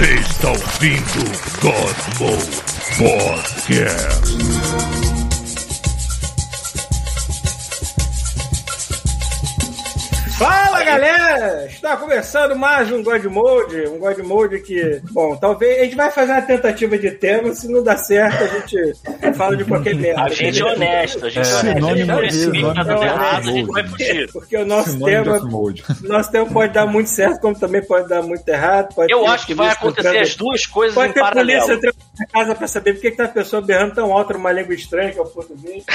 Você está ouvindo Mode Podcast. Fala galera! Está começando mais um God Mode, um God Mode que, bom, talvez a gente vai fazer uma tentativa de tema, se não dá certo a gente fala de qualquer merda. A gente é honesto, a gente é, sinônimo honesto. A gente de- não tá dando é, errado, a é, gente vai fugir. Porque o nosso tema, nosso tema pode dar muito certo, como também pode dar muito errado. Pode Eu acho que vai acontecer as duas coisas Pode em ter polícia paralelo. entrando na casa pra saber por que, que tá a pessoa berrando tão alto numa língua estranha, que é o português.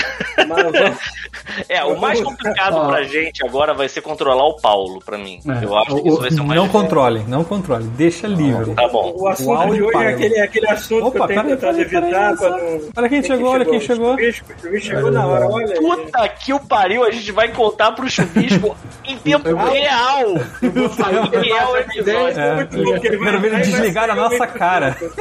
É, o mais complicado pra gente agora vai ser controlar o Paulo, pra mim. É, Eu acho que isso vai ser o mais não controle, não controle, deixa livre. Tá bom. o assunto de hoje é aquele, aquele assunto que eu tenho tentado peraí, evitar. não- Olha quem chegou, olha quem chegou. O Chuvisco, o Chuvisco chegou na hora, olha aí. Puta que o pariu, a gente vai contar pro chuvisco em tempo real. Em real episódio. É, Muito bom, porque ele vai quero ver ele desligar a sair nossa cara. rápido.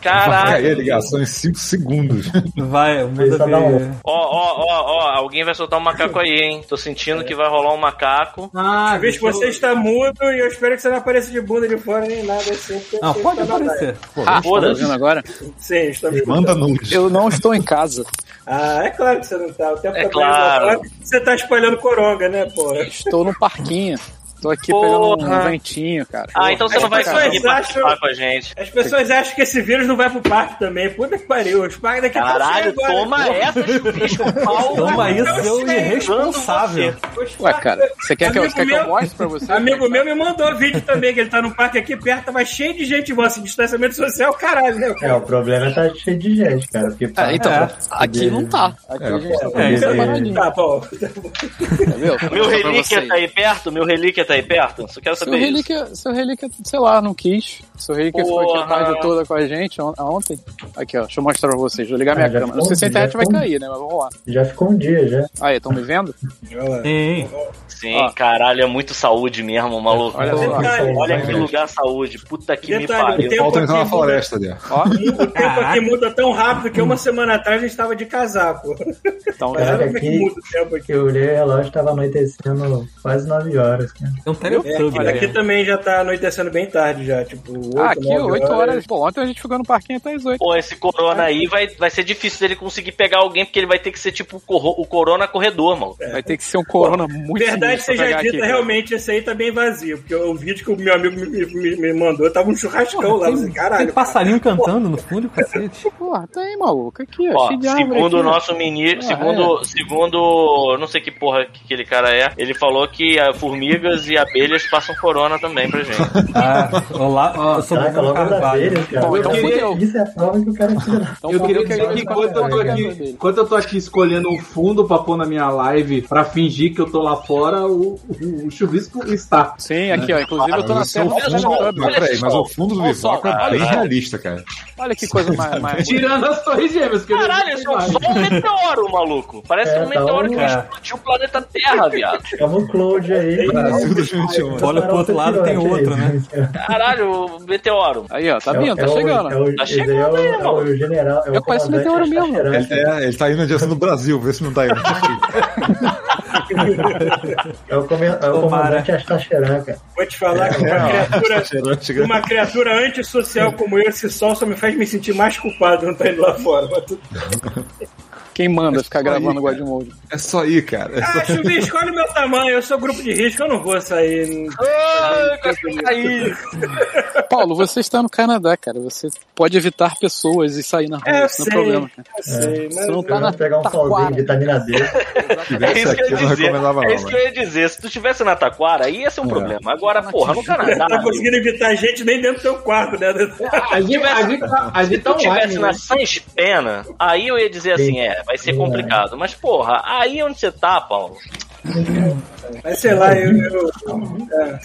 Vai Caralho. cair a ligação em 5 segundos. Vai, um- ver. Ó, ó, ó, ó, alguém vai soltar um macaco aí, hein? Tô sentindo que vai rolar um macaco. Ah, Chuvisco, você está mudo e eu espero que você não apareça de bunda de fora nem nada assim. Não, pode está na aparecer. Ah, Foda-se. tá vendo agora? live. Sim, estamos Manda nudes. Eu não estou em casa. Ah, é claro que você não tá. O tempo É tá claro. Você tá espalhando coronga, né, porra? Estou no parquinho. Tô aqui Porra. pegando um ventinho, cara. Ah, então você As não vai conseguir participar acham- com a gente. As pessoas acham que esse vírus não vai pro parque também. Puta que pariu. Os parques daqui a pouco Caralho, toma essa, chuvisco. Paulo. Toma isso, eu seu irresponsável. Os Ué, cara, você quer que eu, quer que eu mostre pra você? Amigo meu me mandou vídeo também, que ele tá num parque aqui perto, tava cheio de gente, igual assim, distanciamento social, caralho, né? É, o problema é tá cheio de gente, cara. Porque Ah, então, É. aqui não tá. Aqui É, a gente tá é, isso aí. separadinho, Tá bom. Vou Meu relíquia tá aí perto? Meu relíquia tá aí perto? Só quero Seu saber isso. relíquia, seu relíquia, sei lá, não quis. Seu relíquia ficou aqui a Porra. tarde toda com a gente on- ontem. Aqui, ó, deixa eu mostrar pra vocês. Vou ligar minha Ah, já câmera. Não sei se a internet vai ficou. cair, né? Mas vamos lá. já ficou um dia já. Aí, estão me vendo? Sim. Sim, Ó. caralho, é muito saúde mesmo, maluco. Olha. Detalhe, Olha que lugar saúde. Puta que me Detalhe, pariu. o tempo Falta entrar na floresta ali. ó. Ó, O tempo aqui muda tão rápido que uma semana atrás a gente tava de casaco. então, Cara, Caralho, é que aqui- muda o tempo aqui? Que eu olhei o relógio tava anoitecendo quase 9 horas, cara. Tem um. Olha aí. Aqui também já tá anoitecendo bem tarde já, tipo 8, ah, aqui 9 8 horas. Pô, ontem a gente ficou no parquinho até as 8. Pô, esse corona aí vai, vai ser difícil dele conseguir pegar alguém, porque ele vai ter que ser tipo o corona corredor, mano. Vai ter que ser um corona muito Verdade seja dita, aqui, cara. realmente esse aí tá bem vazio. Porque o vídeo que o meu amigo me, me- me mandou tava um churrascão lá. Assim, Tem, caralho. tem passarinho cantando no fundo, cacete. Porra, tá aí, maluco. Aqui, ó. Segundo o nosso ministro, Ah, segundo, segundo, não sei que porra que aquele cara é, ele falou que ah, formigas e abelhas passam corona também pra gente. Ah, olá, eu sou Caraca, logo das abelhas. Bom, então Eu queria- fudeu. Isso é a prova que o cara tira. Então, Eu por queria que dizer que enquanto eu, tô aqui, enquanto eu tô aqui escolhendo um fundo pra pôr na minha live pra fingir que eu tô lá fora, o, o, o chuvisco está. Sim, aqui, ó. Inclusive eu tô na Mas o seu terra peraí, mas o fundo do só, Vivoca é olha bem realista, cara. Olha que coisa mais. mais Tirando as torres gêmeas. Que eu Caralho, isso é só um meteoro, maluco. Parece É, um meteoro tá que um- explodiu o planeta Terra, viado. Chama o Cloud aí. Brasil 2021. Olha pro outro lado, tem outro, né? Caralho, meteoro. Aí, ó, tá É vindo, tá é chegando. é Tá chegando aí, é irmão. Eu conheço o meteoro mesmo. É, ele tá indo na direção do Brasil, vê se não tá indo. É o, come- é o Tomara. comandante Astacheran, cara. Vou te falar que uma criatura, uma criatura antissocial como eu, esse sol só me faz me sentir mais culpado não tá indo lá fora. Mas tudo- Quem manda ficar Aí, gravando o cara. Godmode? É só ir, cara. É só... Ah, Chuvi, escolhe o meu tamanho, eu sou grupo de risco, eu não vou sair. Ai, caí. Paulo, você está no Canadá, cara. Você pode evitar pessoas e sair na rua. É, isso não sei, é problema, cara. eu sei, mas Você não tá na pegar um solzinho vitamina D. É isso que eu ia não dizer. recomendava É não, isso que né? eu ia dizer. Se tu tivesse na Taquara, aí ia ser um É. problema. Agora, porra, no Canadá. tá amigo. conseguindo evitar gente nem dentro do teu quarto, né? A gente, a gente, tá- a gente Se tá tu tivesse online, na né? Sans Pena, aí eu ia dizer assim, Sim. é, vai ser complicado. Mas, porra, aí onde você tá, Paulo? Mas sei lá, eu. eu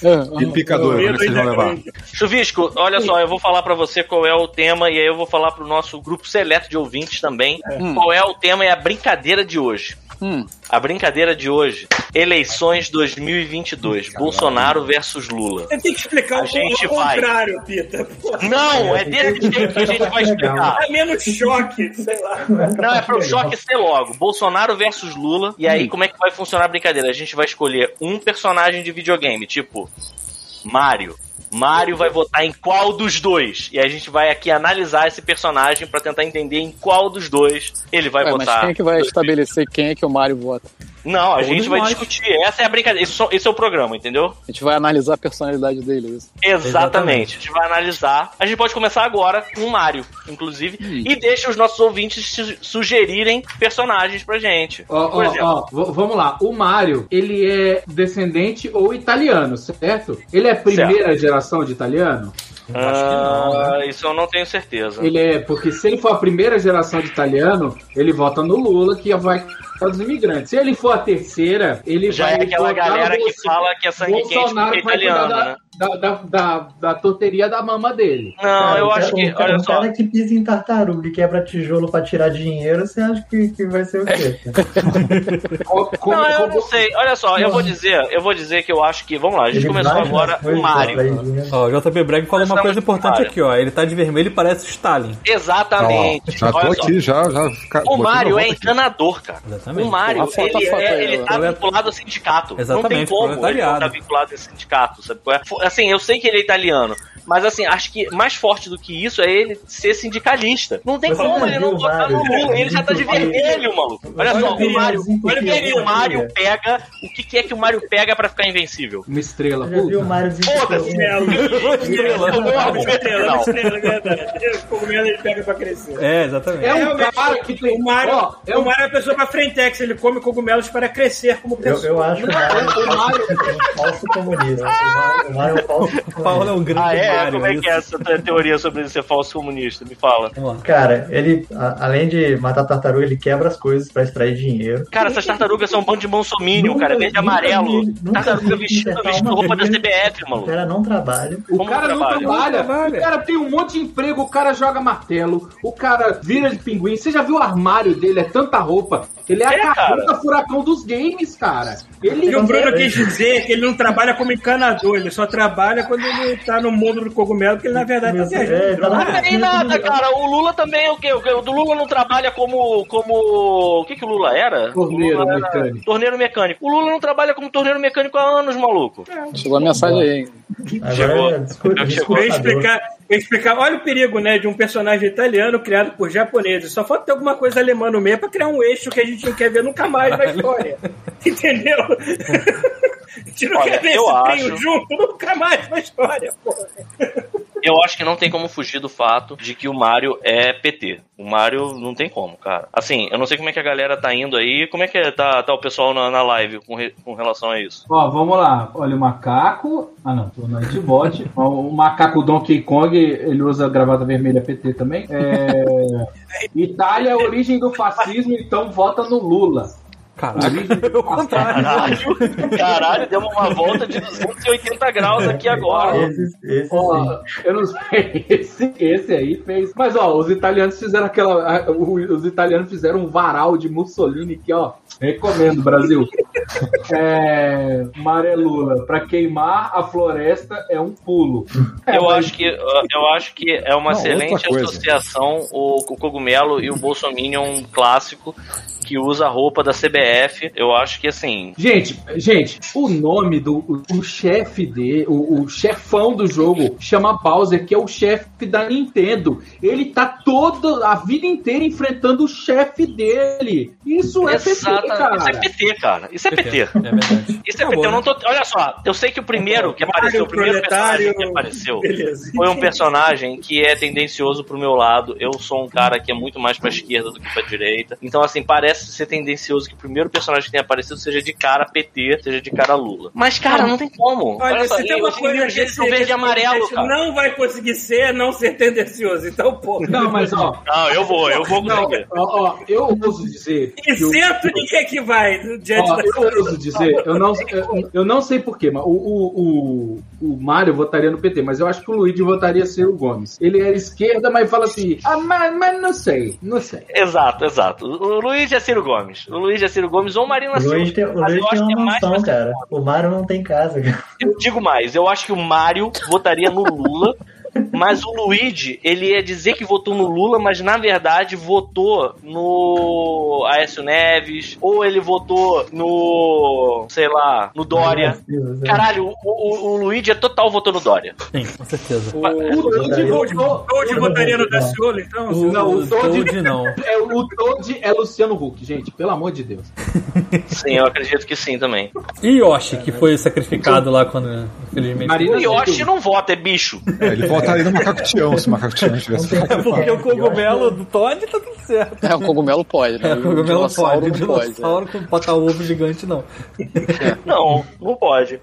É, E picadura, eu- é que vocês vão levar? Chuvisco, olha só, eu vou falar pra você qual é o tema e aí eu vou falar pro nosso grupo seleto de ouvintes também qual é o tema e a brincadeira de hoje. Hum. A brincadeira de hoje, eleições 2022, Bolsonaro versus Lula. Você tem que explicar A o, gente o vai. contrário, Pita. Pô, Não, é desse jeito que a gente vai explicar. Dá menos choque, sei lá. Não, é pro choque ser logo. Bolsonaro versus Lula. E Hum. aí, como é que vai funcionar a brincadeira? A gente vai escolher um personagem de videogame, tipo Mario, Mário vai votar em qual dos dois? E a gente vai aqui analisar esse personagem pra tentar entender em qual dos dois ele vai Ué, mas votar. quem é que vai estabelecer quem é que o Mario vota? Não, a Todos gente vai nós. discutir. Essa é a brincadeira. Esse, é o programa, entendeu? A gente vai analisar a personalidade dele. isso. Exatamente. A gente vai analisar. A gente pode começar agora com o Mário, inclusive. E deixa os nossos ouvintes su- sugerirem personagens pra gente. Ó, Por ó, exemplo. ó, v- vamos lá. O Mario, ele é descendente ou italiano, certo? Ele é primeira geração de italiano? Ah, Isso eu não tenho certeza. Ele é, porque se ele for a primeira geração de italiano, ele vota no Lula, que vai para os imigrantes. Se ele for a terceira, ele Já vai é aquela galera que fala que é sangue quente Bolsonaro é cuidar italiano, da, né? da, da, da, da torteria da mama dele. Não, Cara, eu acho cara- que. o cara, Olha o só. cara que pisa em tartaruga e quebra tijolo pra tirar dinheiro, você acha que, que vai ser o quê? Co- como- Não, eu como- não sei. Olha só, eu vou dizer, eu vou dizer que eu acho que. Vamos lá, a gente Ele começou agora o atrair dinheiro. Ó, o JP Bragg falou uma coisa importante aqui, ó. Ele tá de vermelho e parece Stalin. Exatamente. Já tô aqui, já. já O meu é encanador, cara. Exatamente. O foto, ele, a foto é, aí, ele ó. tá Ele é- vinculado ao sindicato. não tem Exatamente, como ele não tá vinculado ao sindicato, sabe? é? Assim, eu sei que ele é italiano, mas assim, acho que mais forte do que isso é ele ser sindicalista. Não tem Você como ele não votar no? Lula, ele já tá de vermelho, maluco. Olha só, o o Mario, perigo, olha o que o Mario pega, o que que é que o Mario pega pra ficar invencível? Uma estrela. Eu vi o Mario Foda-se. Estrela. Estrela, uma estrela, é verdade. O cogumelo ele pega pra crescer. É, exatamente. É um Realmente, cara que tem. O Mario, Ó, é é a pessoa pra frentex, ele come cogumelos para crescer como Eu, pessoa. eu acho que o Mario O Mario- é um falso comunista. O Mario, o Mario é um falso O Paulo é comunista. um grande Ah, é? Como é que é essa tua teoria sobre ele ser falso comunista? Me fala. Cara, ele, a- além de matar tartaruga, ele quebra as coisas pra extrair dinheiro. Cara, essas tartarugas são um bando de monsominion, Nunca- cara, verde e amarelo. vi- Tartaruga vestindo uma roupa da. CBF, O maluco. cara não trabalha. O Como cara não trabalha? trabalha. Não trabalha. O cara tem um monte de emprego, o cara joga martelo, o cara vira de pinguim. Você já viu o armário dele? É tanta roupa. Ele é, É, a cara. furacão dos games, cara. Ele E o Bruno é- quis dizer que ele não trabalha como encanador, ele só trabalha quando ele tá no mundo do cogumelo, porque ele na verdade tá É, viajando. tá Não tem nada, cara. O Lula também é o quê? O do Lula não trabalha como. como. O que, que o Lula era? Torneiro Lula era mecânico. Torneiro mecânico. O Lula não trabalha como torneiro mecânico há anos, maluco. Chegou a mensagem aí. hein? Chegou. É Chegou. ia explicar, explicar, olha o perigo, né, de um personagem italiano criado por japoneses. Só falta ter alguma coisa alemã no meio pra criar um eixo que a gente não quer ver nunca mais na história. Entendeu? Não Olha, eu acho- nunca mais na história, porra. Eu acho que não tem como fugir do fato de que o Mario é PT. O Mario não tem como, cara. Assim, eu não sei como é que a galera tá indo aí. Como é que tá, tá o pessoal na, na live com, re- com relação a isso? Ó, vamos lá. Olha o macaco. Ah, não, tô no. Ó, o macaco Donkey Kong, ele usa gravata vermelha PT também. É... Itália é a origem do fascismo, então vota no Lula. Caraca, é o contrário. Caralho, caralho, deu uma volta de 280 graus aqui agora. Esse, esse. Ó, eu não sei, esse, esse aí fez. Mas ó, os italianos fizeram aquela. Os italianos fizeram um varal de Mussolini que, ó, recomendo, Brasil. É. Maré Lula, pra queimar a floresta é um pulo. É, Eu mas- acho que eu acho que é uma Não, excelente associação o, o cogumelo e o Bolsominion clássico que usa a roupa da CBF. Eu acho que assim, Gente, gente, o nome do o, o chefe de, o, o chefão do jogo chama Bowser, que é o chefe da Nintendo. Ele tá toda a vida inteira enfrentando o chefe dele. Isso é PT, exata, cara. isso é PT, cara. Isso é PT. É verdade. Isso é Acabou, PT. Eu não né? tô, olha só, eu sei que o primeiro que apareceu, o primeiro personagem que apareceu Beleza. foi um personagem que é tendencioso pro meu lado. Eu sou um cara que é muito mais pra esquerda do que pra direita. Então, assim, parece ser tendencioso que o primeiro personagem que tenha aparecido seja de cara PT, seja de cara Lula. Mas, cara, não tem como. Olha, só, se tem uma coisa que esse, verde e amarelo, cara. não vai conseguir ser não ser tendencioso. Então, pô. Não, mas ó, Não, eu vou, eu vou não, conseguir. ó, ó, eu ouso dizer. que o- Isento ninguém é que vai diante Ó, da eu ouso dizer, eu não, eu, eu não sei porquê, mas o, o, o, o Mário votaria no PT, mas eu acho que o Luigi votaria Ciro Gomes. Ele é esquerda, mas fala assim, ah, mas, mas não sei, não sei. Exato, exato. O Luiz é Ciro Gomes. O Luiz é Ciro Gomes ou Marina O Silva. Luiz tem, o Luiz tem é uma mansão, pra- cara. O Mario não tem casa, cara. Eu digo mais, eu acho que o Mário votaria no Lula Mas o Luigi, ele ia dizer que votou no Lula, mas na verdade votou no Aécio Neves, ou ele votou no, sei lá, no Dória. Caralho, o, o, o Luigi é total votou no Dória. Sim, com certeza. O Toad votou. Toad votaria no Daciolo, então? O, Não, o o Toad- Toad não. É, o Toad é Luciano Huck, gente, pelo amor de Deus. Sim, eu acredito que sim também. E Yoshi, que foi sacrificado lá quando, infelizmente. Marina- O Yoshi não vota, é bicho. É, ele votaria no macaco Tião, se o macaco Tião tivesse É porque o cogumelo do Todd tá tudo certo. É, o cogumelo pode, né? É, o cogumelo dinossauro pode. O não pode. dinossauro com botar ovo gigante, não. Não, não pode.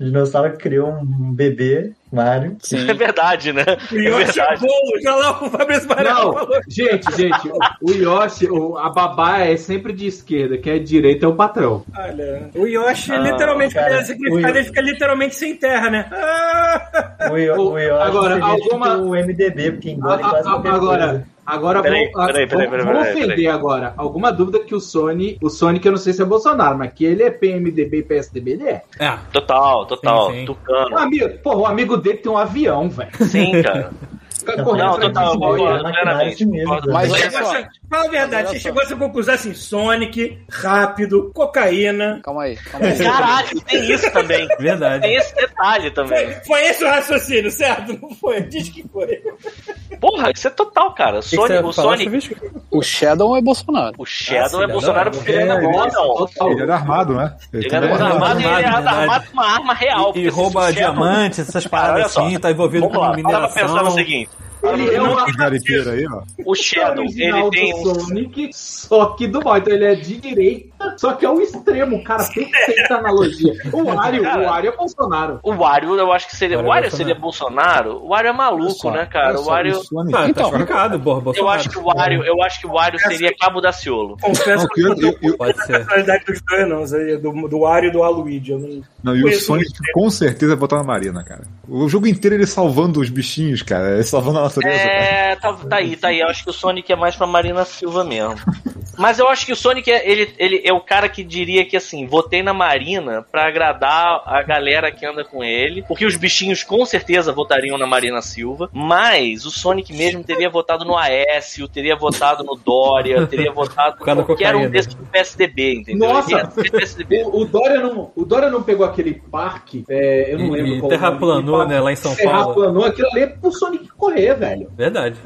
O dinossauro criou um bebê, Mario. Sim. É verdade, né? O É Yoshi é verdade. bolo, já lá o Fabrício Não, falou. gente, gente, o Yoshi, o- a babá é sempre de esquerda, que é direita é o patrão. Olha, o Yoshi, literalmente, cara, quando ele é fica literalmente sem terra, né? Ah! O, O- o Yoshi agora, alguma- tipo o MDB, porque engole A- a- quase a- agora, coisa. Agora Peraí, vou, peraí, peraí, peraí, vou ofender agora. Alguma dúvida que o Sony, o Sonic, eu não sei se é Bolsonaro, mas que ele é PMDB e PSDB, ele é. É. Total, total. Sim, sim. Tucano. amigo, porra, o amigo dele tem um avião, velho. Sim, cara. Não, Não, essa total, eu é concordo. Mas né? Fala a verdade, você chegou a essa conclusão assim: Sonic, rápido, cocaína. Calma aí, calma aí. Caralho, tem isso também. Verdade. Tem esse detalhe também. Foi, foi esse o raciocínio, certo? Não foi? Diz que foi. Porra, isso é total, cara. O Sonic, o Sonic? O Shadow é Bolsonaro. o Shadow Ah, é Bolsonaro não, porque ele não é é, não. Ele era armado, né? Ele também era armado, armado e ele era armado com uma arma real. E, e rouba diamantes, essas paradas assim, tá envolvido com lá, para pra pensar no mineração. seguinte. Ele é uma aí, ó. O Shadow, ele tem do um... Sonic, só que do mal. Então ele é de direita, só que é o extremo, cara. Perfeita analogia. O Wario, Cara. o Wario é Bolsonaro. O Wario, eu acho que seria. O Wario Wario é seria Bolsonaro? O Wario é maluco, né, cara? O só, Wario. o Sonic- Ah, tá Então, explicado, porra, Eu Bolsonaro. acho que o Wario, eu acho que o Wario seria Cabo da Ciolo. Confesso que eu não eu- eu- eu- Pode ser. personalidade dos dois, não. Zé, Do, do Wario e do Aluigi. Eu não... Não, e o Sonic com certeza vai botar na Marina, cara. O jogo inteiro ele salvando os bichinhos, cara. Ele salvando a natureza. É, tá, tá aí, tá aí. Eu acho que o Sonic é mais pra Marina Silva mesmo. Mas eu acho que o Sonic é, ele, ele é o cara que diria que assim, votei na Marina pra agradar a galera que anda com ele, porque os bichinhos com certeza votariam na Marina Silva, mas o Sonic mesmo teria votado no Aécio, teria votado no Dória, teria votado da qualquer um desses do PSDB, entendeu? Nossa! PSDB. O, o Dória não, o Dória não pegou aquele parque, é, eu não E- lembro e qual terraplanou, né, lá em São Paulo. Terraplanou, aquilo ali é pro Sonic correr, velho. Verdade.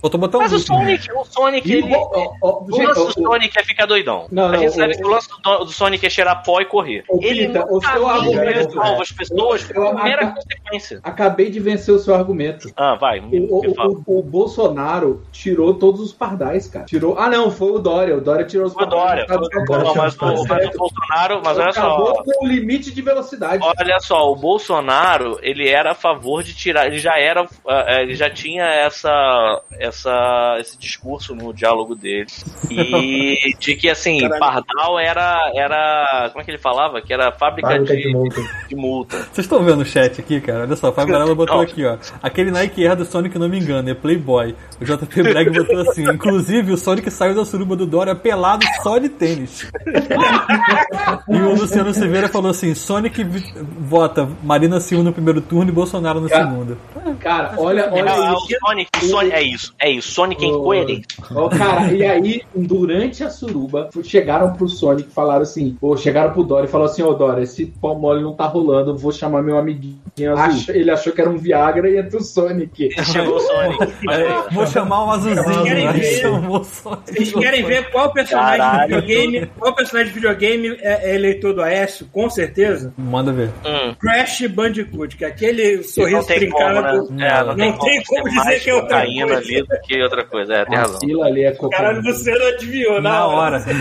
Faltou botar um Mas o né? Sonic, o Sonic, E ele. o, O gente, lance do Sonic é ficar doidão. Não, a não, gente sabe o- que o lance do, do Sonic é cheirar pó e correr. Ô, ele Pita, o seu argumento, salva é- as pessoas eu- por mera a- consequência. acabei de vencer o seu argumento. Ah, vai, me, O, me o- o- o Bolsonaro tirou todos os pardais, cara. Tirou. Ah, não, foi o Dória. O Dória tirou os Foi o Dória. Não, mas, o, mas o Bolsonaro, mas olha acabou só. com o limite de velocidade. Olha só, o Bolsonaro, ele era a favor de tirar, ele já era, ah, ele já tinha essa, essa, esse discurso no diálogo dele. E de que, assim, Pardal era, era, como é que ele falava? Que era fábrica, Fábrica de, de multa. de multa. Vocês estão vendo o chat aqui, cara? Olha só, o Fábio botou Não. aqui, ó. Aquele Nike Air do Sonic, não me engano, é Playboy. O JP Bragg botou assim: inclusive o Sonic saiu da suruba do Dória pelado só de tênis. e o Luciano Silveira falou assim: Sonic vota Marina Silva no primeiro turno e Bolsonaro no Cara, segundo. Cara, olha, olha o Sonic, o Sonic, é isso, é isso. Sonic é incoerente. Ó, cara, e aí, durante a suruba, chegaram pro Sonic e falaram assim, ou chegaram pro Dória e falaram assim, ô Dória, esse pau mole não tá rolando, vou chamar meu amiguinho azul. ele achou que era um Viagra e entra o Sonic. Chegou o Sonic. É, vou chamar um azulzinho, querem né? ver? O. Vocês querem ver qual personagem Caralho. de videogame, qual personagem de videogame é, é eleitor do Aécio, com certeza? Manda ver. Hum, Crash Bandicoot, que é aquele sorriso não tem como, trincado. né? É, não, tem Não tem como dizer mais que é outra cocaína coisa. ali do que outra coisa. É, tem razão. É Caralho, você não adivinhou, na, Na hora.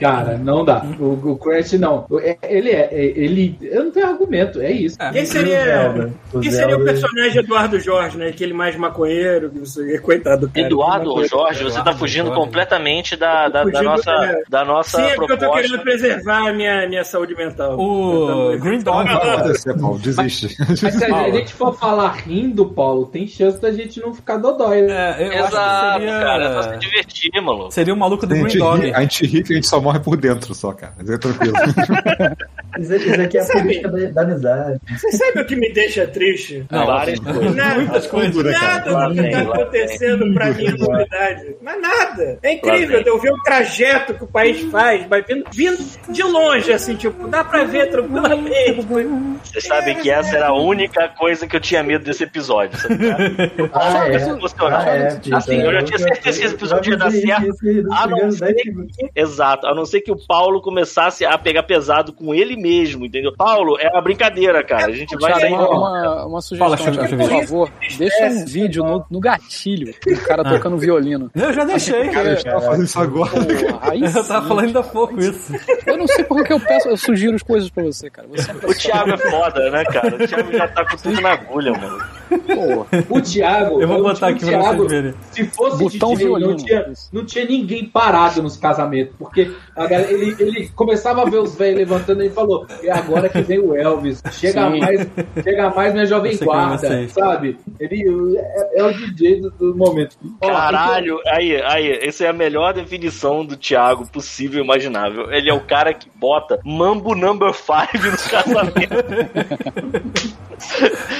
Cara, não dá. O, o Crash não. É- Ele é, é- ele. Eu não tenho argumento, é isso. Quem seria, Zelda. O quem seria o Zelda- personagem Eduardo Jorge, né? Aquele mais maconheiro, que você, coitado do cara. Eduardo ou. Jorge, você tá fugindo completamente da, da, da nossa, é. da nossa Sim, é porque eu tô querendo proposta. preservar a minha, minha saúde mental. O Green Dog, Paulo. Desiste. Mas se a gente for falar rindo, Paulo, tem chance da gente não ficar dodói, né? É, eu acho que Exato, seria. cara, é só se divertir, maluco. Seria o maluco do Green Dog. a gente ri que a gente só morre por dentro só, cara. Mas é tranquilo. Isso, isso aqui é a Sabe? política da, da amizade. Você sabe o que me deixa triste? Não, Várias coisas. Nada, Muitas coisas. nada Lá do que tá lá acontecendo pra mim é novidade. Mas nada. É incrível eu ver o trajeto que o país faz, vai vindo, vindo de longe, assim, tipo, dá pra ver tranquilamente. Vocês sabem que essa era a única coisa que eu tinha medo desse episódio, sabe? Ah, é. Ah, é, Assim, eu já tinha certeza que esse episódio ia dar certo. A não ser Exato, a não ser que o Paulo começasse a pegar pesado com ele mesmo, entendeu? Paulo, é uma brincadeira, cara. A gente vai sair. uma, uma, uma sugestão, Fala, eu por favor. Deixa um vídeo no, no gatilho do cara tocando violino. Eu já deixei, Cara, cara. Tá fazendo isso agora. Aí Eu tava falando ainda pouco isso. Eu não sei por que eu peço, eu sugiro as coisas pra você, cara. Você é O Thiago é foda, né, cara? O Thiago já tá com tudo na agulha, mano. Porra. O Thiago. Eu vou o botar aqui pra vocês verem. Se fosse Botão DJ, não tinha, não tinha ninguém parado nos casamentos. Porque galera, ele, ele começava a ver os velhos levantando e falou: é agora que vem o Elvis. Chega Sim. mais, chega mais minha jovem é guarda, sabe? Ele é, é o DJ do, do momento. Ó, Caralho, aí, aí, essa é a melhor definição do Thiago possível e imaginável. Ele é o cara que bota Mambo Number 5 no casamento.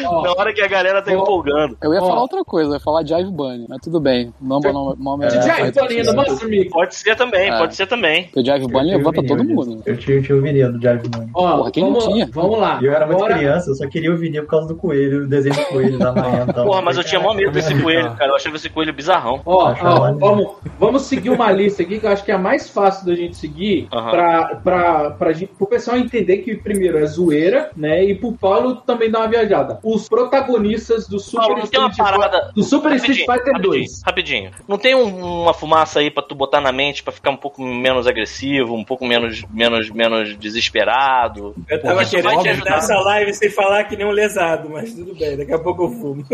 Ó. Na hora que a galera tá Ó. empolgando. Eu ia Ó. falar outra coisa, eu ia falar Jive Bunny, mas tudo bem. Number, number, do Monster Mix. Pode ser também, É. pode ser também. O Jive Bunny levanta todo mundo. Eu tinha, eu tinha o vinil do Jive Bunny. Ó, Porra, quem não vamos, tinha? vamos lá. Eu era muito Agora- criança, eu só queria o vinil por causa do coelho, o desenho do coelho da manhã. Então, Porra, mas eu tinha mó medo desse Caraca. coelho, cara. Eu achava esse coelho bizarrão. Ó, ó, maneiro. vamos, vamos seguir uma lista aqui que eu acho que é a mais fácil da gente seguir Aham. pra, pra, pra gente, pro pessoal entender que primeiro é zoeira, né? E pro Paulo também dar uma viajada. Os protagonistas do Super Paulo, não tem uma Street parada. Fighter- do Super Street Rapidinho, Fighter rapidinho, 2. rapidinho. Não tem um- uma fumaça aí pra tu botar na mente pra ficar um pouco menos agressivo, um pouco menos, menos, menos desesperado? Eu tava Isso querendo ajudar. terminar essa live sem falar que nem um lesado, mas tudo bem, daqui a pouco eu fumo.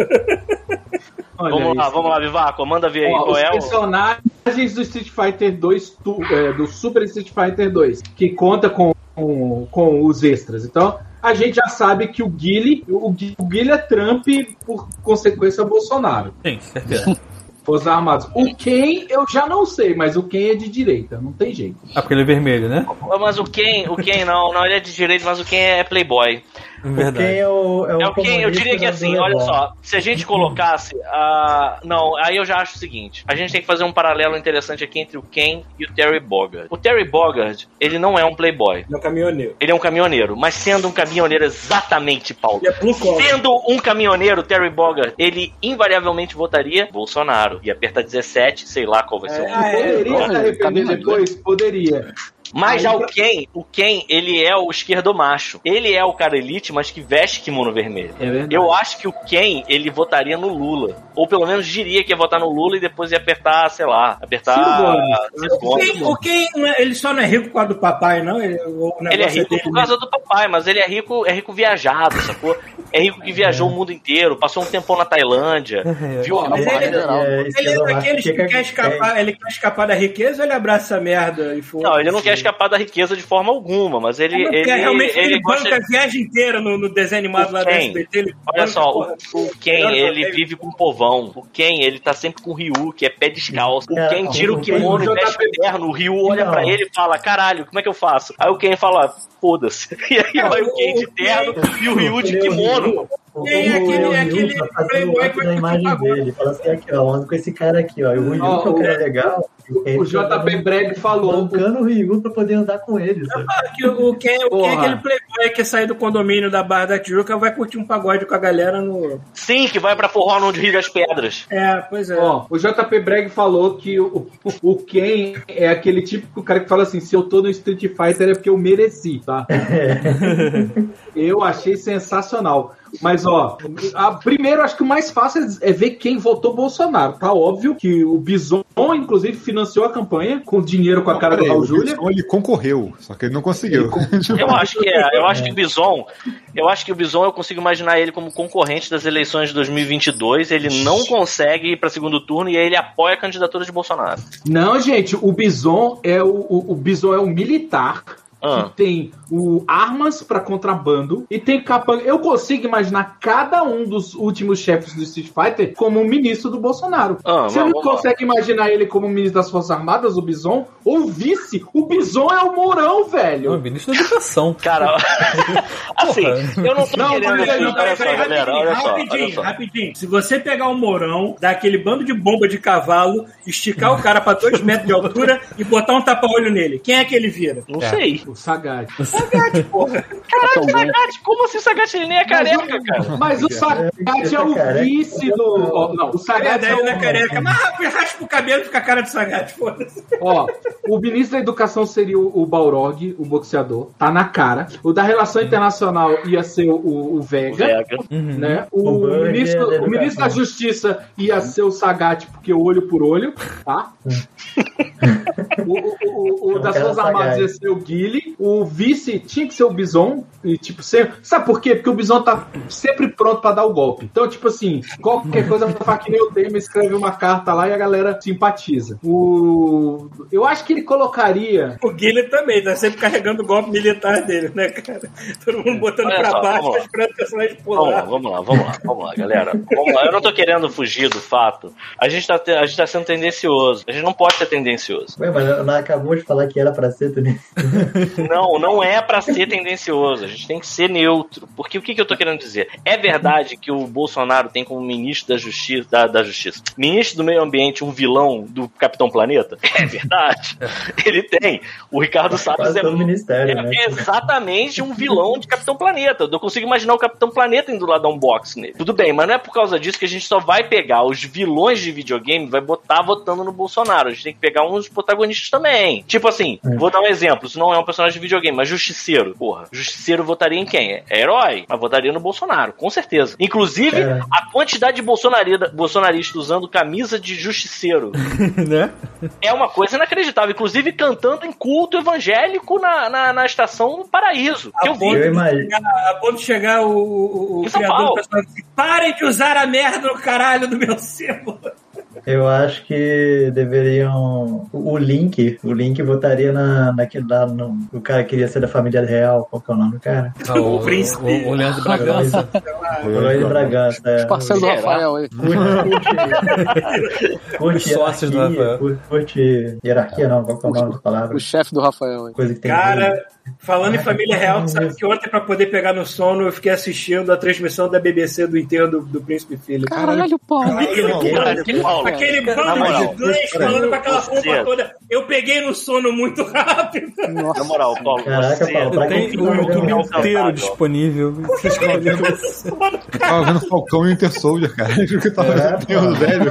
Olha Vamos lá, isso. vamos lá, Vivaco, manda ver aí Ó, qual os é o. personagens do Street Fighter 2, tu- é, do Super Street Fighter 2, que conta com, com, com os extras. Então, a gente já sabe que o Guile, o, o Guile é Trump por consequência Bolsonaro. Sim, certeza. Forças Armadas. O Ken eu já não sei, mas o Ken é de direita, não tem jeito. Ah, porque ele é vermelho, né? Mas o Ken, o Ken não, não, ele é de direito, mas o Ken é playboy. Quem Verdade. é o, é o É o Ken, eu diria que assim, olha só, se a gente colocasse a. Não, aí eu já acho o seguinte: a gente tem que fazer um paralelo interessante aqui entre o Ken e o Terry Bogard. O Terry Bogard, ele não é um playboy. Meu caminhoneiro. Ele é um caminhoneiro, mas sendo um caminhoneiro exatamente, Paulo. Ele é blue. Sendo um caminhoneiro, Terry Bogard, ele invariavelmente votaria Bolsonaro. E aperta 17, sei lá qual vai ser o Ah, é? Poderia se arrepender caminho, depois? Poderia. Mas já o Ken, o Ken, ele é o esquerdo macho. Ele é o cara elite, mas que veste kimono vermelho. É verdade. Eu acho que o Ken, ele votaria no Lula. Ou pelo menos diria que ia votar no Lula e depois ia apertar, sei lá, apertar. Ciro Gomes. Ciro O Gomes. Ken, o Ken não é- ele só não é rico por causa do papai, não? Ele, Ele é negócio rico dele- por causa do papai, mas ele é rico, é rico viajado, sacou? É rico que viajou o mundo inteiro, passou um tempão na Tailândia, viu Ó, Mas na ele- geral. É, Ele é daqueles que quer escapar, ele quer escapar da riqueza ou ele abraça essa merda e foda Não, ele não quer escapar da riqueza de forma alguma, mas ele. Ele, ele, realmente ele ele gosta banca a viagem inteira no, no desenho animado lá do Ken, SBT. Ele Olha só, o, o Ken, ele vive com o povão. O Ken, ele tá sempre com o Ryu, que é pé descalço. O Cara, Ken tira o o kimono e veste o terno. O Ryu olha Não. pra ele e fala, caralho, como é que eu faço? Aí o Ken fala, foda-se. E aí vai o Ken de terno e o Ryu de é o kimono. O, Quem é o- aquele- o Ryu aquele tá playboy o que da imagem dele. Fala assim, aqui, ó, ando com esse cara aqui, ó. E o Ryu, que é o cara legal. O JP Breg falou. Bancando o Ryu pra poder andar com ele. sabe? Que o, Ken, o Ken é aquele playboy que sair do condomínio da Barra da Tijuca vai curtir um pagode com a galera no. Sim, que vai pra forró no Rio das Pedras. É, pois é. Ó, o JP Breg falou que o, o, o Ken é aquele típico cara que fala assim: se eu tô no Street Fighter é porque eu mereci, tá? eu achei sensacional. Mas, ó, a, primeiro, acho que o mais fácil é ver quem votou Bolsonaro. Tá óbvio que o Bison, inclusive, financiou a campanha com dinheiro com a cara do Raul Júlia. Ele concorreu, só que ele não conseguiu. Eu acho que é. Eu acho que o Bison. Eu acho que o Bison eu consigo imaginar ele como concorrente das eleições de 2022. Ele não consegue ir pra segundo turno e aí ele apoia a candidatura de Bolsonaro. Não, gente, o Bison é o, o, o Bison é um militar Ah. que tem o armas pra contrabando e tem capanga. Eu consigo imaginar cada um dos últimos chefes do Street Fighter como um ministro do Bolsonaro. Ah, Você vamos não lá. consegue imaginar ele como ministro das Forças Armadas, o Bison? Ou vice? O Bison é o Mourão, Não, velho. ministro da Educação. Cara, assim, eu não tô Não, querendo. aí, não, Peraí, olha rapidinho, só. rapidinho. Se você pegar um morão, dar aquele bando de bomba de cavalo, esticar o cara pra dois metros de altura e botar um tapa-olho nele, quem é que ele vira? Não É. sei. O Sagat. Sagat, porra. Caraca, Sagat, como assim Sagat ele nem é careca, cara? Mas o Sagat é o Careca. vice do. ó, não, o Sagat é é o. careca. Mas raspa- raspa o cabelo e fica a cara de Sagat, foda-se. Ó, o ministro da Educação seria o, o Balrog, o boxeador. Tá na cara. O da Relação Internacional ia ser o, o Vega. Vega. Né? O O, ministro, da o ministro da. Justiça ia ser o Sagat, porque olho por olho, tá? o, o- o- o das Forças Armadas ia ser o Guile. O vice tinha que ser o Bison. E, tipo, ser... sabe por quê? Porque o Bison tá sempre pronto pra dar o golpe. Então, tipo assim, qualquer coisa vai falar que nem o Temer escreve uma carta lá e a galera simpatiza. O... Eu acho que ele colocaria. O Guilherme também, tá sempre carregando o golpe militar dele, né, cara? Todo mundo botando Olha pra só, baixo, esperando o personagem Vamos lá, pular. vamos lá, vamos lá, vamos lá, galera. Vamos lá. Eu não tô querendo fugir do fato. A gente tá, te- a gente tá sendo tendencioso. A gente não pode ser tendencioso. Ué, mas ela acabou de falar que era pra ser também. Não, não é pra ser tendencioso. A gente tem que ser neutro. Porque o que, que eu tô querendo dizer? É verdade que o Bolsonaro tem como ministro da Justiça, da, da Justiça, ministro do Meio Ambiente, um vilão do Capitão Planeta? É verdade. Ele tem. O Ricardo Salles é É né? exatamente um vilão de Capitão Planeta. Eu consigo imaginar o Capitão Planeta indo lá dar um box nele. Tudo bem, mas não é por causa disso que a gente só vai pegar os vilões de videogame e vai botar votando no Bolsonaro. A gente tem que pegar uns protagonistas também. Tipo assim, É. vou dar um exemplo. Isso não é um personagem de videogame, mas Justiceiro. Porra, Justiceiro votaria em quem? É herói, mas votaria no Bolsonaro, com certeza. Inclusive, É. a quantidade de bolsonaristas usando camisa de Justiceiro né? é uma coisa inacreditável. Inclusive cantando em culto evangélico na, na, na estação do Paraíso. Que eu vi. Eu imagino. A ponto de chegar o, o, o Em São criador Paulo. do personagem assim, parem de usar a merda no caralho do meu símbolo. Eu acho que deveriam. O Link, o Link votaria na, naquele lá. No, o cara que queria ser da família real. Qual que é o nome do cara? Ah, o, O príncipe. o, o Leandro Bragança. O de Bragança. É. Parceiro do Será? Rafael aí. Curte, curte Os sócios do hierarquia, Rafael. curte, hierarquia, não. Qual que é o nome da palavra? O chefe do Rafael aí. Coisa que tem. Cara, falando em família real, tu sabe que ontem, pra poder pegar no sono, eu fiquei assistindo a transmissão da BBC do enterro do, do Príncipe Philip. Caralho, Paulo. Aquele, Paulo, aquele bando de inglês falando com aquela pompa toda. Eu peguei no sono muito rápido. Na moral, Paulo, Caraca, você Paulo, pra Tem quem o YouTube é inteiro disponível. Você escolhe o que você- Tava vendo Falcão e o Inter Soldier, cara. Eu que tava É, vendo velho.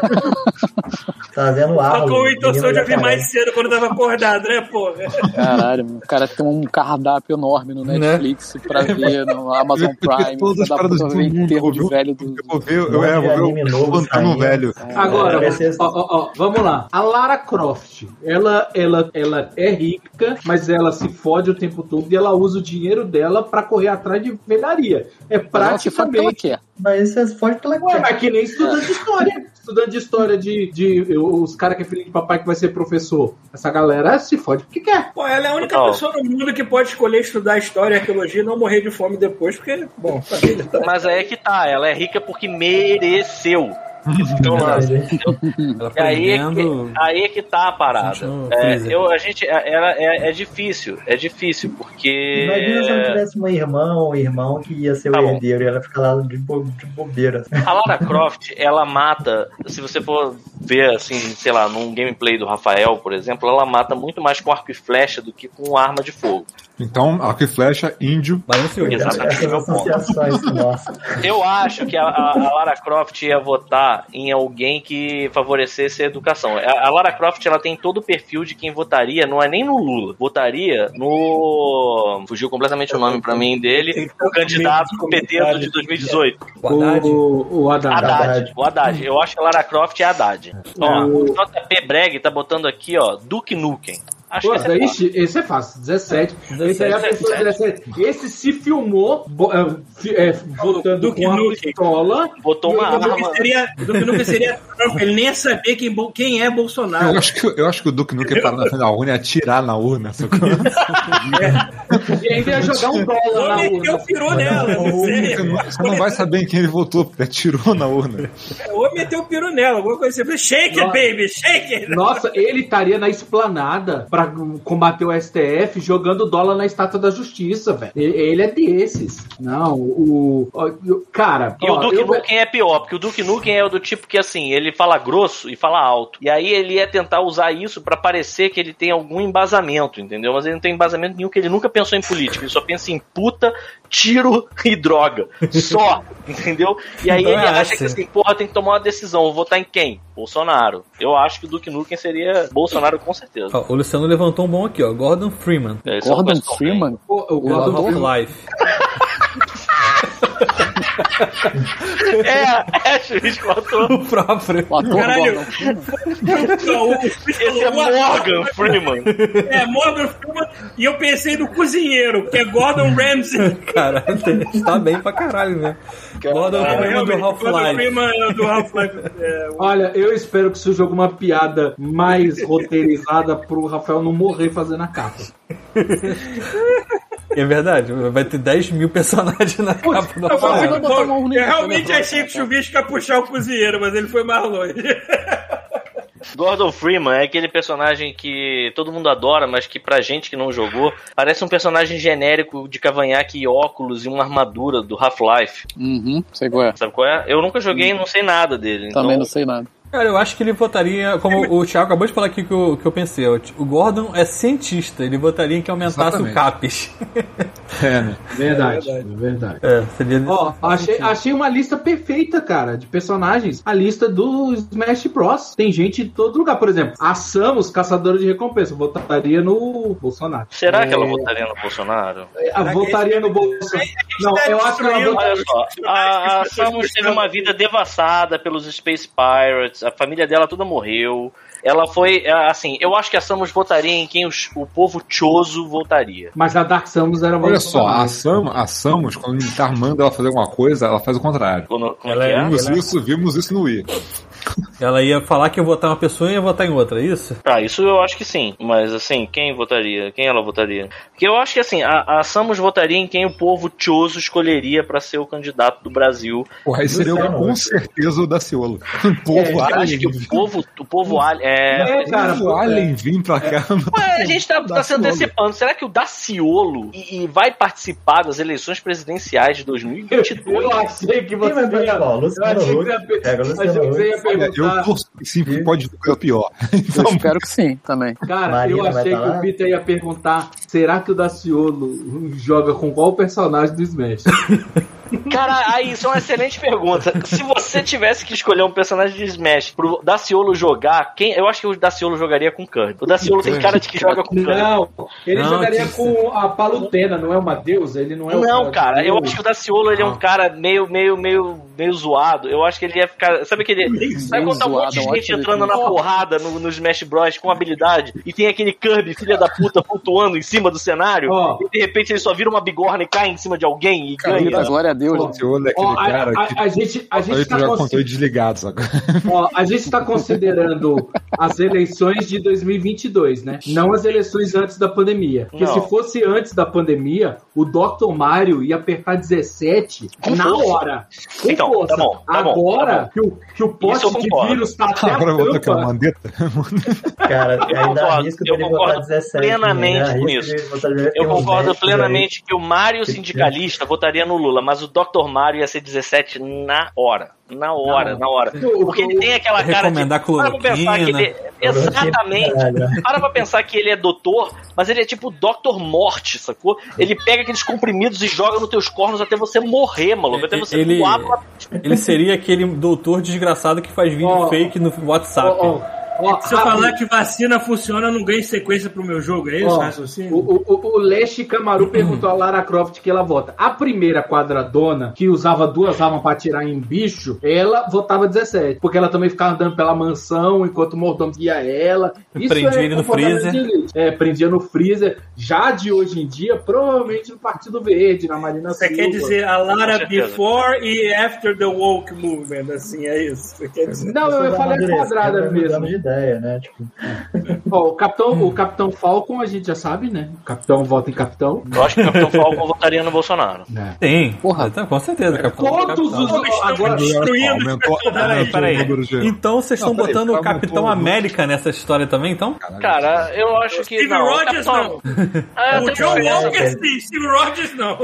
Tá vendo o Só Arlo. com o Então menino eu vi mais cedo quando eu tava acordado, né, porra? Caralho, o cara tem um cardápio enorme no Netflix pra ver no Amazon Prime. Todas as pra dar paradas pra do ver mundo, enterro de viu? velho do. Eu vou ver, eu, Um é, eu monte de vou anime ver o novo Pantano saindo. velho. Agora, vai ser- ó, ó, ó, vamos lá. A Lara Croft, ela, ela, ela é rica, mas ela se fode o tempo todo e ela usa o dinheiro dela pra correr atrás de velharia. É praticamente. quer. Mas isso pode pela Ué, mas que nem estudante de história. Estudante de história de, de os caras que é filho de papai que vai ser professor. Essa galera se fode porque quer. Pô, ela é a única Total. pessoa no mundo que pode escolher estudar história e arqueologia e não morrer de fome depois, porque, bom, família tá. Mas aí é que tá, ela é rica porque mereceu. Então, Ela E aí é, que, aí é que tá a parada. É, eu, a gente, é, ela- é, é difícil, é difícil, porque. Imagina se ela tivesse uma irmã ou um irmão que ia ser Tá o bom. herdeiro e ela fica lá de, bo de bobeira. A Lara Croft, ela mata, se você for ver, assim, sei lá, num gameplay do Rafael, por exemplo, ela mata muito mais com arco e flecha do que com arma de fogo. Então, arco e flecha, índio. Balanceou. Exatamente, nossa. Eu acho que a, a- Lara Croft ia votar em alguém que favorecesse a educação. A, a Lara Croft ela tem todo o perfil de quem votaria, não é nem no Lula, votaria no. Fugiu completamente o nome pra mim dele, o candidato do PT do de 2018. O Haddad. O, o Haddad. Haddad, Haddad. o Haddad. Eu acho que a Lara Croft é Haddad. Ó, o JP Breg tá botando aqui, ó, Duke Nukem. Acho Pô, que esse é esse, fácil. esse é fácil, 17. Esse aí é a 17. pessoa 17. Esse se filmou é, fi- é, votando Duke com uma Nukem. pistola. Botou uma O Duque arma. seria, Duque nunca seria Trump, ele nem ia saber quem, quem é Bolsonaro. Eu acho, que, eu acho que o Duque Nukem ia parar na frente da urna e atirar na urna. sacou? E ainda ia jogar um dólar Ou na meteu urna. o peru nela, Você não- vai saber em quem ele votou, porque atirou na urna. Ou meteu o peru nela, alguma coisa assim. Shake Nossa. baby, shake it. Nossa, ele estaria na esplanada pra combater o STF jogando dólar na estátua da justiça, velho. Ele, é desses. Não, o. o- cara, E ó, o Duke eu- Nukem é pior, porque o Duke Nukem é do tipo que assim, ele fala grosso e fala alto. E aí ele ia tentar usar isso pra parecer que ele tem algum embasamento, entendeu? Mas ele não tem embasamento nenhum, que ele nunca pensou em política, ele só pensa em puta, tiro e droga. Só, entendeu? E aí Então ele é acha que assim. porra, tem que tomar uma decisão, vou votar em quem? Bolsonaro. Eu acho que o Duke Nukem seria Bolsonaro com certeza. Ó, o Luciano levantou um bom aqui, ó. Gordon Freeman. É, é Gordon Freeman? o, o O Gordon Freeman- Half-Life. É, é, juiz contou. O próprio. O ator Caralho. Não, o- Esse é Morgan Freeman. É, Morgan Freeman. E eu pensei no cozinheiro, que é Gordon Ramsay. Caralho, está bem pra caralho, né? Gordon Freeman do Half-Life. É do Half-Life. É, o- Olha, eu espero que surja alguma piada mais roteirizada pro Rafael não morrer fazendo a capa. É verdade, vai ter 10 mil personagens na capa do Eu, Rafael, eu- eu aí, realmente né, achei que o Chuvisco ia puxar o cozinheiro, mas ele foi mais longe. Gordon Freeman é aquele personagem que todo mundo adora, mas que pra gente que não jogou, parece um personagem genérico de cavanhaque e óculos e uma armadura do Half-Life. Uhum, sei qual é. Sabe qual é? Eu nunca joguei e não sei nada dele. Também então, não sei nada. Cara, eu acho que ele votaria, como o Thiago acabou de falar aqui que eu, que eu pensei, o Gordon é cientista, ele votaria em que aumentasse Exatamente. o CAPES. É, né? Verdade, verdade. É, seria Ó, achei, achei uma lista perfeita, cara, de personagens. A lista do Smash Bros. Tem gente de todo lugar. Por exemplo, a Samus, caçadora de recompensa, votaria no Bolsonaro. Será que ela É, votaria no Bolsonaro? a- Votaria no Bolsonaro. Não, eu acho que ela votaria. Olha só, a, a Samus teve uma vida devassada pelos Space Pirates, a família dela toda morreu. Ela foi, é, assim, eu acho que a Samus votaria em quem os- o povo choso votaria. Mas a Dark Samus era uma Olha só, a, Sam, a Samus, quando o militar manda ela fazer alguma coisa, ela faz o contrário. Como, como Ela é é? Vimos isso, vimos isso no Wii. Ela ia falar que ia votar em uma pessoa e ia votar em outra, é isso? Ah, isso eu acho que sim. Mas assim, quem votaria? Quem ela votaria? Porque eu acho que assim, a, a Samus votaria em quem o povo choso escolheria pra ser o candidato do Brasil. Porra, aí seria Luciano, com certeza o Daciolo. Povo É, Eu acho que o povo, o povo alien. É, É, cara, Povo alien vir pra cá. Ué, a gente tá, tá se antecipando. Será que o Daciolo e, e vai participar das eleições presidenciais de 2022? Eu achei que você Quem vai ia. participar? Eu achei que você ia O. Olha, eu torço que sim, porque pode ser o pior. Eu Então, espero que sim, também. Cara, Marina eu achei que o Peter ia perguntar: será que o Daciolo joga com qual personagem do Smash? Cara, aí, isso é uma excelente pergunta. Se você tivesse que escolher um personagem de Smash pro Daciolo jogar, quem? Eu acho que o Daciolo jogaria com Kirby. O Daciolo tem cara de que joga com Kirby. Não, ele Não, jogaria que- com a Palutena, não é uma deusa? Ele não é o Não, cara, eu acho que o Daciolo ele é um cara meio, meio, meio, meio zoado. Eu acho que ele ia ficar. Sabe aquele. Sabe quando tá um monte de gente entrando na porrada no, no Smash Bros com habilidade e tem aquele Kirby, filha da puta, flutuando em cima do cenário Ó. e de repente ele só vira uma bigorna e cai em cima de alguém e ganha. glória a Deus. Ó, Daciolo é aquele Ó, cara a- que a gente, a gente ele tá desligado? Ó, a gente está considerando as eleições de 2022, né? Não as eleições antes da pandemia. Porque Não. se fosse antes da pandemia, o Dr. Mario ia apertar 17 Com na força. hora. Com Então, força. tá bom, tá Agora tá bom. que o, que o pote de vírus tá até a Agora eu vou tocar uma tampa. mandeta. Cara, Eu ainda concordo, arrisco eu concordo votar 17. plenamente né? com isso. dele votar 17, Eu concordo 10 por aí. plenamente que o Mario sindicalista votaria no Lula, mas o Dr. Mario ia ser 17 na hora. Na hora, Não. na hora. Porque ele tem aquela cara de. Para pra pensar que ele. Exatamente. Caralho. Para pra pensar que ele é doutor, mas ele é tipo o Dr. Morte, sacou? Ele pega aqueles comprimidos e joga nos teus cornos até você morrer, maluco. Até você Ele- voar pra... Ele seria aquele doutor desgraçado que faz vídeo Ó, fake no WhatsApp. Ó, ó, Ó, Se eu rápido. falar que vacina funciona, eu não ganho sequência pro meu jogo, é isso? Ó, o raciocínio? O, o, o Leste Camaru perguntou a Lara Croft que ela vota. A primeira quadradona, que usava duas armas pra atirar em bicho, ela votava 17. Porque ela também ficava andando pela mansão enquanto o mordomo guia ela. Isso Prendia ele no freezer. É, prendia no freezer. Já de hoje em dia, provavelmente no Partido Verde, na Marina Você Silva. quer dizer a Lara before e after the woke movement, assim, é isso? Você quer dizer? Não, eu falei a quadrada mesmo. De ideia, né? Tipo, Ó, o Capitão, o Capitão Falcon, a gente já sabe, né? O Capitão vota em Capitão. Eu acho que o Capitão Falcon votaria no Bolsonaro. Tem. Porra, tá, com certeza. Capitão. Todos Capitão. os. Agora, Destruindo Aumentou, Peraí, aumentou peraí. de... Então vocês estão peraí, botando o Capitão América nessa história também, então? Cara, eu acho que. Steve não, Rogers não. Ah, O tenho John. Walker sim, Steve Rogers não.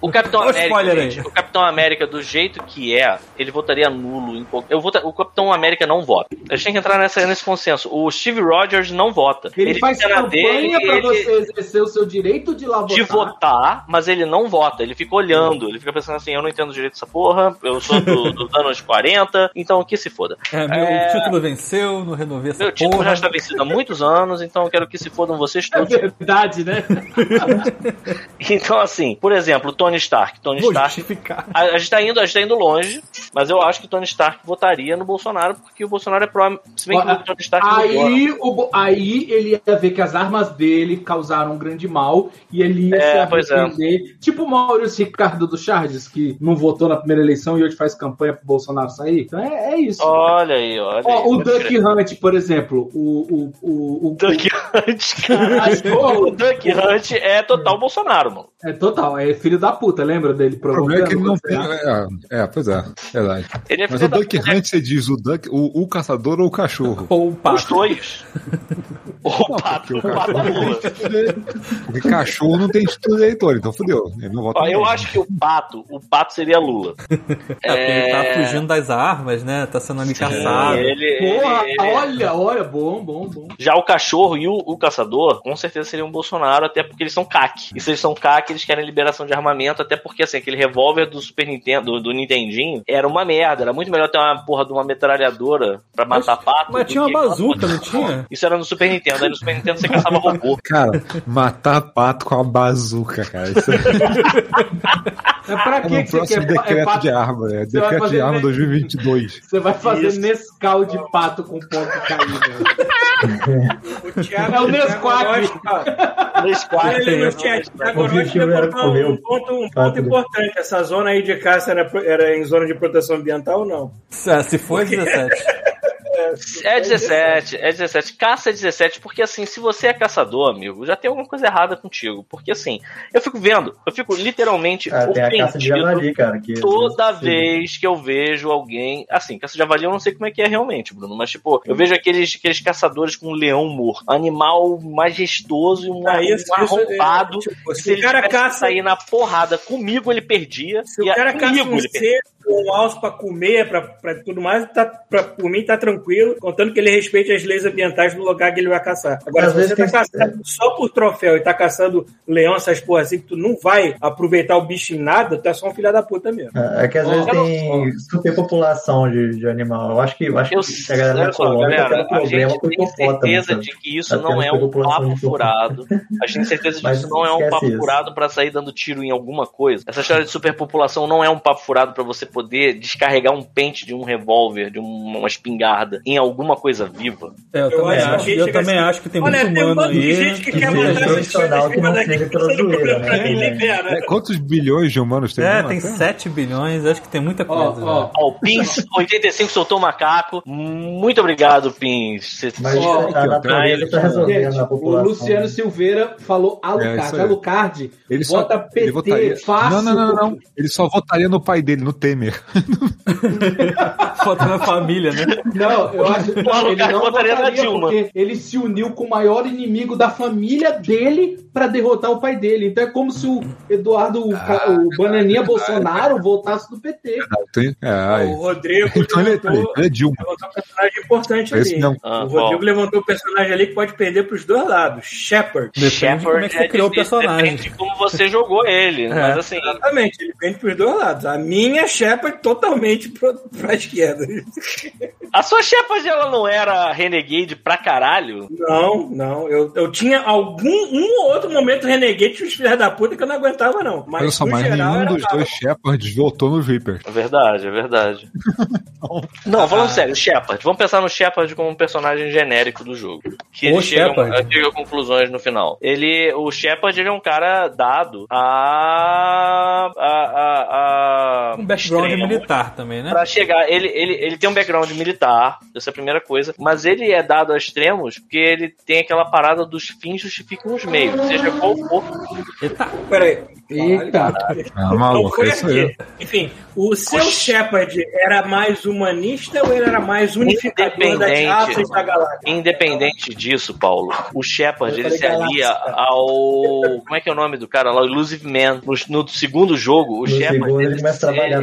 O Capitão América, gente, o Capitão América, do jeito que é, ele votaria nulo em qualquer. Eu vota... O Capitão América não vota. A gente tem que entrar nessa, nesse consenso. O Steve Rogers não vota. ele, faz fica na campanha dele, pra ele- você exercer o seu direito de lá votar. de votar, mas ele não vota. Ele fica olhando. Ele fica pensando assim: eu não entendo direito dessa porra, eu sou do, dos anos 40, então que se foda. É, meu É. título venceu, não renovei essa Meu título porra. já está vencido há muitos anos, então eu quero que se fodam vocês É todos. verdade, né? Então, assim, por exemplo, Tony Stark. Tony Vou Stark justificar. A, a gente tá indo, a gente tá indo longe, mas eu acho que Tony Stark votaria no Bolsonaro, porque o Bolsonaro é pró. Se bem Aí, o, aí ele ia ver que as armas dele causaram um grande mal e ele ia É, se é. Tipo o Maurício Ricardo do Charles, que não votou na primeira eleição e hoje faz campanha pro Bolsonaro sair. Então é, é isso. Olha aí, olha Ó, aí. o pode Duck. Hunt, por exemplo, o. o, o, o Duck Hunt, cara. O Duck Hunt é total Bolsonaro, mano. É total, é filho da puta, lembra dele O problema é que ele não tem. provocando? É, é, pois é, verdade. Ele é Mas o Duck puta, Hunt, você diz o, duck, o, o caçador ou o cachorro? Ou o Os pato. dois. O pato, o pato pula. Porque cachorro não tem título de eleitor, então fudeu. Ele não vota Ó, eu acho que o pato, o pato seria Lula. É, porque ele tá fugindo das armas, né? Tá sendo ali caçado. Ele, Porra, ele- olha, olha, bom, bom, bom. Já o cachorro e o, o caçador, com certeza seriam Bolsonaro, até porque eles são CAC. E se eles são CAC, eles querem liberação de armamento, até porque, assim, aquele revólver do Super Nintendo, do, do Nintendinho, era uma merda. Era muito melhor ter uma porra de uma metralhadora pra matar pato. Mas tinha uma bazuca, não tinha? Isso era no Super Nintendo. Aí no Super Nintendo você caçava robô. Cara, matar pato com a bazuca, cara. Isso é, É pra é que, no que você próximo quer? decreto é de arma, é decreto de fazer arma ne- 2022. Você vai fazer Isso. Nescau de pato com ponto caído. O Thiago, É o Thiago ali no chat, Thiago O era levantou comer um o ponto, um ponto pato. importante. Essa zona aí de caça era, era em zona de proteção ambiental ou não? Se se for 17. É 17, é 17. Caça é 17, porque assim, se você é caçador, amigo, já tem alguma coisa errada contigo. Porque assim, eu fico vendo, eu fico literalmente Ah, tem a caça de ofendido javali, cara. Que toda Sim. vez que eu vejo alguém. Assim, caça de javali eu não sei como é que é realmente, Bruno, mas tipo, eu vejo aqueles, aqueles caçadores com um leão morto. Animal majestoso e um, Ah, isso- um isso é- arrombado. tipo, se se o ele cara caça- sair na porrada comigo, ele perdia. Se o e cara caça comigo um ele perdia. Um alce pra comer, pra, pra tudo mais, tá, pra, por mim tá tranquilo, contando que ele respeite as leis ambientais do lugar que ele vai caçar. Agora, Às se você vezes tá tem- caçando só por troféu e tá caçando leão, essas porra assim, que tu não vai aproveitar o bicho em nada, tu é só um filho da puta mesmo. É que às vezes tem superpopulação de, de animal. Eu acho que, eu acho Eu, que a galera só, econômica galera, tem um a problema gente com tem hipopótamo. certeza de que isso não é um papo furado. A gente tem certeza de que isso não é um papo isso. furado pra sair dando tiro em alguma coisa. Essa história de superpopulação não é um papo furado pra você poder descarregar um pente de um revólver, de um- uma espingarda em alguma coisa viva. É, eu, Eu também acho que acho. a gente Eu também assim, acho que tem Olha, muito tem um humano bando de aí. gente que quer seja matar essas profissional coisas que não seja zoeira, pra né? É. É, quantos bilhões de humanos tem? É, tem Terra? 7 bilhões, acho que tem muita Ó, coisa. ó, né? Ó, o Pins 85 soltou o macaco. Muito obrigado, Pins. Você- Mas Ó, resolvendo Gente, a o. Luciano Silveira falou É, Alucard. Alucard Ele só vota PT ele votaria. fácil. Não, não, não, não, Ele só votaria no pai dele, no Temer. Falta na família, né? Não, eu acho que O ele não votaria na Dilma. porque ele se uniu com o maior inimigo da família dele pra derrotar o pai dele. Então é como se o Eduardo, o Ca- o Bananinha Bolsonaro votasse no PT. Tem- É. O Rodrigo Então ele, levantou, ele é Dilma. levantou um personagem importante Esse ali. não. Ah, o Rodrigo bom. levantou um personagem ali que pode perder pros dois lados. Shepard. Depende de como é que você criou o personagem. Depende de como você jogou ele. Mas assim, Exatamente, ele perde pros dois lados. A minha Shepard Shepard totalmente pro, pra esquerda. A sua Shepard, ela não era Renegade pra caralho? Não, não. Eu, eu tinha algum um ou outro momento Renegade os filhos da puta que eu não aguentava, não. Mas Olha só, mas geral, nenhum dos dois Shepards voltou no Reaper. É verdade, é verdade. Não, falando sério, Shepard. Vamos pensar no Shepard como um personagem genérico do jogo. Que O ele chega, Shepard. chega a conclusões no final. Ele, o Shepard, ele é um cara dado a. a. a, a Um background extremo. militar também, né? Pra chegar, ele, ele, ele tem um background militar, essa é a primeira coisa, mas ele é dado a extremos porque ele tem aquela parada dos fins justificam os meios, seja qual for. Eita, Peraí. Eita. Ah, maluco, é isso aí. aqui. Enfim, o seu Shepard era mais humanista ou ele era mais unificador raças da galáxia? Independente disso, Paulo, o Shepard ele se alia ao. Como é que é o nome do cara lá? O Illusive Man. No, no segundo jogo, o No Shepard segundo ele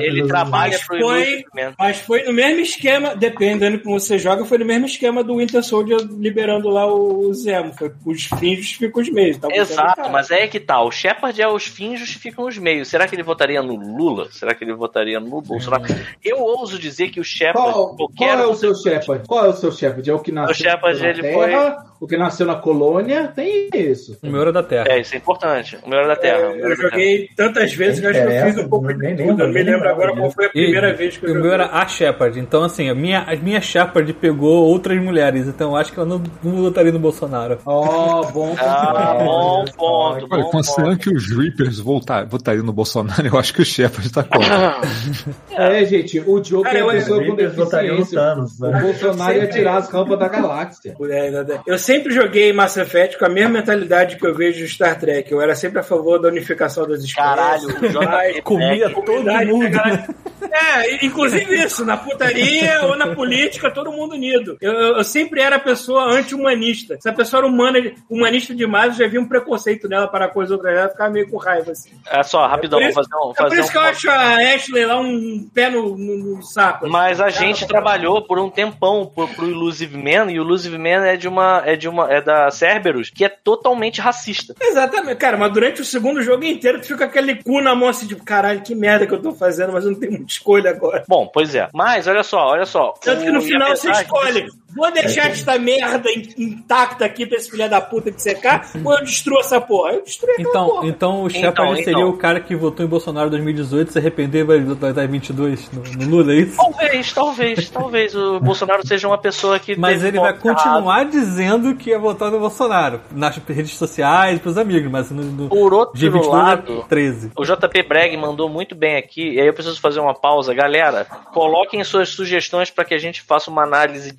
ele Illusive trabalha Mas foi-. Mas foi no mesmo esquema, dependendo como você joga, foi no mesmo esquema do Winter Soldier liberando lá o Zemo. Foi os fins justificam os meios. Tá Exato, mas aí é que tá. O Shepard é os fins justificam os meios. Será que ele votaria no Lula? Será que ele votaria no Bolsonaro? Eu ouso dizer que o Shepard, Qual, qualquer. qual é o seu Shepard? Qual é o seu Shepard? É o que nasceu Shepard, na ele Terra, o que nasceu na colônia? Tem isso. o meu era da Terra. É, isso é importante. O melhor da Terra. o É, eu joguei tantas vezes que eu acho que eu fiz um pouco de tudo. Eu me lembro agora qual foi a E primeira vez que eu o joguei. meu era a Shepard, então assim, a minha, a minha Shepard pegou outras mulheres, então eu acho que ela não, não votaria no Bolsonaro. Ó, bom. Ah, bom ponto. Olha, Bom considerando ponto. que os Reapers voltar, votariam no Bolsonaro, eu acho que o Shepard tá contra. É, gente, o Diogo é uma pessoa com deficiência. Thanos. O né? Bolsonaro ia tirar as rampas da galáxia. É, Eu sempre joguei Mass Effect com a mesma mentalidade que eu vejo no Star Trek. Eu era sempre a favor da unificação das espécies. Caralho, o JP Comia Black. todo mundo. né? É, inclusive isso, na putaria ou na política, todo mundo unido. Eu, eu- sempre era a pessoa anti-humanista. Se a pessoa era humana, humanista demais, eu já vi um preconceito nela para coisas outras, ela ficava meio com raiva. Assim. É só, rapidão, Por vou isso- fazer um. É por Fazer isso que eu um... acho a Ashley lá um pé no, no- no saco. assim. Mas a gente trabalhou por um tempão pro, pro Illusive Man, e o Illusive Man é de uma. é de uma. é da Cerberus, que é totalmente racista. Exatamente, cara, mas durante o segundo jogo inteiro tu fica aquele cu na mão assim, tipo, caralho, que merda que eu tô fazendo, mas eu não tenho muita escolha agora. Bom, pois é. Mas olha só, olha só. Tanto que no final você escolhe, disso- vou deixar esta merda in- intacta aqui pra esse filho da puta de secar, ou eu destruo essa porra? Eu aquela Então, porra. então o Shepard então. seria o cara que votou em Bolsonaro em 2018 se arrepender e vai votar em 22 no, no Lula, é isso? Talvez, talvez, talvez o Bolsonaro seja uma pessoa que. Mas ele vai continuar dizendo que ia votar no Bolsonaro nas redes sociais, pros amigos, mas no, no Por outro dia 22 lado, é 13. O JP Breg mandou muito bem aqui, e aí eu preciso fazer uma pausa. Galera, coloquem suas sugestões para que a gente faça uma análise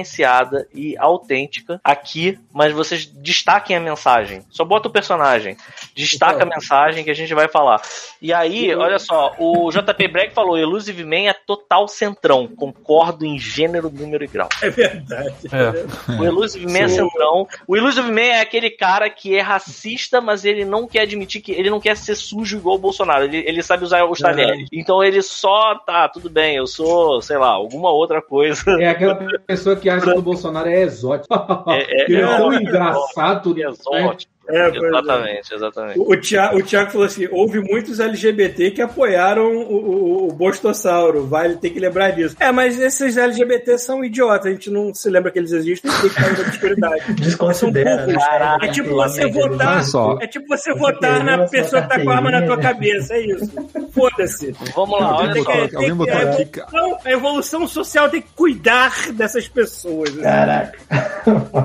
diferenciada e autêntica aqui, mas vocês destaquem a mensagem. Só bota o personagem, destaca a mensagem que a gente vai falar. E aí, olha só, o JP Breg falou: Elusive Man é total centrão. Concordo em gênero, número e grau. É verdade. É. O Elusive Man é centrão. O Elusive Man é aquele cara que é racista, mas ele não quer admitir que ele não quer ser sujo igual o Bolsonaro. Ele, ele sabe usar os talheres. Então ele só tá, tudo bem, eu sou, sei lá, alguma outra coisa. É aquela pessoa que acha que o Bolsonaro é exótico. É, é, Ele é, é, tão é, engraçado. É né? exótico. É, é. Exatamente, exatamente. O, o, Thiago, o Thiago falou assim: houve muitos LGBT que apoiaram o, o, o Bostossauro. Vale ter que lembrar disso. É, mas esses LGBT são idiotas. A gente não se lembra que eles existem e tem que estar na obscuridade. Desconsidera. né? Caralho. É tipo você votar. É tipo você votar na pessoa que tá com a arma na tua cabeça. É isso. Foda-se. Vamos lá, olha só. que- Alguém botou a, aqui, evolução, a evolução social tem que cuidar dessas pessoas. assim. Caraca.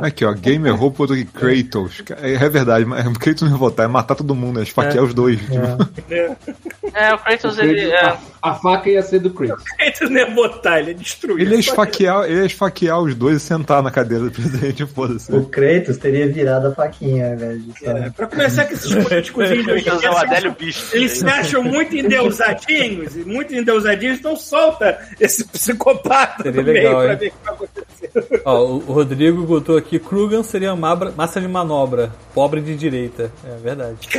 Aqui, ó, Gamer Roupa do Kratos. É, é verdade, mas Kratos não ia votar, é matar todo mundo, é esfaquear os dois. tipo. É, o Kratos, ele. É, A, a faca ia ser do Kratos. Ele não é votar, ele é destruir. Ele ia, esfaquear, ele ia esfaquear os dois e sentar na cadeira do presidente, foda-se. O Kratos teria virado a faquinha, só- É, pra começar com esses políticos Kratos é dia, o se Adélio Bispo. Eles se acham muito endeusadinhos, e muito endeusadinhos, então solta esse psicopata Seria no meio legal, pra hein? ver o que vai acontecer. Ó, o o Rodrigo botou aqui: Krugan seria massa de manobra, pobre de direita. É verdade.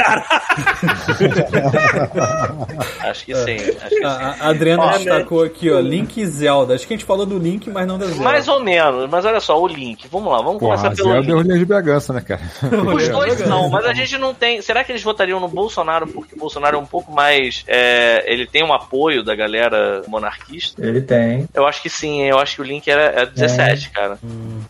Acho que sim. Acho que A, sim. a Adriana Ó, destacou aqui, ó, Link e Zelda. Acho que a gente falou do Link, mas não da Zelda. Mais ou menos, mas olha só, o Link. Vamos lá, vamos Porra, começar pelo Zelda Link. é orelha de Bragança, né, cara? Os dois não, mas a gente não tem. Será que eles votariam no Bolsonaro porque o Bolsonaro é um pouco mais é, é, ele tem um apoio da galera monarquista? Ele tem. Eu acho que sim, eu acho que o link era, é 17, cara.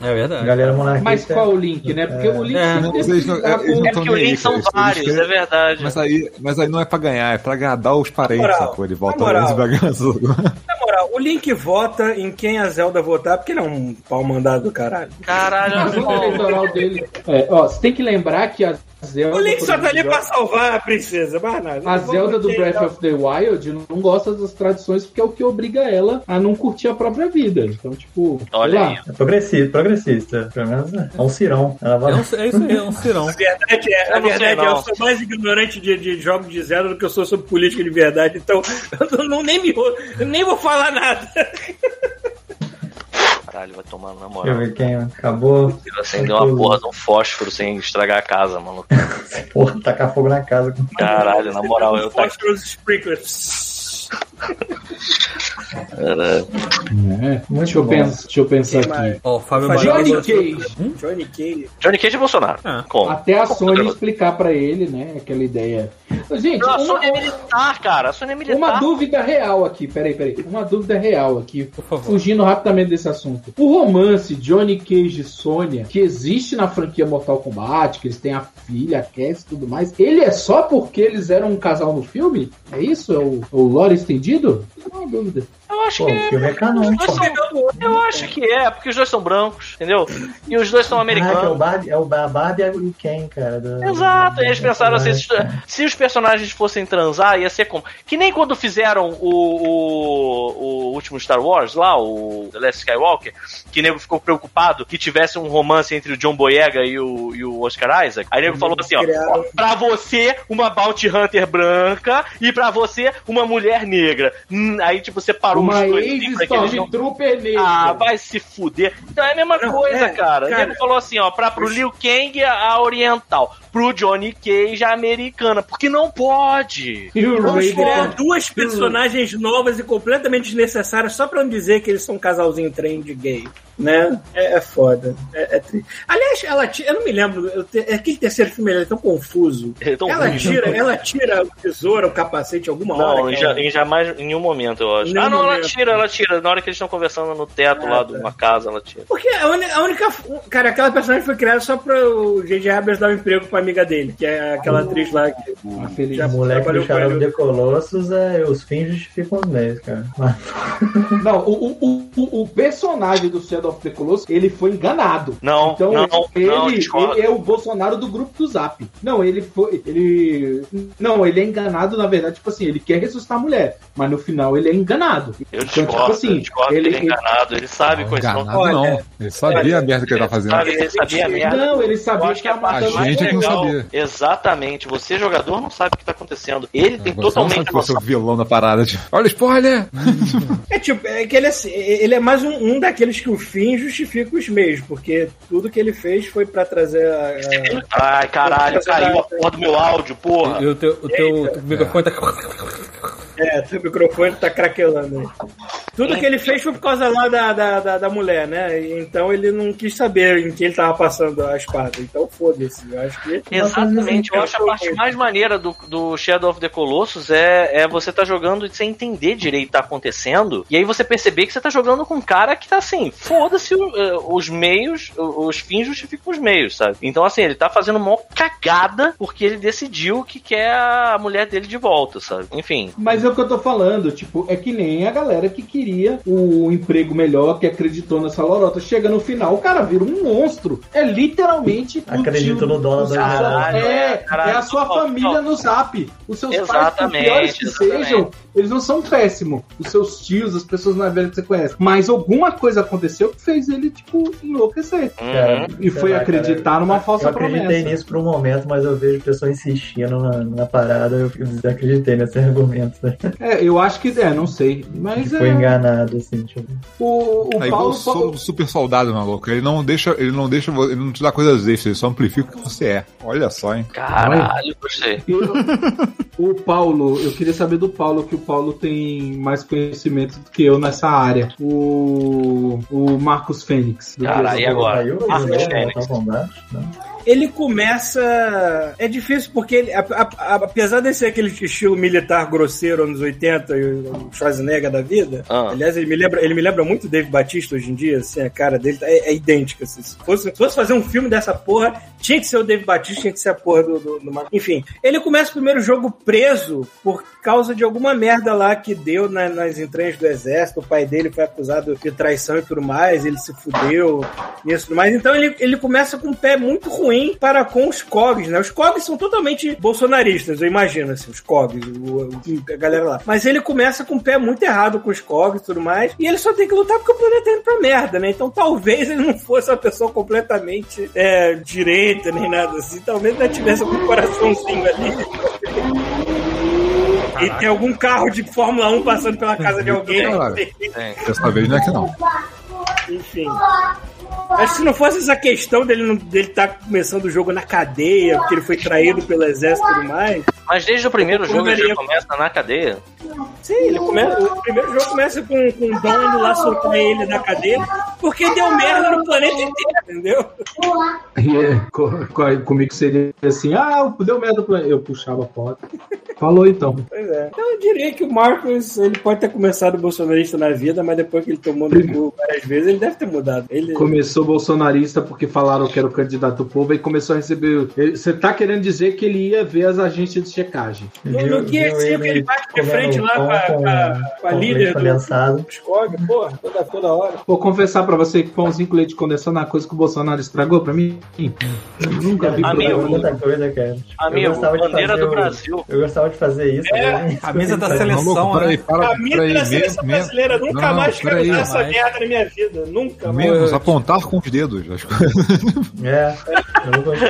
É verdade. Galera monarquista. Mas qual o link, né? Porque o link É, não, eles não- dá É porque o link são. Eles vários, querem- é verdade. Mas aí, mas aí não é pra ganhar, é pra agradar os parentes, moral, sacou? Ele volta moral. longe pra ganhar. Na moral, o Link vota em quem a Zelda votar, porque ele é um pau mandado do caralho. Caralho, só. eleitoral dele. É, ó, você tem que lembrar que a Zelda. O Link só tá ali pra salvar a princesa, mais nada. A Zelda do Breath of the Wild não gosta das tradições porque é o que obriga ela a não curtir a própria vida. Então, tipo, Olha lá. É progressista, progressista. Pelo menos é um cirão. Ela É, vai... um, é isso aí, é um cirão. A verdade é, a Eu não sei, verdade é, eu sou mais ignorante de, de jogos de Zelda do que eu sou sobre política de verdade, então eu não, nem, me, eu nem vou falar nada. Caralho, vai tomar na Deixa eu moral. ver quem acabou. Eu acendeu uma porra de um fósforo sem estragar a casa, mano. Porra, tacar fogo na casa. Caralho, na moral, eu tá. Fósforos sprinklers. Caralho. É. Deixa eu, pensar, deixa eu pensar aqui. Ó. Johnny Cage. Johnny Cage. Johnny Cage e Bolsonaro. Ah. Como? Até a Como Sony explicar pra ele, né? Aquela ideia. Gente, Não, a uma, Sony é militar, cara. A Sony é militar. uma dúvida real aqui. Peraí, peraí. Uma dúvida real aqui. Por favor. Fugindo rapidamente desse assunto. O romance Johnny Cage e Sônia, que existe na franquia Mortal Kombat, que eles têm a filha, a Cass e tudo mais, ele é só porque eles eram um casal no filme? É isso? É o, o lore estendido? Não uma dúvida. Eu acho Pô, que o é. filme é pô. são- Eu acho que é, porque os dois são brancos, entendeu? E os dois são Caraca, é o americanos. Barbie, é o Ba- Barbie e o Ken, cara. do- Exato, do- e eles pensaram assim, se, se os personagens fossem transar, ia ser como. Que nem quando fizeram o, o, o último Star Wars lá, o The Last Skywalker, que nego ficou preocupado que tivesse um romance entre o John Boyega e o, e o Oscar Isaac. Aí nego falou assim, ó, pra você, uma Bounty Hunter branca, e pra você, uma mulher negra. Hum, aí, tipo, separou Uma dois assim, ex-Stormtrooper negra. ah, vai se fuder. Então é a mesma Não, coisa, é, cara. cara. Ele falou assim, ó, pra, pro Liu Kang a oriental, pro Johnny Cage a americana, porque não pode. E o Vamos criar duas personagens novas e completamente desnecessárias só pra não dizer que eles são um casalzinho trend gay. Né? É, é foda. É, é tri- Aliás, ela tira, eu não me lembro. Eu te, aquele terceiro filme ele é tão confuso. É tão ela ruim. tira, ela tira o tesouro, o capacete alguma Não, hora. em, cara. ja- em jamais, em nenhum momento, eu acho. Nenhum ah, não, ela tira, ela tira. Na hora que eles estão conversando no teto Ah, lá tá. de uma casa, ela tira. Porque a, uni- a única. Cara, aquela personagem foi criada só pra o J.J. Abrams dar um emprego pra amiga dele, que é aquela atriz lá que A feliz. já O moleque do ele. de Colossus, é, os fins justificam os meios, cara. Mas- Não, o, o, o, o personagem do Shadow of the Colossus, ele foi enganado. Não, Então não, ele, não, ele é o Bolsonaro do grupo do Zap. Não, ele foi. Ele. Não, ele é enganado, na verdade, tipo assim, ele quer ressuscitar a mulher. Mas no final ele é enganado. Eu Então, discordo, tipo assim, eu discordo ele- que ele é enganado. Ele sabe Não, não enganado Olha, não. Ele sabia a merda que ele tá fazendo. Sabe, ele sabia a merda. Não, ele Eu sabia acho que é a parte A mais gente é que não legal. sabia. Exatamente. Você, jogador, não sabe o que tá acontecendo. Ele tem Você não sabe totalmente que você é noção. o vilão da parada. Tipo, Olha, spoiler! É tipo, é que ele é, ele é mais um, um daqueles que o fim justifica os meios, porque tudo que ele fez foi pra trazer a. a- Ai, caralho, caiu a porra do meu áudio, porra. E o teu, o teu, Eita. microfone tá. É, seu microfone tá craquelando aí. Tudo que ele fez foi por causa lá da, da, da, da mulher, né? Então ele não quis saber em que ele tava passando a espada. Então foda-se. Eu acho que. Exatamente, eu acho a parte mais maneira do, do Shadow of the Colossus é, é você tá jogando sem entender direito o que tá acontecendo, e aí você perceber que você tá jogando com um cara que tá assim, foda-se eh, os meios, os fins justificam os meios, sabe? Então assim, ele tá fazendo uma cagada porque ele decidiu que quer a mulher dele de volta, sabe? Enfim. Mas é o que eu tô falando, tipo, é que nem a galera que queria o emprego melhor, que acreditou nessa lorota. Chega no final, o cara vira um monstro. É literalmente Acredito tio- no dólar o- da Caralho, É, caralho, é a sua família no zap. Os seus pais, por Exatamente, piores que exatamente. sejam, eles não são péssimos. Os seus tios, as pessoas mais velhas que você conhece. Mas alguma coisa aconteceu que fez ele, tipo, enlouquecer. Uhum. E foi lá, acreditar cara, numa falsa Eu acreditei promessa. nisso por um momento, mas eu vejo pessoas insistindo na, na parada, eu desacreditei nesse argumento. Né? É, eu acho que é, não sei. Mas Foi é. Enganado, assim, tipo. O, o É igual Paulo. o so- o super soldado, maluco. Ele não deixa, ele não deixa, ele não te dá coisas extras, ele só amplifica o que você é. Olha só, hein? Caralho, gostei. O Paulo, eu queria saber do Paulo, que o Paulo tem mais conhecimento do que eu nessa área. O, o Marcos Fênix. Cara, e agora? Marcos né, Fênix. Kombat, né? Ele começa. É difícil porque ele, a- a- a- apesar de ser aquele estilo militar grosseiro anos 80 e o Schwarzenegger da vida, Ah. aliás, ele me lembra, ele me lembra muito Dave Batista hoje em dia, assim, a cara dele tá- é, é idêntica. assim. Se, fosse, se fosse fazer um filme dessa porra, tinha que ser o Dave Batista, tinha que ser a porra do. do, do Enfim, ele começa o primeiro jogo preso por causa de alguma merda lá que deu na- nas entranhas do exército. O pai dele foi acusado de traição e tudo mais, ele se fudeu e isso tudo mais. Então ele, ele começa com um pé muito ruim para com os COGs, né? Os COGs são totalmente bolsonaristas, eu imagino, assim, os COGs, o- o- a galera lá. Mas ele começa com o pé muito errado com os COGs e tudo mais, e ele só tem que lutar porque o planeta tá indo pra merda, né? Então talvez ele não fosse uma pessoa completamente é, direita, nem nada assim. Talvez ele tivesse algum coraçãozinho ali. E tem algum carro de Fórmula 1 passando pela casa de alguém. Dessa vez não é que não. Enfim. Mas se não fosse essa questão dele não, dele estar começando o jogo na cadeia, porque ele foi traído pelo exército e tudo mais. Mas desde o primeiro jogo ele Comeria- já começa na cadeia. Sim, ele começa, o primeiro jogo começa com, com o Dom indo lá soltar ele da cadeia, porque deu merda no planeta inteiro, entendeu? E é, co- co- comigo seria assim, ah, deu merda pra Eu puxava a porta. Falou então. Pois é. Então eu diria que o Marcos, ele pode ter começado bolsonarista na vida, mas depois que ele tomou no cu várias vezes, ele deve ter mudado. Ele... Começou bolsonarista porque falaram que era o candidato do povo e começou a receber. Você tá querendo dizer que ele ia ver as agências de checagem. No, no 5 ele bate de frente lá com a, com a- com líder do porra, toda, toda hora. Vou confessar pra você que pãozinho com leite condensado é uma coisa que o Bolsonaro estragou pra mim. Eu nunca vi Amigo. Muita coisa, cara. Amigo, eu gostava de bandeira fazer do Brasil. Eu gostava de fazer isso. É, né? Camisa da seleção, Maluco, peraí, né? para, Camisa da seleção brasileira, nunca Não, mais quero usar essa merda na minha vida. Nunca mais. Menos apontar com os dedos. As coisas. É, eu não gosto.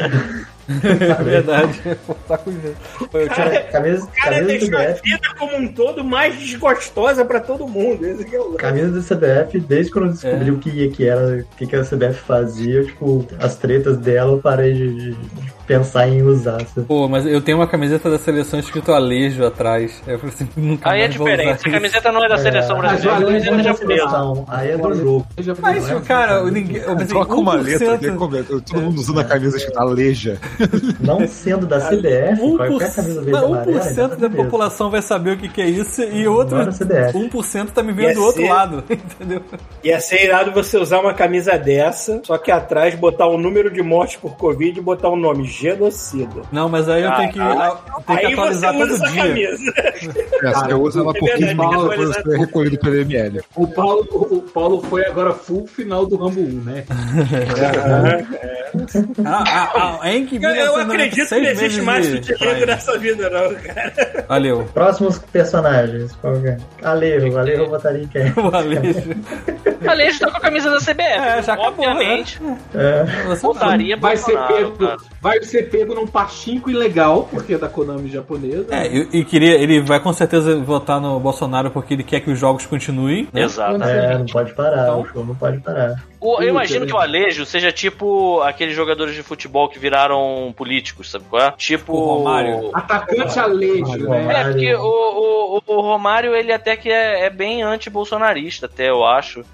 É verdade. Tá com jeito. Eu tinha- Camisa, O cara camisa do deixou a vida como um todo mais desgostosa pra todo mundo. Esse que é o camisa do CBF, desde quando eu descobri É. o que, que era, o que, que a CBF fazia, tipo, as tretas dela, eu parei de, de- de pensar em usar. sabe? Pô, mas eu tenho uma camiseta da seleção escrito Alejo atrás. Eu falei assim, nunca Aí é diferente. isso. camiseta não é da seleção brasileira, é da Alejo camiseta é japonesa. seleção, aí é do jogo. Mas, cara, ninguém. Eu pensei, Troca uma letra, 1%, que é como- todo mundo usando a camisa escrita Aleja. Não sendo da CBF, qualquer camisa 1%, verde e não, amarela, 1% é da população vai saber o que, que é isso e outro Bora CBF. 1% tá me vendo do outro lado, entendeu? Ia ser irado você usar uma camisa dessa, só que atrás botar o número de mortes por Covid e botar o nome genocida. Não, mas aí eu tenho que, Caralho. tenho que atualizar todo dia. camisa. Essa eu uso ela é pouquinho verdade, mal tem que depois de ser recolhido pelo ML. O Paulo, o Paulo foi agora full final do Rambo 1, né? Ah, ah, ah, Eu, eu 1996 acredito que não existe mais futebol nessa vida, não, cara. Valeu. Próximos personagens. qual que é? Alejo, Alejo eu botaria em quem? O Alejo. Alejo tá com a camisa da CBF. É, já acabou, Obviamente, É, Você votaria Vai ser, pego, cara. vai ser pego num pachinko ilegal, porque é da Konami japonesa. É, e, e queria, ele vai com certeza votar no Bolsonaro porque ele quer que os jogos continuem. Né? Exato. é, não pode parar, o show não pode parar. O- eu imagino que o Alejo seja tipo aqueles jogadores de futebol que viraram políticos, sabe qual é? Tipo. O Romário. Atacante Alejo, né? É, porque o, o, o Romário, ele até que é, é bem anti-bolsonarista, até, eu acho.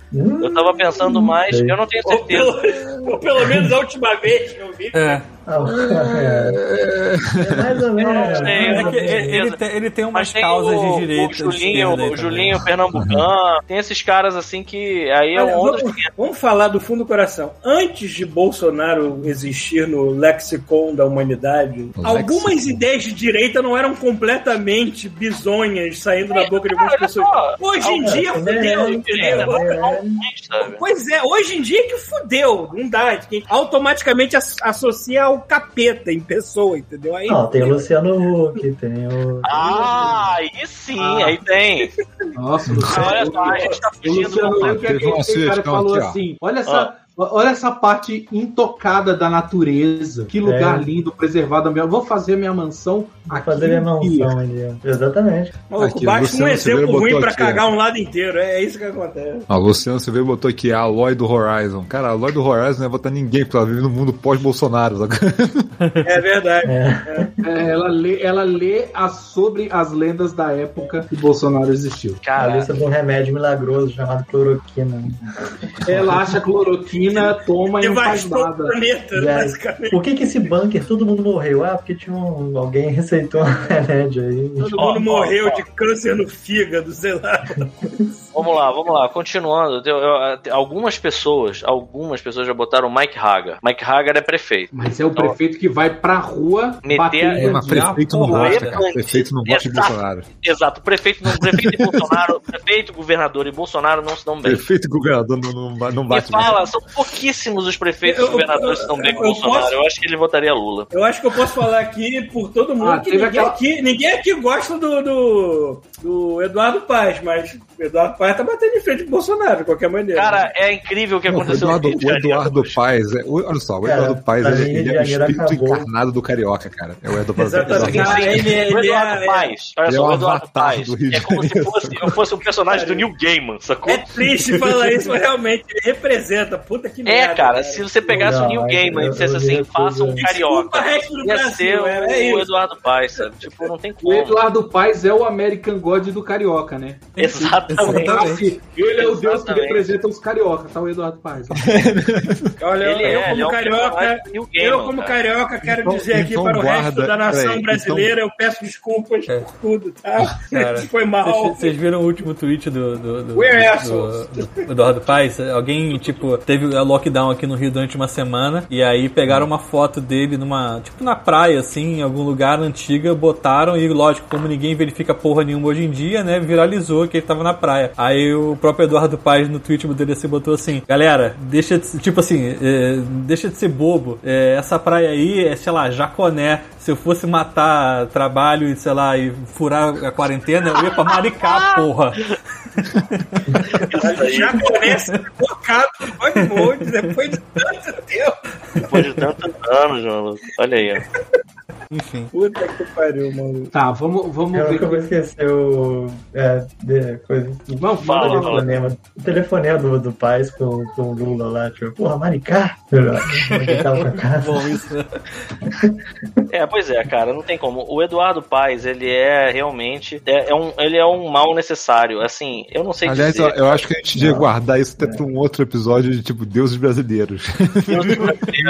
Eu tava pensando mais, eu não tenho Ou certeza. pelo, ou pelo menos a última vez que eu vi. É, é. É mais ou menos. é que ele, tem, ele tem umas Mas tem causas o, de direita. o Julinho, o também. Julinho Pernambucano, tem esses caras assim que aí é Olha, onda vamos, vamos falar do fundo do coração. Antes de Bolsonaro existir no lexicon da humanidade, algumas ideias de direita não eram completamente bizonhas saindo da boca de algumas pessoas. só, Hoje em dia É, fudeu, é, é. Pois é, hoje em dia que fudeu, não dá. automaticamente as- associa ao capeta em pessoa, entendeu? Aí, Não, tem o Luciano Huck, tem o. Ah, aí sim, aí tem. Nossa, o Olha Luciano só, a gente tá O fugindo Luciano Huck é Teve que sugestão falou aqui, assim: olha essa. Olha essa parte intocada da natureza. Que lugar É. lindo, preservado. Vou fazer minha mansão Vou aqui. fazer minha mansão ali. Exatamente. Maluco, basta um exemplo ruim pra aqui, cagar um lado inteiro. É isso que acontece. A Luciano Silveira botou aqui a Aloy do Horizon. Cara, a Aloy do Horizon não é votar ninguém, porque ela vive no mundo pós-Bolsonaro. sabe? É verdade. É. É, ela lê, ela lê as- sobre as lendas da época que Bolsonaro existiu. A Cara, lista de um remédio milagroso chamado cloroquina. Ela acha cloroquina China toma e não faz Devastou o nada. planeta, E aí, basicamente. por que que esse bunker todo mundo morreu? Ah, porque tinha um, alguém receitou um remédio aí. Todo mundo ó, morreu ó. de câncer no fígado, sei lá. Vamos lá, vamos lá. Continuando, eu- eu- algumas pessoas, algumas pessoas já botaram o Mike Hagar. Mike Hagar é prefeito. Mas é o prefeito que vai pra rua Meter- bater É, É, mas prefeito não gosta, cara. Prefeito não gosta de. Bolsonaro. Exato, o prefeito, não, o prefeito e Bolsonaro, prefeito, governador e Bolsonaro não se dão bem. Prefeito e governador não, não, bate fala, são pouquíssimos os prefeitos e governadores que dão bem com Bolsonaro. posso- Eu acho que ele votaria Lula. Eu acho que eu posso falar aqui por todo mundo Ah, que ninguém, aquela- aqui, ninguém aqui gosta do, do, do Eduardo Paes, mas Eduardo Paes tá batendo de frente com o Bolsonaro, de qualquer maneira. Cara, é incrível o que Não, o aconteceu Eduardo, no Rio de o. Eduardo Paes, é, o- olha só, o Cara, Eduardo Paes pra ele, mim, ele é o Janeiro espírito acabou. encarnado do carioca, cara. É o Eduardo, Exatamente. Eduardo Ah, ele, o Eduardo é, Paes, olha só, é o o Eduardo Paes do Rio de é como se fosse, eu fosse um personagem do Neil Gaiman, sacou? é triste falar isso, mas realmente ele representa. Puta que É, merda. cara, se você pegasse o é, Gaiman e dissesse assim, faça um carioca, Desculpa, resto do ia ser o, o. Eduardo Paes, sabe? Tipo, não tem O como. Eduardo Paes é o American God do carioca, né? Exatamente. Exatamente. Ele é o Deus que representa os cariocas, tá o Eduardo Paes. Olha, Ele eu, é, eu ele como é um carioca, Gaiman, eu como cara. carioca quero Então- dizer aqui então para o resto da nação peraí, brasileira, eu peço desculpas É. por tudo, tá? Cara, Foi mal. Vocês viram o último tweet do, do, do, do- do- do Eduardo Paes? Alguém, tipo, teve a lockdown aqui no Rio durante uma semana e aí pegaram uma foto dele numa, tipo, na praia, assim, em algum lugar antiga, botaram e, lógico, como ninguém verifica porra nenhuma hoje em dia, né, viralizou que ele tava na praia. Aí o próprio Eduardo Paes no tweet dele assim botou assim, galera, deixa de, tipo assim, é, deixa de ser bobo, É, essa praia aí é, sei lá, Jaconé, se eu fosse matar trabalho e, sei lá, e furar a quarentena, eu ia pra Maricá, porra. Já começa focado no depois de tanto tempo. depois de tantos anos, maluco. Olha aí, ó. Enfim. Puta que pariu, mano. Tá, vamos, vamos Eu ver. nunca vou esquecer o. É, de, coisa. Não, o fala, fala. telefonema. O telefonema do, do Paz com, com o Lula lá, tipo, porra, Maricá! Bom, isso. É, pois é, cara, não tem como. O Eduardo Paes, ele é realmente. É, é um, ele é um mal necessário. Assim, eu não sei Aliás, dizer. eu, eu acho que a gente devia guardar isso até pra um outro episódio de tipo deuses brasileiros.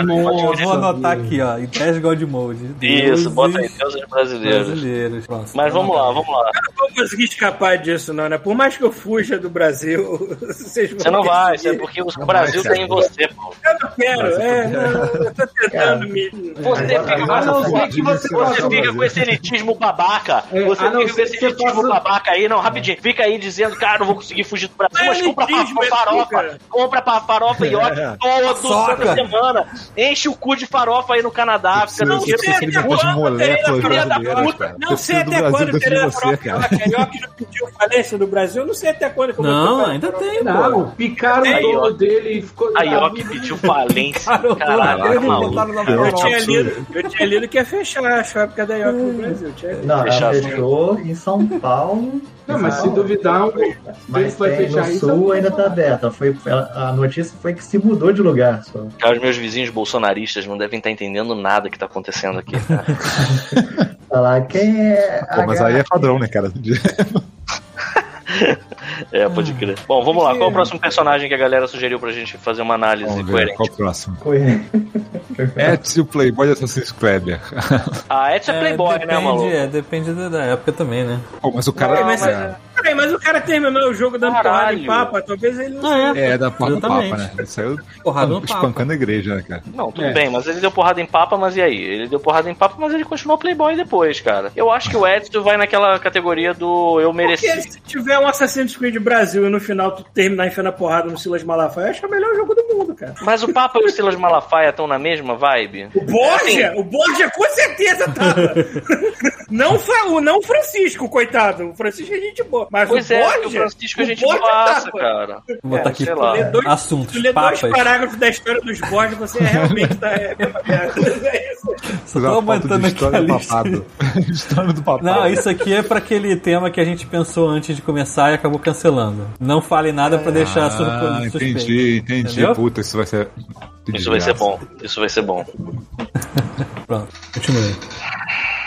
Vou, vou anotar aqui, ó, em 10 God Mode. Isso, bota aí, Deuses deuses brasileiros. brasileiros. Pronto. Mas vamos lá, vamos lá. Eu não vou conseguir escapar disso, não, né? Por mais que eu fuja do Brasil, vocês vão Você não vai, isso é porque o Brasil vai, tem em você, pô. Eu não quero, é, não, eu tô tentando me. Você Agora- fica, agora que você, você você fica pode com esse elitismo babaca. É, Você ah, não, fica com esse elitismo passa- babaca aí, não, rapidinho. Fica aí dizendo, cara, não vou conseguir fugir do Brasil, é mas compra elitismo, é farofa. Compra farofa e iote todo toda semana. Enche o cu de farofa aí no Canadá, fica Não no sei até quando puta. cara. Não sei até quando você, Farofa carioca não pediu falência do Brasil. Eu não sei até quando Não, ainda tem. Não, picaram o dono dele e ficou. Aí, ó, que pediu falência. Cara, Caralho, maluco. Eu tinha, lido, eu tinha lido que ia fechar a fábrica da Ioki no Brasil. Tinha lido. Não, ela fechou em São Paulo. Não, mas se duvidar, o Mas vai fechar no sul ainda tá aberta. Foi, a notícia foi que se mudou de lugar só. Cara, os meus vizinhos bolsonaristas não devem estar entendendo nada que tá acontecendo aqui. Falar quem é. Pô, mas aí é padrão, né, cara? É, pode crer. Bom, vamos lá. Qual é o próximo personagem que a galera sugeriu pra gente fazer uma análise Vamos ver, coerente? qual o próximo? Foi- Ezio Playboy de Assassin's Creed. Ah, Edson é Playboy, depende, né, maluco? É, depende da, época também, né? Pô, mas o cara. Peraí, mas, é, peraí, mas o cara terminou o jogo dando porrada em papa. Talvez ele não. Ah, é, da porra do Exatamente. Papa, né? Ele saiu Porrada no Papa. espancando a igreja, né, cara? Não, tudo É. bem, mas ele deu porrada em papa, mas e aí? Ele deu porrada em papa, mas ele continuou Playboy depois, cara. Eu acho que o Edson vai naquela categoria do eu mereci. Porque se tiver um Assassin's Creed Brasil e no final tu terminar enfiando a porrada no Silas Malafaia, acho que é o melhor jogo do mundo, cara. Mas o Papa e o Silas Malafaia estão na mesma vibe? O Borgia, o Borgia com certeza tava. não, o não o Francisco, coitado. O Francisco é gente boa. Mas Pois o é, o Francisco a gente Borgia passa, cara. Vou botar É, aqui sei lá. Lê dois- assuntos, Tu lê dois papas. parágrafos da história dos Borgia, você realmente tá. É, é isso. Só tô aumentando aqui a história do lista. papado. história do papado. Não, isso aqui é pra aquele tema que a gente pensou antes de começar e acabou cancelando. Não fale nada pra deixar Ah, entendi, entendi. Entendeu? Puta, isso vai ser. Isso vai ser bom. Isso vai ser bom. Pronto, continue.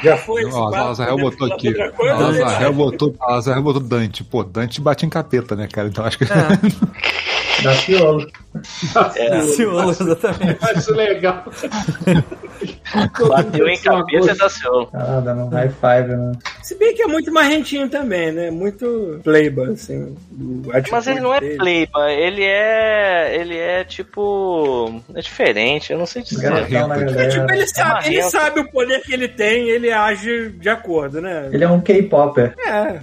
Já foi esse Ó, a papo, Lazarel podemos botou aqui. né? Lazarel botou, Lazarel botou Dante. Pô, Dante bate em capeta, né, cara? Então acho que. Daciolo. É, Ciolo, exatamente. Acho legal. bateu em cabeça e Daciolo. Ah, dando um high five, né? Se bem que é muito marrentinho também, né? Muito playboy, assim. do Mas ele não é dele. playboy, ele é. Ele é tipo. É diferente, eu não sei dizer. Garotão na É, tipo, ele sabe, ele sabe o poder que ele tem, ele age de acordo, né? Ele é um K-Popper. É.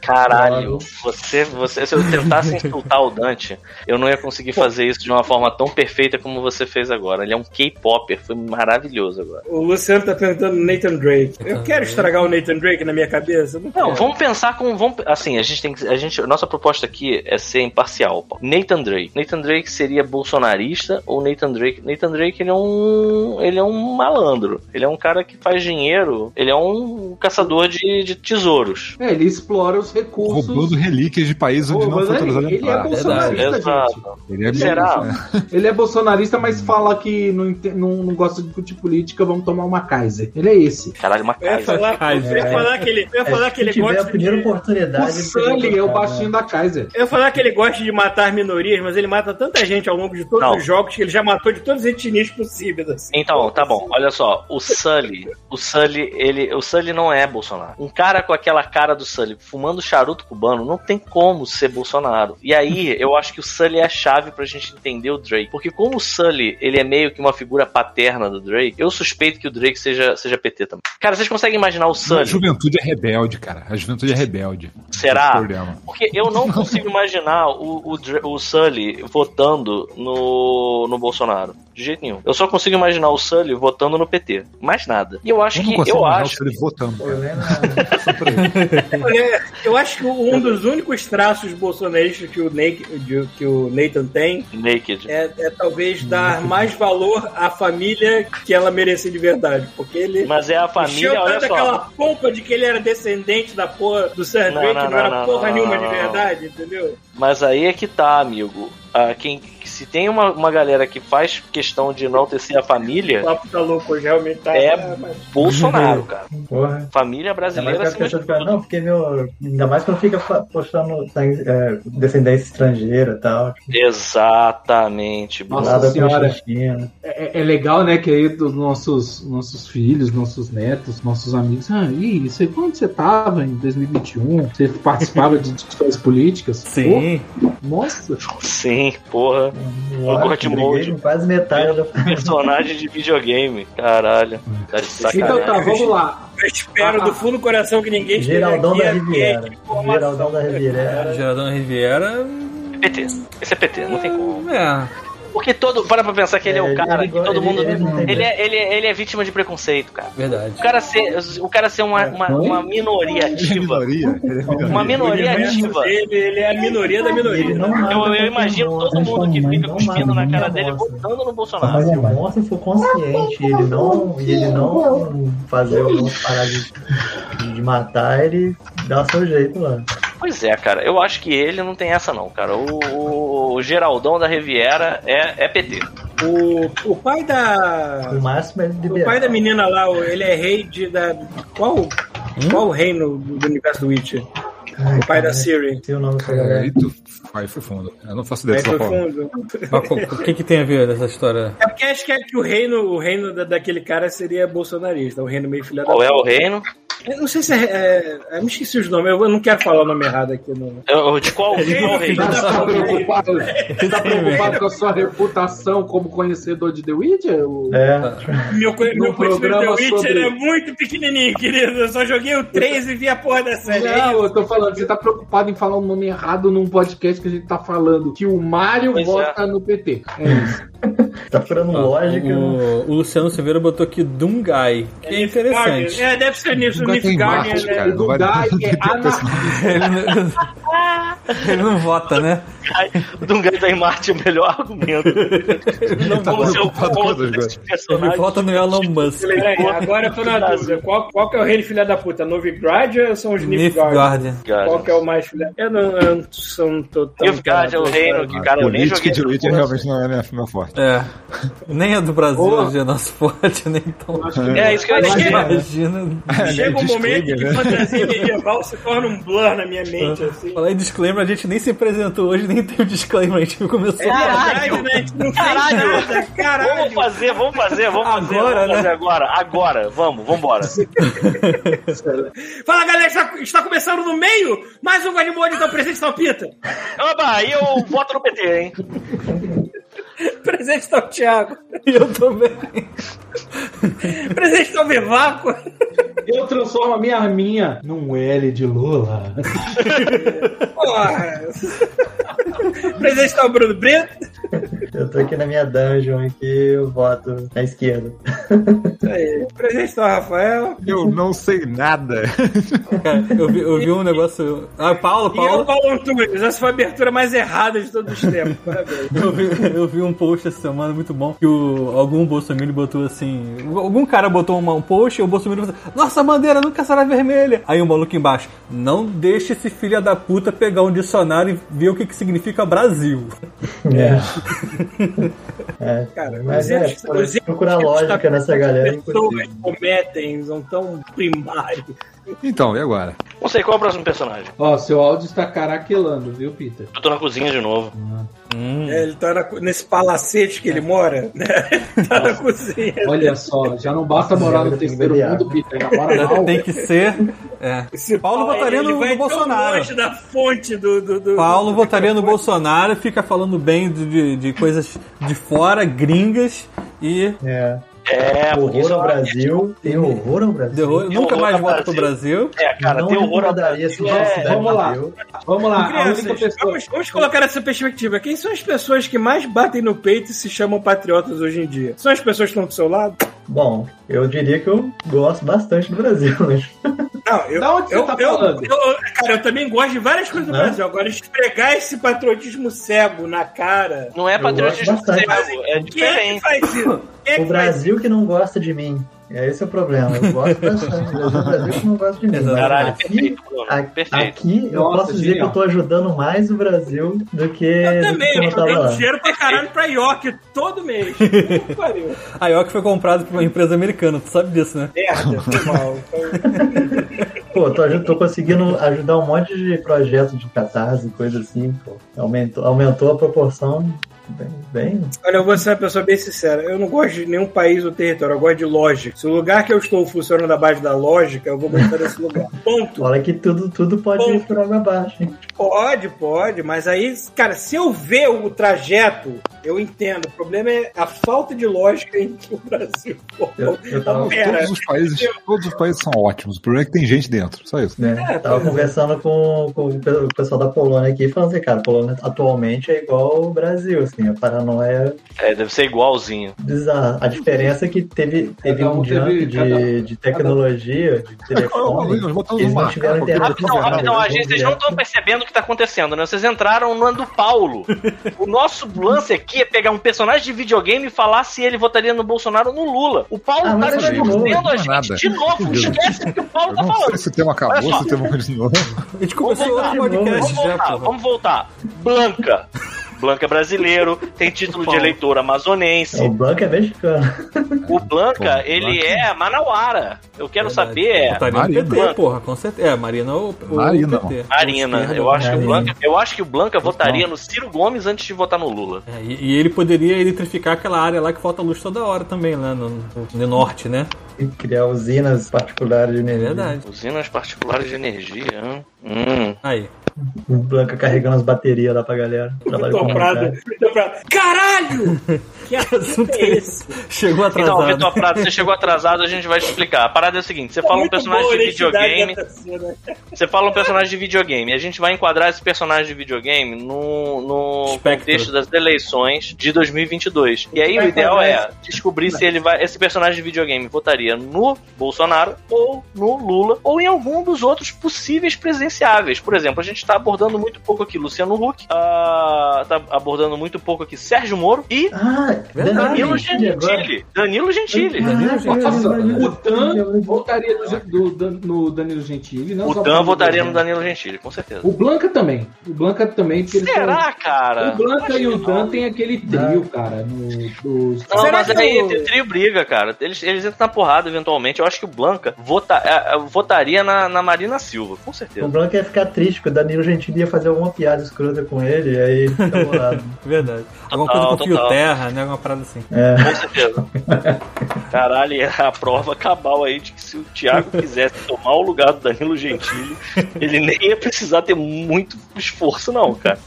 Caralho, você, você, se eu tentasse insultar o Dante, eu não ia conseguir fazer isso de uma forma tão perfeita como você fez agora. Ele é um K-Popper, foi maravilhoso agora. O Luciano tá perguntando Nathan Drake. Eu quero estragar o Nathan Drake na minha cabeça? Não, Não, vamos pensar com. Vamos, assim, a gente tem que. A gente, nossa proposta aqui é ser imparcial. Nathan Drake. Nathan Drake seria bolsonarista ou Nathan Drake? Nathan Drake ele é um. Ele é um malandro. Ele é um cara que faz dinheiro. Ele é um caçador de, de tesouros. É, ele explora os recursos. Roubando relíquias de países onde não foi autorizado ele é entrar. bolsonarista, Exato. gente. Ele é Será? Ele é bolsonarista, mas fala que não, não, não gosta de discutir política, vamos tomar uma Kaiser. Ele é esse. Caralho, uma Eu ia falar, eu ia falar que ele, eu ia falar que Se ele tiver a gosta primeira de, O oportunidade. ele Sully é o baixinho da Kaiser. eu ia falar que ele gosta de matar minorias, mas ele mata tanta gente ao longo de todos Não. os jogos que ele já matou de todas as etnias possíveis. Assim. Então, tá bom, olha só, o Sully, o Sully, ele, o Sully não é Bolsonaro. Um cara com aquela cara do Sully, fumando charuto cubano, não tem como ser Bolsonaro. E aí, eu acho que o Sully é a chave pra gente entender o Drake. Porque como o Sully, ele é meio que uma figura paterna do Drake, eu suspeito que o Drake seja, seja PT também. Cara, vocês conseguem imaginar o A Sully? juventude é rebelde, cara. A juventude é rebelde. Será? Porque eu não consigo imaginar o, o, o Sully votando no, no Bolsonaro. De jeito nenhum. Eu só consigo imaginar o Sully votando no PT. Mais nada. E eu acho Eu que. Eu acho. ele votando. Cara. eu lembro- Olha, Eu acho que um dos únicos traços bolsonaristas que o, Nate- que o Nathan tem Naked. é, é talvez dar mais valor à família que ela merece de verdade. Porque ele Mas é a família, olha tanto só. aquela pompa de que ele era descendente da porra do Sir Não, Drake, não, que não, era não, não, porra não, nenhuma não, de verdade, entendeu? Mas aí é que tá, amigo. Ah, quem, se tem uma, uma galera que faz questão de enaltecer a O família, papo tá louco, realmente tá. É. mas- Bolsonaro, cara. Porra. Família Ainda mais brasileira pessoas ficam, tudo. não, porque meu. Ainda mais quando fica postando é, descendência estrangeira e tal. Tipo, Exatamente. Nossa nada senhora. Constantino. É, é legal, né, que aí dos nossos, nossos filhos, nossos netos, nossos amigos. Ah, e você, onde você tava em 2021? Você participava de discussões políticas? Sim. Pô, nossa! Sim, porra. Nossa, God Mode. Quase metade da Personagem de videogame. Caralho. Tá de sacanagem. Então tá, vamos lá. Eu espero do fundo do coração que ninguém esteja Geraldão da Riviera. Geraldão da Riviera. Geradão Riviera. PT. Esse é PT, não tem como. É. Porque todo. Para pra pensar que ele é, É, o ele- cara ele que todo mundo. ele- é, ele, é, ele é vítima de preconceito, cara. Verdade. O cara ser, o cara ser uma, uma, uma minoria é ativa. minoria. É. Uma minoria Ele, ativa. ele, ele é a minoria da minoria. Eu, eu imagino todo mundo que fica cuspindo na cara dele votando no Bolsonaro. Mas se o monstro for consciente e ele não, ele não fazer algumas paradas de, de matar, ele dá o seu jeito lá. Pois é, cara. Eu acho que ele não tem essa, não, cara. O, o Geraldão da Riviera é, é PT. O, o pai da. O máximo é O pai da menina lá, o- ele é rei de. Da, qual, qual o reino do, do universo do Witcher? O pai da Siri. Sei o nome dessa É, galera. aí tu- aí foi fundo. Eu não faço ideia dessa forma. Mas o que, que tem a ver nessa história? É porque acho que, é que o reino, o reino da, daquele cara seria bolsonarista, o reino meio filha da Qual é o reino? Eu não sei se é, é. Eu me esqueci os nomes, eu não quero falar o nome errado aqui. No... Eu- De qual, de qual reino? Você tá preocupado, tá preocupado com a sua reputação como conhecedor de The Witcher? O- É, Meu, meu conhecimento programa do Witcher sobre- é muito pequenininho, querido. Eu só joguei o 3 e vi a porra da série. É Não, eu tô falando, você tá preocupado em falar o nome errado num podcast que a gente tá falando que o Mário Pois vota no PT. É isso. tá procurando lógica. né? O, o Luciano Silveira botou aqui Dungai, que é interessante. É, deve ser nisso, Marte, né? cara. O Não vai é. Ele não, vota, né? O Dungai tá em Marte é o melhor argumento. Não tá vamos ser o contra. Ele vota no Elon Musk. Peraí, agora eu tô na dúvida. Qual, qual que é o reino filha da puta? Novigrad ou são os Nilfgaard? Qual que é o mais filha? Eu não, eu não sou- não tô tão. Nilfgaard é o reino que, cara, eu nem Política joguei. realmente não é minha, meu forte. forte. É. Nem a do Brasil hoje é nosso forte, nem tão. É isso que eu. Imagina. Chega um momento que né? fantasia medieval se torna um blur na minha mente, assim. Falar em disclaimer, a gente nem se apresentou hoje, nem tem o disclaimer, a gente começou. É né? A gente não fez nada, caralho. Vamos fazer, vamos fazer, vamos fazer. Agora, vamos fazer né? agora, agora. Vamos, vambora. Fala, galera, está, está começando no meio mais um Guanimode, então presente tal Pita. Oba, e eu voto no PT, hein? Presente tal Thiago. E eu também. Presente tal Vivaco. Eu transformo a minha arminha num L de Lula. Porra. Presente tal Bruno Brito. Eu tô aqui na minha dungeon aqui, eu voto na esquerda. Aí. Presente tal Rafael. Eu não sei nada. Cara, eu vi, eu vi um negócio. Ah, Paulo, E eu, Paulo. Paulo Antunes. Essa foi a abertura mais errada de todos os tempos. Parabéns. Eu vi, eu vi um post essa semana muito bom que o, algum bolsominion botou assim. Algum cara botou uma- um post e o bolsominion falou assim, Nossa bandeira nunca será vermelha. Aí um maluco embaixo: Não deixe esse filho da puta pegar um dicionário e ver o que, que significa Brasil. É. Cara, Mas é, erros procurar lógica as nessa galera é pessoas cometem são tão primários. Então, e agora? Não sei qual é o próximo personagem. Ó, seu áudio está caraquelando, viu, Peter? Eu tô na cozinha de novo. É, ele tá na nesse palacete que ele mora, né? tá na cozinha. Olha só, já não basta morar no terceiro mundo, Peter. Mal. Tem que ser. É. Esse Paulo pau, votaria no- no Bolsonaro. longe da fonte do... do, do Paulo do- votaria no Bolsonaro, fica falando bem de, de, de coisas de fora, gringas e. É. É, Horror ao Brasil. Tem horror ao Brasil. Derrou, nunca horror mais ao volta pro Brasil. É, cara, não tem horror ao Brasil. É, vamos lá. Vamos lá, Crianças, pessoa. vamos, vamos colocar essa perspectiva. Quem são as pessoas que mais batem no peito e se chamam patriotas hoje em dia? São as pessoas que estão do seu lado? Bom, eu diria que eu gosto bastante do Brasil. Né? Não, eu, Da onde você eu, tá eu- falando? eu- cara, eu também gosto de várias coisas do Hã? Brasil. Agora, esfregar esse patriotismo cego na cara. Não é patriotismo cego, é Quem é que diferente. faz isso? Quem é que O faz Brasil que não gosta de mim. É esse é o problema. Eu gosto bastante. Mas o Brasil que não gosta de mim. Caralho, aqui, perfeito, a- Perfeito. aqui eu Nossa, posso dizer genial. que eu tô ajudando mais o Brasil do que, Eu do que também, eu lá. dinheiro pra caralho pra York todo mês. Pariu. A IOC foi comprada por uma empresa americana, tu sabe disso, né? Merda, foi mal. Pô, tô, tô conseguindo ajudar um monte de projeto de catarse, coisa assim, pô. Aumentou, aumentou a proporção bem, bem. Olha, eu vou ser uma pessoa bem sincera. Eu não gosto de nenhum país ou território, eu gosto de lógica. Se o lugar que eu estou funciona na base da lógica, eu vou gostar desse lugar. Ponto. Olha que tudo, tudo pode Bom. ir por água abaixo, hein? Pode, pode, mas aí, cara, se eu ver o trajeto, eu entendo. O problema é a falta de lógica em que o Brasil. Eu, eu tava. Todos os países, todos os países são ótimos. O problema é que tem gente dentro. Só isso. né, É, tava é. conversando com, com o pe- o pessoal da Polônia aqui, falando assim, cara, a Polônia atualmente é igual o Brasil, assim, a paranoia É, deve ser igualzinho. bizarra. A diferença é que teve, teve um um jump teve- de, cada- de tecnologia, de telefone. Eles não tiveram internet. Rapidão, rapidão, a gente, vocês não estão percebendo o que tá acontecendo, né? Vocês entraram no ano do Paulo. O nosso lance aqui é pegar um personagem de videogame e falar se ele votaria no Bolsonaro ou no Lula. O Paulo Ah, tá mas é de novo, distorcendo a não é gente nada. de novo. Esquece o que o Paulo tá falando. Se o tema acabou, Olha só. se o tema continuou. A gente começou Vamos outro voltar, podcast Vamos já, voltar, vamos voltar. Blanca. Blanca é brasileiro, tem título de eleitor amazonense. O Blanco é mexicano. O Blanca, Pô, ele Blanca. é manauara. Eu quero Verdade. saber é Votaria no Marina. PT, porra, com certeza. É, Marina ou, ou Marina, PT. Marina. Eu acho que o Marina. Blanca, eu acho que o Blanca votaria no Ciro Gomes antes de votar no Lula. É, e, e ele poderia eletrificar aquela área lá que falta luz toda hora também, né? No, no- no norte, né? E criar usinas particulares de É energia. verdade. Usinas particulares de energia. hein? Hum. Aí. O Blanca carregando as baterias lá pra galera. Trabalho Vitor Prado. Caralho! Que assunto é esse? Chegou Então, atrasado. Vitor Prado, você chegou atrasado, a gente vai te explicar. A parada é o seguinte: você fala um personagem boa a de videogame. Você fala um personagem de videogame. A gente vai enquadrar esse personagem de videogame no, no Espectro. contexto das eleições de 2022. E aí o ideal é descobrir se ele vai, esse personagem de videogame votaria no Bolsonaro ou no Lula ou em algum dos outros possíveis Por exemplo, a gente está abordando muito pouco aqui Luciano Huck, ah, tá abordando muito pouco aqui Sérgio Moro e Ah? Danilo Gentili? Gentili. Danilo Gentili. Danilo Gentili. O Dan votaria no, do- no Danilo Gentili. Não O Dan votaria no Danilo Gentili, com certeza. O Blanca também. O Blanca também, Será, são- cara? O Blanca e o. Dan tem aquele trio, cara, no, dos... Não, Será mas que aí o- trio briga, cara. Eles, eles entram na porrada eventualmente. Eu acho que o Blanca vota, é, é, votaria na, na Marina Silva, com O certeza. Branco ia ficar triste, porque o Danilo Gentili ia fazer alguma piada escrota com ele, e aí fica bolado. Verdade. Alguma Total, coisa com fio total. terra, né? Alguma parada assim. É. Com certeza. Caralho, é a prova cabal aí de que se o Thiago quisesse tomar o lugar do Danilo Gentili, ele nem ia precisar ter muito esforço, não, cara.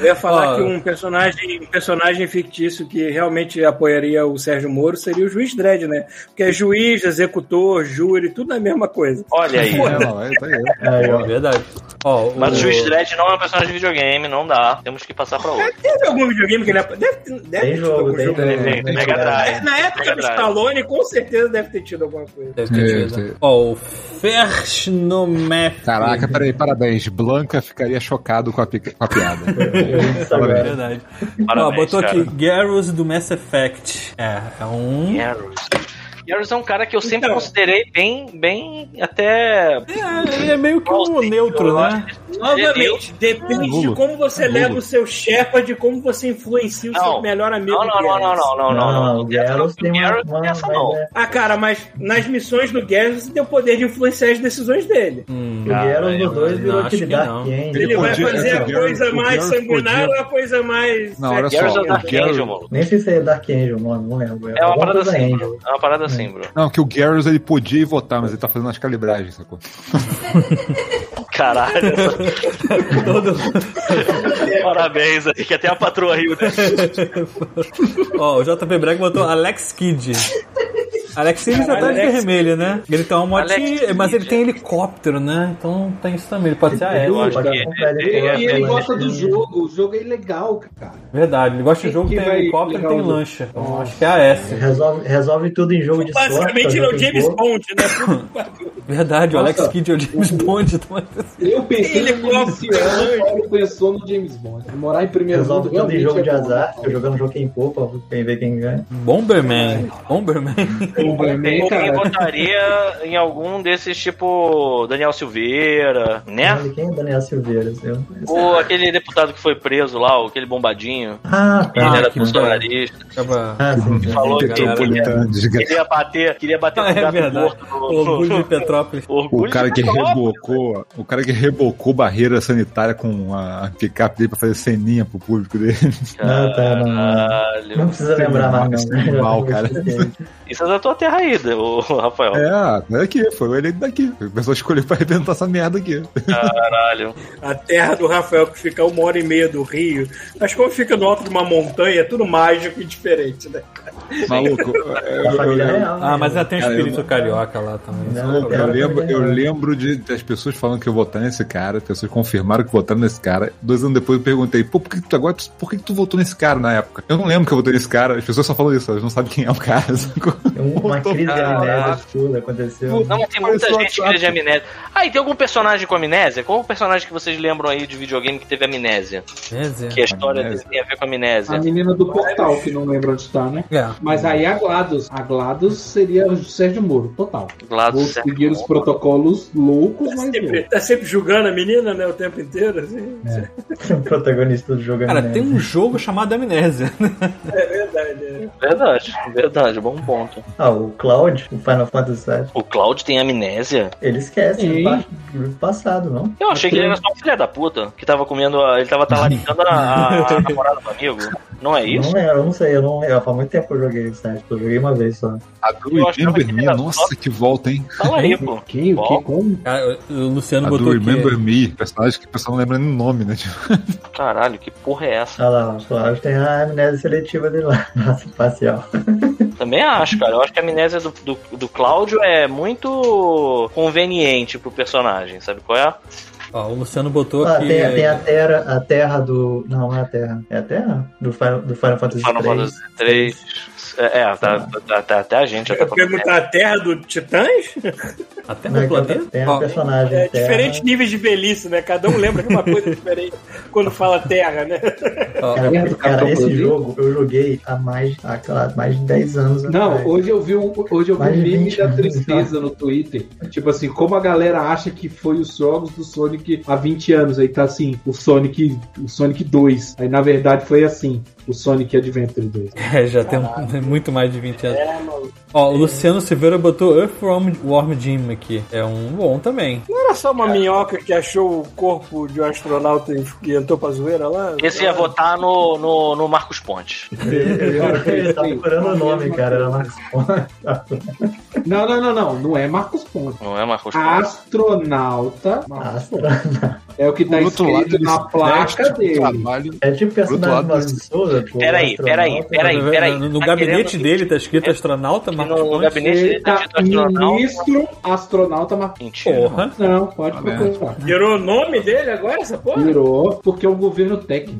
Eu ia falar Ó. que um personagem, um personagem fictício que realmente apoiaria o Sérgio Moro seria o juiz Dredd, né? Porque é juiz, executor, júri, tudo a mesma coisa. Olha aí. É, não, é, tá aí. Aí, ó. Verdade. Ó, Mas o Juiz Dredd não é um personagem de videogame, não dá. Temos que passar pra outro. Teve algum videogame que ele ap- deve, ter- deve Tem jogo, algum tem jogo. jogo. Tem, tem Mega. Drive. É, Na época do. Stallone, com certeza deve ter tido alguma coisa. Deve ter É, tido. Ó, o Fershnomef. Caraca, peraí, parabéns. Blanca ficaria chocado com a, com a piada. Agora. Verdade. Parabéns, Ó, botou cara. aqui Garrus do Mass Effect. É, é um. Garrus. Garrus é um cara que eu sempre Então. considerei bem, bem até. É, ele é meio que um neutro, eu né? acho. Novamente, depende de como você leva o seu Sherpa, de como você influencia o Não. seu melhor amigo. Não, não, não, não, não, não, não. Garrus tem essa, não. Ah, cara, mas nas missões do Garrus você tem o poder de influenciar as decisões dele. Hum, O Garros eu dos dois não virou aquele que Dark. Ele vai fazer é, a coisa Garrus- mais Garrus sanguinária ou a coisa mais. Não, olha Garrus é só. o Dark o Garrus- Angel, mano. Nem sei se é Dark Angel o nome, não lembro. É uma parada assim. É uma parada assim, bro. Não, que o Garrus ele podia ir votar, mas ele tá fazendo as calibragens, sacou? Caralho. Todo... Parabéns aí, que até a patroa riu, né? Ó, o JP Brag botou Alex Kidd. Alex Kidd já tá de Alex vermelho, né? Ele tem uma Alex motinha, mas ele tem helicóptero, né? Então tem isso também. Ele pode ser aéreo. E coloca ele gosta do nesse- jogo, o jogo é legal, cara. Verdade, ele gosta de Quem jogo tem helicóptero e tem lancha. Então acho que é a S. Resolve, resolve tudo em jogo de sorte. Basicamente ele é o James. Bond, né? Verdade, o Alex. Kidd é o James Bond. Então... Eu pensei Ele no cobra- Iniciano, o Paulo pensou no James Bond. Morar em primeiro Resolve mundo tudo em jogo de é bom, azar. Fica jogando jogo quem for, pra quem ver quem ganha. Bomberman. Bomberman. Bomberman, quem cara. votaria em algum desses, tipo Daniel Silveira, né? Quem é Daniel Silveira? Eu. Ou aquele deputado que foi preso lá, aquele bombadinho. Ah, Ele tá. era que bolsonarista. Acaba... Ah, sim. Falou que desgraçado. queria bater, queria bater Ah, no é gato verdade. morto O no, orgulho de Petrópolis. Orgulho O cara de que rebocou, o cara que rebocou barreira sanitária com a picape dele pra fazer ceninha pro público dele. Tá, não, não. Não Caralho. precisa lembrar mais, Isso não. é animal, cara. Isso é da tua terra aí, o Rafael. É, é daqui, foi o eleito daqui. O pessoal escolheu pra arrebentar essa merda aqui. Caralho. A terra do Rafael, que fica uma hora e meia do Rio. Mas como fica no alto de uma montanha, é tudo mágico e diferente, né? Maluco, A eu, família eu- real. Ah, né? mas já tem um Cara, espírito eu- carioca lá também. Não, eu Cara, lembro, eu lembro de das pessoas falando que eu votar nesse cara, pessoas confirmaram que votaram nesse cara. Dois anos depois eu perguntei, pô, por que tu agora por que tu votou nesse cara na época? Eu não lembro que eu votei nesse cara, as pessoas só falam isso, elas não sabem quem é o cara. sacou? Uma crise de amnésia absurda aconteceu. Não, tem muita gente que cria de amnésia. Ah, e tem algum personagem com amnésia? Qual o personagem que vocês lembram aí de videogame que teve amnésia? Beleza. Que a história Amnésia. tem a ver com amnésia? A menina do portal, que não lembra onde tá, né? É. Mas aí a GLaDOS. A GLaDOS seria o Sérgio Moro, total. Glado Vou seguir os protocolos loucos, mas Sempre, tá sempre julgando a menina, né? O tempo inteiro, assim. O protagonista do jogo é Cara, amnésia. tem um jogo chamado Amnésia. É verdade. É. Verdade, verdade, bom ponto. Ah, o Cloud, o Final Fantasy VII, O Cloud tem amnésia? ele esquece do pa- do passado, não? Eu achei que ele era só um filho da puta, que tava comendo, a, ele tava talaricando a, a, a namorada do amigo. Não é isso? Não lembro, eu não sei, eu não lembro. Faz muito tempo que eu joguei esse site, eu joguei uma vez só. A que Remember Me, era nossa, que volta, hein? Talarico. Quem? O que? Como? Cara, o Luciano A botou Remember. Me, personagem que o pessoal não lembra nem o nome, né? Tipo, Caralho, que porra é essa? Olha lá, o Cloud tem a amnésia seletiva dele lá, nossa, facial. Também acho, cara. Eu acho que a amnésia do, do, do Cláudio é muito conveniente pro personagem, sabe qual é? Ó, o Luciano botou Ah, aqui. tem, é, tem a terra, a terra do. Não, não é a terra. É a terra? Do Final, do Final Fantasy Final 3. Fantasy 3. É, é, tá, tá- tá- até a gente tá Eu perguntar a terra do Titãs? Até no é planeta. tem a Ó, personagem É, terra. diferentes níveis de velhice, né? Cada um lembra de uma coisa diferente quando fala terra, né? Cara, cara, esse jogo eu joguei há mais, há, lá, mais de 10 anos Não, atrás. hoje eu vi um, hoje eu vi Mais um meme 20 da anos, tristeza no Twitter. Tipo assim, como a galera acha que foi os jogos do Sonic há 20 anos. Aí tá assim, o Sonic, o Sonic 2. Aí na verdade foi assim, o Sonic Adventure 2. É, já tem muito mais de 20 anos. Ó, o Luciano Silveira botou Earthworm Worm Jim aqui. É um bom também. Não era só uma minhoca que achou o corpo de um astronauta e entrou pra zoeira lá? Esse ia votar no, no, no Marcos Pontes. Ele tá procurando o nome, cara. Era Marcos Pontes. Não, não, não, não. Não é Marcos Pontes. Não é Marcos Pontes? Astronauta. Astra- É o que tá escrito na placa dele. É tipo personagem do Souza. Peraí, peraí, peraí, peraí. No, no Tá gabinete querendo- dele tá escrito astronauta Marcos No Pontes. gabinete Ele dele tá tá escrito astronauta. ministro astronauta Marcos. Mentira. Porra. Não, pode Tá procurar. Virou o nome dele agora, essa porra? Virou porque é um governo técnico.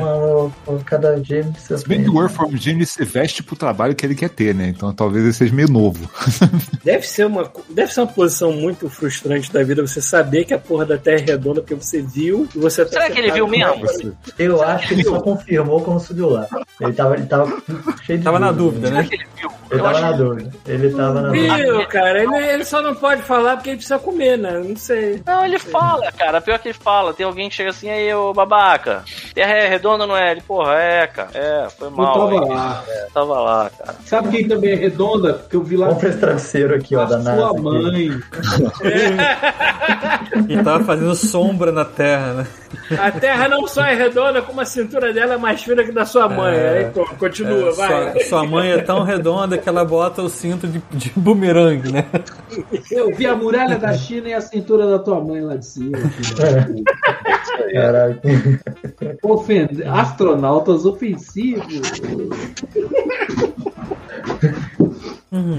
Maluco, cada dia me Se bem que o Jim ele se veste pro trabalho que ele quer ter, né? Então talvez ele seja meio novo. Deve ser, uma, deve ser uma posição muito frustrante da vida você saber que a porra da Terra é redonda porque você viu e você tá Será que ele viu mesmo? Você- Eu acho que ele só confirmou quando subiu lá. Ele tava, ele tava cheio de Tava na dúvida, né? Ele Eu tava acho na dúvida. Ele tava na dúvida. Viu, cara? Ele, ele só não pode falar porque ele precisa comer, né? Não sei. Não, ele fala, cara. Pior que ele fala. Tem alguém que chega assim, aí, ô babaca. Terra é redonda, não é? Ele, porra, é, cara. É, foi Eu mal. tava hein? lá. É, tava lá, cara. Sabe quem também é redonda? Que eu vi lá Compra esse travesseiro aqui, ó, da NASA. sua aqui. mãe. E tava fazendo sombra na terra, né? A Terra não só é redonda, como a cintura dela é mais fina que da sua mãe. É. Aí, pô, continua, É, vai. sua, sua mãe é tão redonda que ela bota o cinto de, de bumerangue, né? Eu vi a muralha da China e a cintura da tua mãe lá de cima. filho. Caraca. Ofende... Astronautas ofensivos.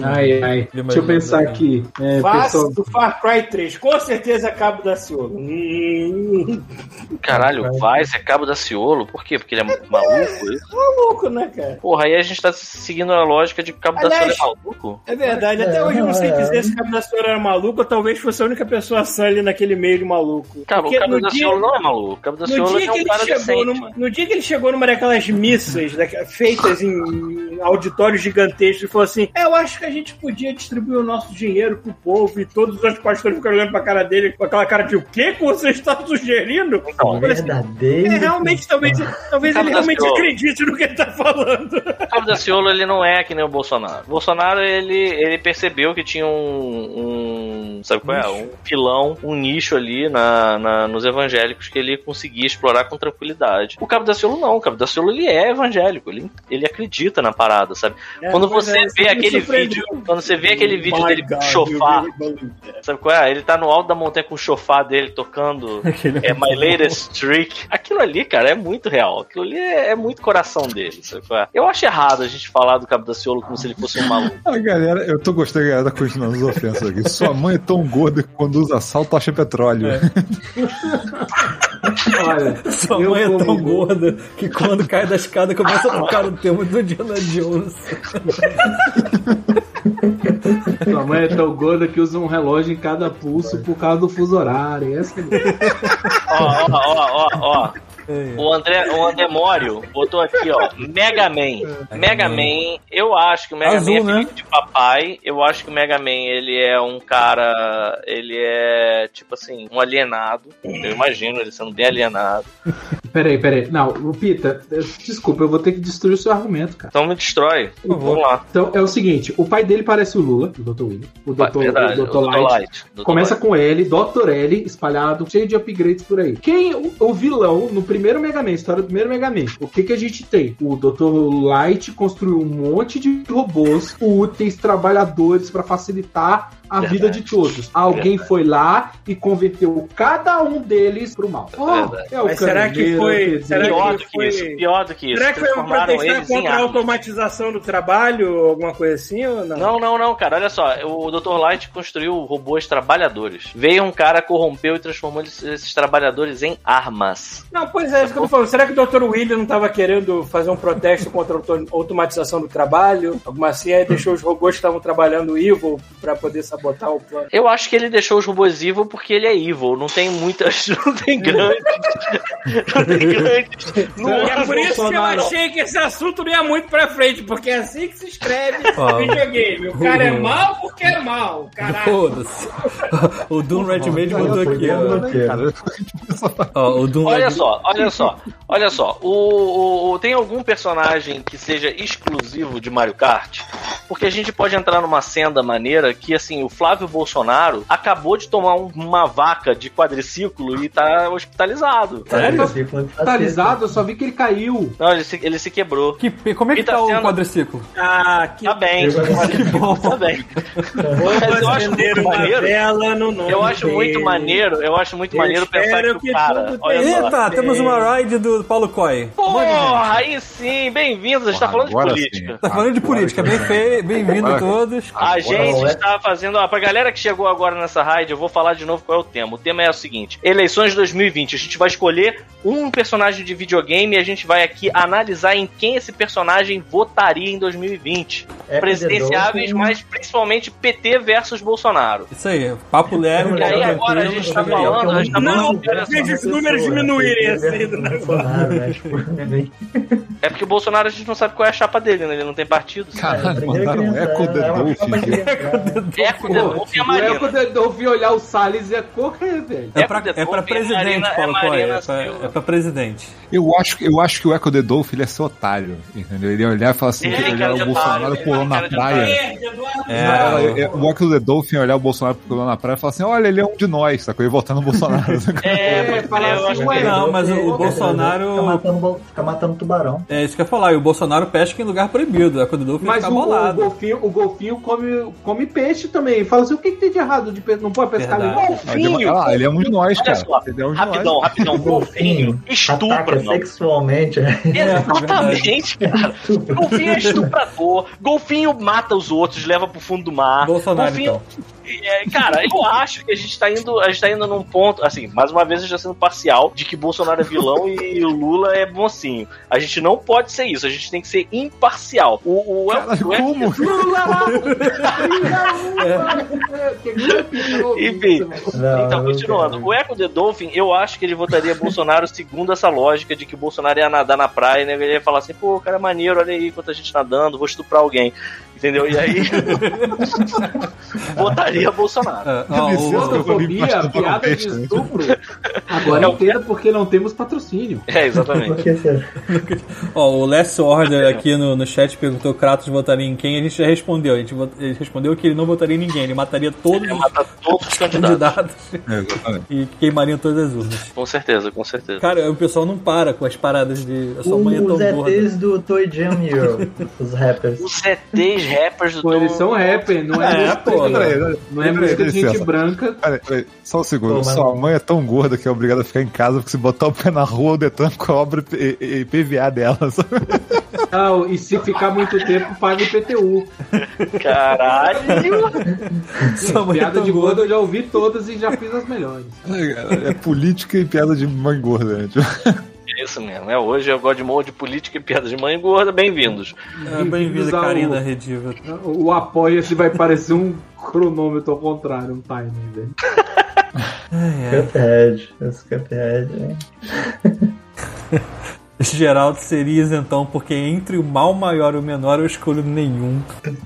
Ai, ai. Deixa eu pensar aqui. É, Faz pessoal- do Far Cry 3. Com certeza é Cabo da Ciolo. Hum, Caralho, vai, é cabo da Ciolo. Por quê? Porque ele é maluco? isso? maluco, né, cara? Porra, aí a gente tá seguindo a lógica de que Cabo da Aliás, Ciolo é maluco. É verdade. Até É, hoje eu não sei é. dizer se o Cabo da Ciolo era maluco ou talvez fosse a única pessoa sã ali naquele meio de maluco. Cara, Porque o Cabo no da dia- Ciolo não é maluco. O Cabo da No Ciolo dia, é que um ele cara chegou decente. numa, no dia que ele chegou numa daquelas missas daque- feitas em auditórios gigantescos e falou assim: "É, Eu acho que a gente podia distribuir o nosso dinheiro pro povo e todos os outros pastores ficaram olhando pra cara dele com aquela cara de o que você está sugerindo? Então, assim, Verdadeiro. é, realmente, talvez, talvez ele realmente Ciolo. acredite no que ele tá falando. O Cabo da Ciolo, ele não é que nem o Bolsonaro. O Bolsonaro, ele, ele percebeu que tinha um, um sabe qual é? Um filão, um nicho ali na, na- nos evangélicos que ele conseguia explorar com tranquilidade. O Cabo da Ciolo não. O Cabo da Ciolo, ele é evangélico. Ele, ele acredita na parada, sabe? quando pois você é, vê aquele. Vídeo, quando você vê aquele vídeo My dele God, com that. sabe qual é? Ele tá no alto da montanha com o chofar dele tocando é My Latest Trick. Aquilo ali, cara, é muito real. Aquilo ali é, é muito coração dele, sabe qual é? Eu acho errado a gente falar do Cabo da Ciolo como se ele fosse um maluco. A galera, eu tô gostando da galera tá continuando as ofensas aqui. Sua mãe é tão gorda que quando usa salto acha petróleo. É. Olha, Sua eu mãe é tão gorda que quando cai da escada começa a tocar o tema do Indiana Jones. Sua mãe é tão gorda que usa um relógio em cada pulso por causa do fuso horário. Essa é Ó, ó, ó, ó, ó. O André, o André Mório botou aqui, ó, Mega Man. Mega Man, eu acho que o Mega Azul, Man é né? filho de papai. Eu acho que o Mega Man, ele é um cara, ele é, tipo assim, um alienado. Eu imagino ele sendo bem alienado. Peraí, peraí. Não, o Pita, eh, desculpa, eu vou ter que destruir o seu argumento, cara. Então me destrói. Vamos lá. Então é o seguinte: o pai dele parece o Lula, o Dr. William. O Dr. Verdade, o Dr. Light. Light. Dr. Começa Light. com L, Dr. L, espalhado, cheio de upgrades por aí. Quem o, o vilão no primeiro Mega Man, história do primeiro Mega Man? O que que a gente tem? O Dr. Light construiu um monte de robôs úteis, trabalhadores pra facilitar a Verdade. vida de todos. Alguém foi lá e converteu cada um deles pro mal. Oh, Verdade. é o Mas será que foi- será Pior que do que foi- isso, pior do que isso. Será que foi um protestar contra a automatização do trabalho, alguma coisa assim ou não? Não, não, não, cara. Olha só, o Dr. Light construiu robôs trabalhadores. Veio um cara, corrompeu e transformou esses, trabalhadores em armas. Não, pois é, isso que eu tô falando. Será que o Dr. William não estava querendo fazer um protesto contra a auto- automatização do trabalho? Alguma assim, aí deixou os robôs que estavam trabalhando evil pra poder sabotar o plano. Eu acho que ele deixou os robôs evil porque ele é evil. Não tem muitas. Não tem grandes. não tem grandes. Não é por isso que eu achei que esse assunto não ia muito pra frente, porque é assim que se escreve videogame. O cara é mal porque é mal, caralho. Foda-se. O Doom Redmade botou aqui, ó. Bloqueiro. Ó, o Doom Olha Red- só, olha só, olha só. O, o- o- tem algum personagem que seja exclusivo de Mario Kart? Porque a gente pode entrar numa senda maneira que, assim, o Flávio Bolsonaro acabou de tomar um- uma vaca de quadriciclo e tá hospitalizado. Sério? Ciclo de Totalizado, eu só vi que ele caiu. Não, ele se, ele se quebrou. Que, como é que tá tá o sendo- quadriciclo? Ah, que Tá bem, tá bem. Mas eu acho muito maneiro. Eu acho muito dele. maneiro, eu acho muito Eu maneiro pensar que espero o que cara. Eita, temos uma ride do Paulo Coy. Porra, aí sim, bem-vindos. A gente tá falando de política. sim. Tá falando de política, bem feio, bem-vindo Agora- todos. A gente é? está fazendo. Ó, pra galera que chegou agora nessa raid, eu vou falar de novo qual é o tema. O tema é o seguinte: eleições de 2020. A gente vai escolher um personagem de videogame e a gente vai aqui analisar em quem esse personagem votaria em 2020. É Presidenciáveis, mas principalmente PT versus Bolsonaro. Isso aí, papo leve. E aí agora a gente tá falando, a gente tá Não, falando. só, veja os números diminuírem assim do né? É porque o Bolsonaro a gente não sabe qual é a chapa dele, né? Ele não tem partido. Caralho, mandaram criança, Echo é de. Eco É o. Eco de Dolphin olhar o Salles ia correr, velho. É pra, Eco é pra Dolphin, presidente, é Paulo. Marina É pra, é presidente. Eu acho, que- eu acho que o Echo the Dolphin ele é seu otário, entendeu? Ele ia olhar e falar assim, Ele olhar o Bolsonaro otário, pulando na de praia. É, é- é- o Echo the Dolphin ia olhar o Bolsonaro pulando na praia e falar assim, olha, ele é um de nós, sacou? E votar no Bolsonaro. É, É, assim, que. Não, mas o- Bolsonaro- fica matando tubarão. É isso que eu ia falar. E o Bolsonaro pesca em lugar proibido. É o Dolphin Mas fica bolado. golfinho, o golfinho come, come peixe também. Fala assim, o que, que tem de errado de pe- não pode pescar Verdade. legal? Golfinho! Ah, ele é um de nós, Olha cara. só, Ele é um de rapidão, nós. rapidão. Golfinho estupra, sexualmente. é. Exatamente, cara. Golfinho é estuprador. Golfinho mata os outros, leva pro fundo do mar. Bolsonaro, Golfinho. então. É, cara, eu acho que a gente tá indo, a gente tá indo num ponto, assim, mais uma vez eu já sendo parcial, de que Bolsonaro é vilão e o Lula é mocinho. A gente não pode ser isso, a gente tem que ser imparcial. O, o, Caralho, o- como? Enfim, Não, então, continuando. O Echo the Dolphin, eu acho que ele votaria Bolsonaro segundo essa lógica de que o Bolsonaro ia nadar na praia, né? Ele ia falar assim, pô, cara é maneiro, olha aí quanta gente nadando, vou estuprar alguém. Entendeu? E aí. votaria Bolsonaro. É, ó, pastor piada de né? estupro. Agora eu entendo porque não temos patrocínio. É, exatamente. Ó, o Last Order aqui no, no chat perguntou Kratos votaria em quem, a gente já respondeu. A gente vot- ele respondeu que ele não votaria em ninguém, ele mataria todos os matar todos os candidatos. candidatos É, e queimaria todas as urnas. Com certeza, com certeza. Cara, o pessoal não para com as paradas de. A sua mãe é tão Os gorda. ETs do Toy Jam Hero, os rappers. Os ETs rappers do Pô, eles são rapper, não é, É, música pô. peraí, não é música de gente branca. Peraí, peraí, só um segundo. Pô, Sua mãe é tão gorda que é obrigada a ficar em casa porque se botar o pé na rua, o Detran cobra e- e- e PVA dela. sabe? Não, e se ficar muito tempo, paga IPTU. Caralho! Sua mãe é Piada tão de gorda. gordo eu já ouvi todas e já fiz as melhores. É política e piada de mãe gorda. né? É isso mesmo, é hoje eu gosto de morro de política e piada de mãe gorda, bem-vindos. É, o- Karina Rediva. O apoia-se vai parecer um cronômetro ao contrário, um timer, velho. Cuphead, esse Cuphead, hein? Geraldo seria isentão, porque entre o mal maior e o menor eu escolho nenhum.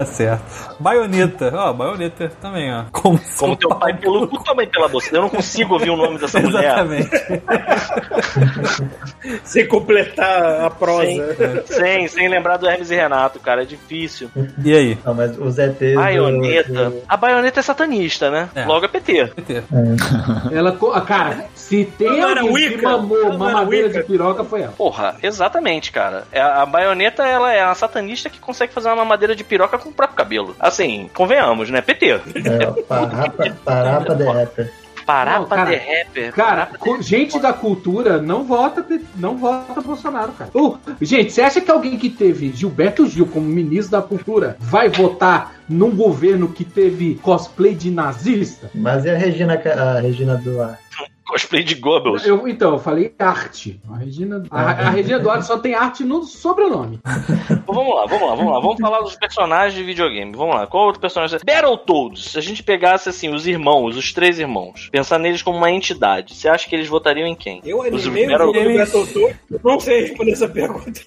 Tá certo. Baioneta. Ó, baioneta também, ó. Como, Como teu pai pelo cu, mãe pela bolsa. Eu não consigo ouvir o nome dessa mulher. Exatamente. Sem completar a prosa. Sem, sem, sem lembrar do Hermes e Renato, cara, é difícil. E aí? Não, mas os ETs Baioneta. do... A baioneta é satanista, né? É. Logo é PT. PT. Ela, co- ah, cara, se tem Ela era Wicca. mamou Ela uma madeira de piroca, foi ela. Porra, exatamente, cara. É, A baioneta, ela é uma satanista que consegue fazer uma mamadeira de piroca com o próprio cabelo. Assim, convenhamos, né? PT. É, parapa, parapa de rapper. Parar Não, pra cara, The Rapper. Cara, gente da cultura não vota, não vota Bolsonaro, cara. Uh, gente, você acha que alguém que teve Gilberto Gil como ministro da cultura vai votar num governo que teve cosplay de nazista? Mas e a Regina, a Regina Duarte? Cosplay de Goebbels. Eu, então, eu falei arte. A Regina, a, a Regina Duarte só tem arte no sobrenome. Vamos lá, vamos lá, vamos lá. Vamos falar dos personagens de videogame. Vamos lá. Qual outro personagem? Battletoads. Se a gente pegasse assim, os irmãos, os três irmãos, pensar neles como uma entidade, você acha que eles votariam em quem? Eu Os animei o Battle- do Battletoads. Não sei responder essa pergunta.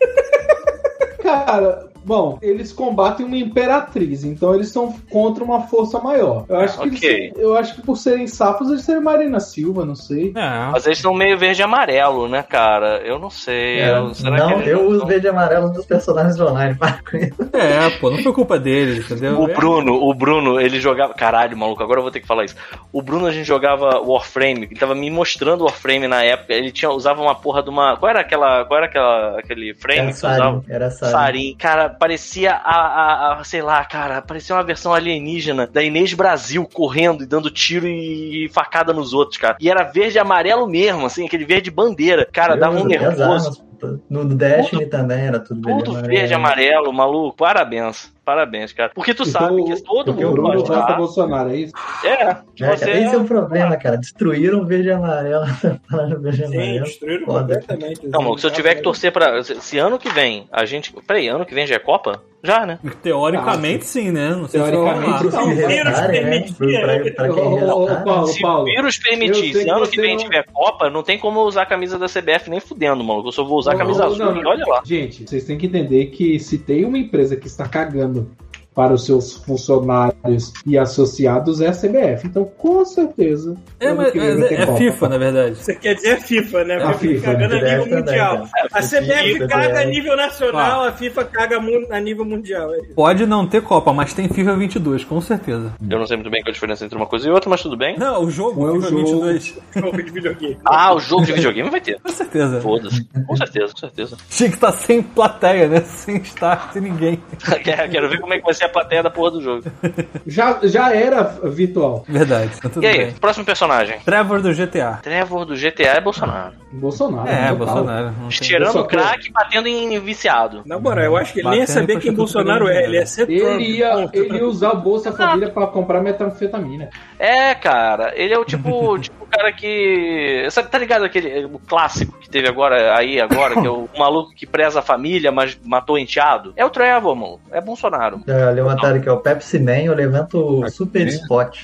Cara, bom, eles combatem uma imperatriz, então eles são contra uma força maior. Eu acho que, Ok. eles- eu acho que por serem sapos, eles seriam Marina Silva, não sei. É. Mas eles são meio verde e amarelo, né, cara? Eu não sei. É, eu- será não, eu não uso são- verde e amarelo dos personagens online. para com isso. É, pô, não foi culpa deles, entendeu? O É. Bruno, o Bruno, ele jogava. Caralho, maluco, agora eu vou ter que falar isso. O Bruno, a gente jogava Warframe, ele tava me mostrando o Warframe na época. Ele tinha, usava uma porra de uma. Qual era aquela. Qual era aquela, aquele frame Era que você usava? Sarin, era Sarin. Sarin. Cara, parecia a, a, a- Sei lá, cara, parecia uma versão alienígena da Inês Brasil correndo e dando tiro e, facada nos outros, cara. E era verde e amarelo mesmo, assim, aquele verde bandeira. Cara, dava um e nervoso. No Destiny também era tudo verde Tudo e verde e amarelo, maluco. Parabéns. Parabéns, cara. Porque tu sabe que todo porque o mundo Bruno. Bolsonaro, é isso? É, É, você. cara, esse é o problema, cara. Destruíram o verde e amarelo. Verde Sim, amarelo. destruíram completamente. Não, maluco, se eu tiver que torcer pra. Se ano que vem a gente. Peraí, ano que vem já é Copa? Já, né? Teoricamente sim, né? Não sei se vai Teoricamente, se vírus né? ô, restar, Paulo, Se o vírus permitir, se ano que vem não- tiver Copa, não tem como eu usar a camisa da CBF nem fudendo, maluco. Eu só vou usar a camisa Não, azul não, e não. olha lá. Gente, vocês têm que entender que se tem uma empresa que está cagando para os seus funcionários e associados é a CBF. Então, com certeza. É, mas, mas é Copa. FIFA, na verdade. Você quer dizer a FIFA, né? A Porque FIFA, cagando a né? nível Também, mundial. A CBF FIFA, caga a nível nacional, a FIFA caga a nível mundial. É. Pode não ter Copa, mas tem FIFA 22, com certeza. Eu não sei muito bem qual a diferença entre uma coisa e outra, mas tudo bem. Não, o jogo, Não é o FIFA jogo. 22, Jogo de videogame. Ah, o jogo de videogame vai ter. com certeza. Foda-se. Com certeza, com certeza. Tinha que estar sem plateia, né? Sem estar, sem ninguém. Quero quero ver como é que vai ser a plateia da porra do jogo. Já, já era virtual. Verdade, tá tudo E aí, bem. próximo personagem. Trevor do GTA. Trevor do GTA é Bolsonaro. Bolsonaro. É, total. Bolsonaro. Cheirando crack e batendo em viciado. Na moral, eu acho que ele nem ia saber quem Bolsonaro é. Ele ia ser Trump. Ele ia, ele ia usar o Bolsa Família pra comprar metanfetamina. É, cara, ele é o tipo, tipo cara que. Sabe, tá ligado aquele o clássico que teve agora aí agora, que é o maluco que preza a família, mas matou o enteado? É o Trevor, mano. É Bolsonaro. É, levantaram aqui, ó. Pepsi Man, eu levanto o Super Spot.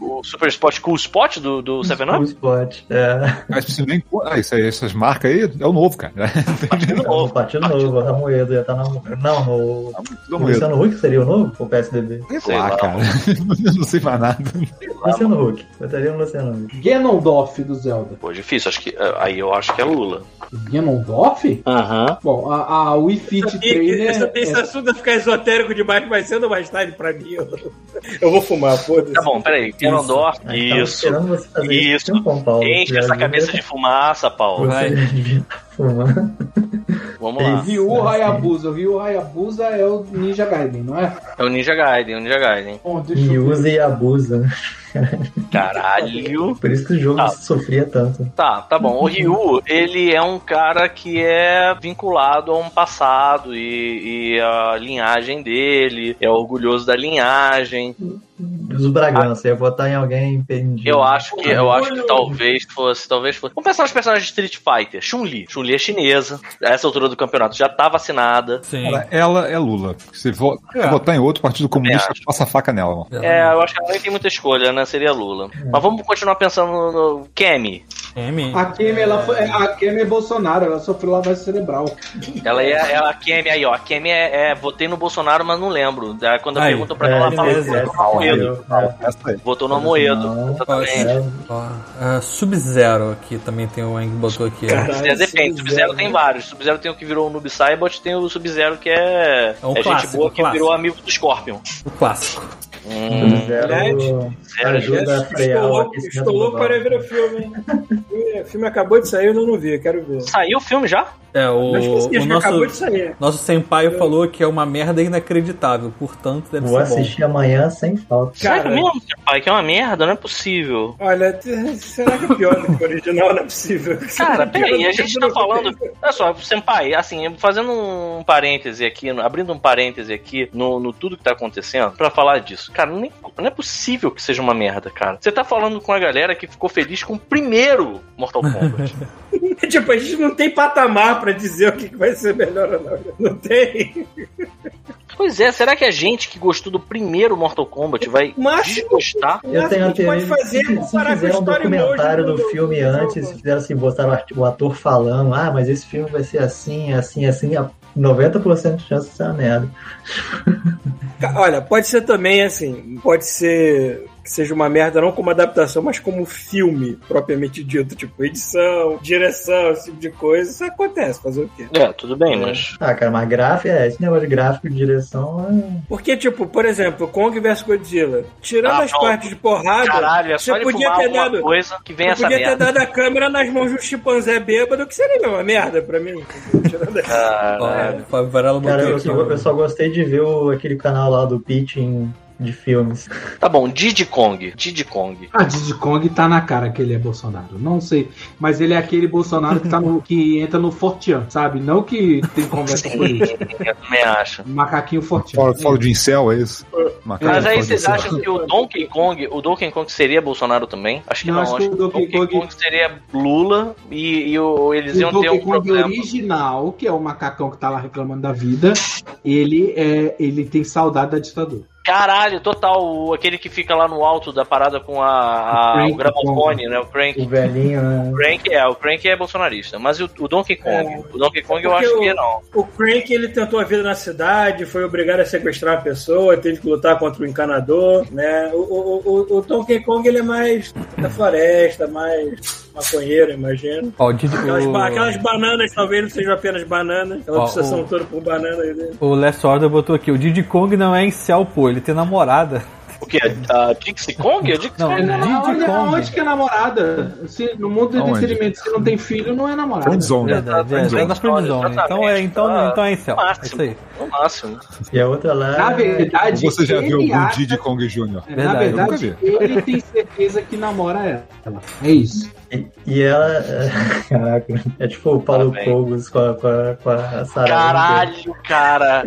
O, o Super Spot Cool Spot do, do Seven Cool Up? Spot. É. Mas se nem. Ah, isso aí, essas marcas aí é o novo, cara. Partido O novo. partido novo, o Ramoedo ia estar na. Não, o. Tudo O novo. Luciano Huck seria o novo? O PSDB? Sei Sei lá, lá, cara. Eu não sei mais nada. Luciano Huck. Votaria no Luciano Huck. Ganondorf do Zelda. Pô, difícil, acho que. eh, Aí eu acho que é Lula. Ganondorf? Aham. Bom, a, a Wii Fit Sabia que Trainer. essa, esse assunto vai ficar esotérico demais mais cedo ou mais tarde pra mim. Eu, eu vou fumar, foda-se. Tá bom, peraí. Ganondorf, Aí tava isso. Isso. isso. Paulo. Enche essa cabeça de fumaça, Paulo. Você Vai. fumando. Vamos lá. Ryu Hayabusa. O Ryu Hayabusa é o Ninja Gaiden, não é? É o Ninja Gaiden, o Ninja Gaiden. Bom, deixa E eu usa e abusa. Caralho. Por isso que o jogo Ah. sofria tanto. Tá, tá bom. O Ryu, ele é um cara que é vinculado a um passado e, e a linhagem dele, é orgulhoso da linhagem. Os Bragança, ia votar em alguém impedido. Eu acho que eu acho que talvez fosse, talvez fosse. Vamos pensar nos personagens de Street Fighter. Chun-Li. Chun-Li é chinesa. A essa altura do campeonato já tá vacinada. Sim. Cara, ela é Lula. Se vo- É. votar em outro partido comunista, acho. passa a faca nela, mano. É, eu acho que ela nem tem muita escolha, né? Seria Lula. Mas vamos continuar pensando no, no Kemi. M. A Kemi, ela foi, a Kemi é Bolsonaro, ela sofreu lavagem cerebral. Ela é, ela, a Kemi aí, ó. A Kemi é, é, votei no Bolsonaro, mas não lembro. Daí Quando Aí, perguntam pra ela, ela fala Amoedo. Aí. Votou no Amoedo. Exatamente. É, Sub-Zero aqui também tem o Eng botou aqui. Caralho. Depende, Sub-Zero tem né? vários. Sub-Zero tem o que virou o Noob Saibot, tem o Sub-Zero que é, É um é gente clássico, boa que clássico. virou amigo do Scorpion. O clássico. Hum, fizeram sério, ajuda a frear Estou o louco, aquecimento estou louco global. para ver o filme, hein? O filme acabou de sair, eu não vi, quero ver. Saiu o filme já? É, o, esqueci, o acho que acabou de nosso, sair. nosso senpai falou que é uma merda inacreditável, portanto deve Vou ser bom. assistir amanhã sem falta. Sério Cara. mesmo, pai? Que é uma merda, não é possível. Olha, será que é pior do que o original? Não é possível. Cara, é peraí, a gente tá falando. Olha só, Senpai, assim, fazendo um parêntese aqui, abrindo um parêntese aqui no, no tudo que tá acontecendo, pra falar disso. Cara, nem- não é possível que seja uma merda, cara. Você tá falando com a galera que ficou feliz com o primeiro Mortal Kombat. Tipo, a gente não tem patamar pra dizer o que vai ser melhor ou não. Não tem. pois é, será que a gente que gostou do primeiro Mortal Kombat vai Mas- desgostar? Eu tenho a a gente pode teoria fazer que se, se fizeram um documentário emoji do filme do antes, se fizeram assim, botaram o ator falando, ah, mas esse filme vai ser assim, assim, assim, a 90% de chance de ser uma merda. Olha, pode ser também assim, pode ser que seja uma merda não como adaptação, mas como filme propriamente dito, tipo edição, direção, esse tipo de coisa. Isso acontece, fazer o quê? É, tudo bem, mas. Ah, cara, mas gráfico, é, esse negócio de gráfico de direção é... Porque, tipo, por exemplo, Kong vs Godzilla, tirando Ah, as partes de porrada, Caralho, é só você podia ter alguma dado. coisa que vem Você essa podia ter merda. dado a câmera nas mãos de um chimpanzé bêbado, que seria uma merda pra mim. Tirando essa- Varela botou Cara, eu eu só gostei de ver o- aquele canal lá do pitching de filmes. Tá bom, Diddy Kong. Diddy Kong. Ah, Diddy Kong tá na cara que ele é Bolsonaro. Não sei. Mas ele é aquele Bolsonaro que, tá no, que entra no Fortean, sabe? Não que tem conversa política. Eu também acho. Macaquinho Fortean. Fala, fala de incel, é isso? Macaco Mas aí vocês acham que o Donkey Kong, o Donkey Kong seria Bolsonaro também? Acho que Não, não. acho Acho, que o Donkey Donkey Kong- Kong seria Lula e, e o- eles O iam ter Donkey um Kong problema. original, que é o macacão que tá lá reclamando da vida, ele é, ele tem saudade da ditadura. Caralho, total. o- Aquele que fica lá no alto da parada com a, a- Crank o gramofone, né? O O Crank. velhinho, né? O Crank é, o Crank é bolsonarista. Mas o, o Donkey Kong, o Donkey Kong eu Porque acho o- que é não. O Crank, ele tentou a vida na cidade, foi obrigado a sequestrar uma pessoa, teve que lutar contra o encanador, né? O, o, o, o Donkey Kong, ele é mais da floresta, mais maconheiro, imagino. Ó, o Didi- Aquelas, o- aquelas bananas talvez não sejam apenas bananas, aquela Ó, obsessão o- toda por banana. O Last Order botou aqui, o Diddy Kong não é incel, pô, ele tem namorada. O que? A Dixie Kong? A Dixie Não, Kong? Diddy Onde, Kong. onde que é namorada? Se, no mundo do Aonde? entretenimento, se não tem filho, não é namorada. Friendzone. Verdade, é, é da friendzone. Então é, então, então é incel. É isso aí. No máximo. E a outra lá. Na verdade, Você já viu algum acha- Diddy Kong Jr.? Na Verdade, eu nunca verdade, ele tem certeza que namora ela. É isso. E, e ela. é- Caraca, é tipo o Paulo Parabéns. Cogos com a, com a, com a Sarah. Caralho, cara.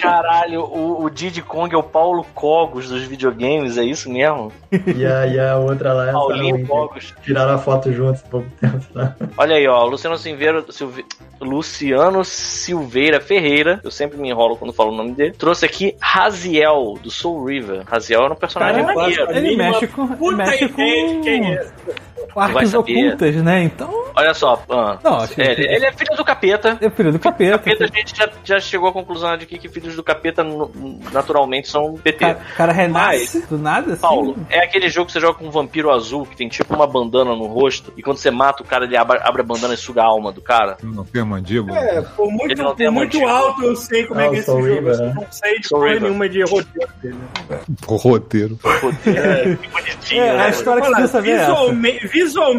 Caralho, o, o Diddy Kong é o Paulo Cogos dos videogames, é isso mesmo? E a, e a outra lá é Paulinho. Cogos. Tiraram a foto juntos há pouco tempo. Tá? Olha aí, ó, Luciano Silveira, Silve... Luciano Silveira Ferreira, eu sempre me enrolo quando falo o nome dele, trouxe aqui Raziel, do Soul River. Raziel era um personagem Cara, maneiro. quase- Ele mexe com, ele Puta mexe ideia de quem é. com saber. Ocultas, né? Então, Olha só, ah, Não, acho que- é, ele, é filho do capeta. é filho do capeta. Capeta, a gente já, já chegou à conclusão de que, que filhos do capeta naturalmente são PT. Cara, cara renasce do nada, assim. Paulo, é aquele jogo que você joga com um vampiro azul que tem tipo uma bandana no rosto e quando você mata o cara, ele abre, abre a bandana e suga a alma do cara. Não tem a mandíbula? É, por muito, Ele não tem por muito alto eu sei como Ah, é o que é esse jogo. River, Eu né? não sei de River. nenhuma de roteiro dele. O roteiro. É, que bonitinho, É, né? a história que você saber é visualmente,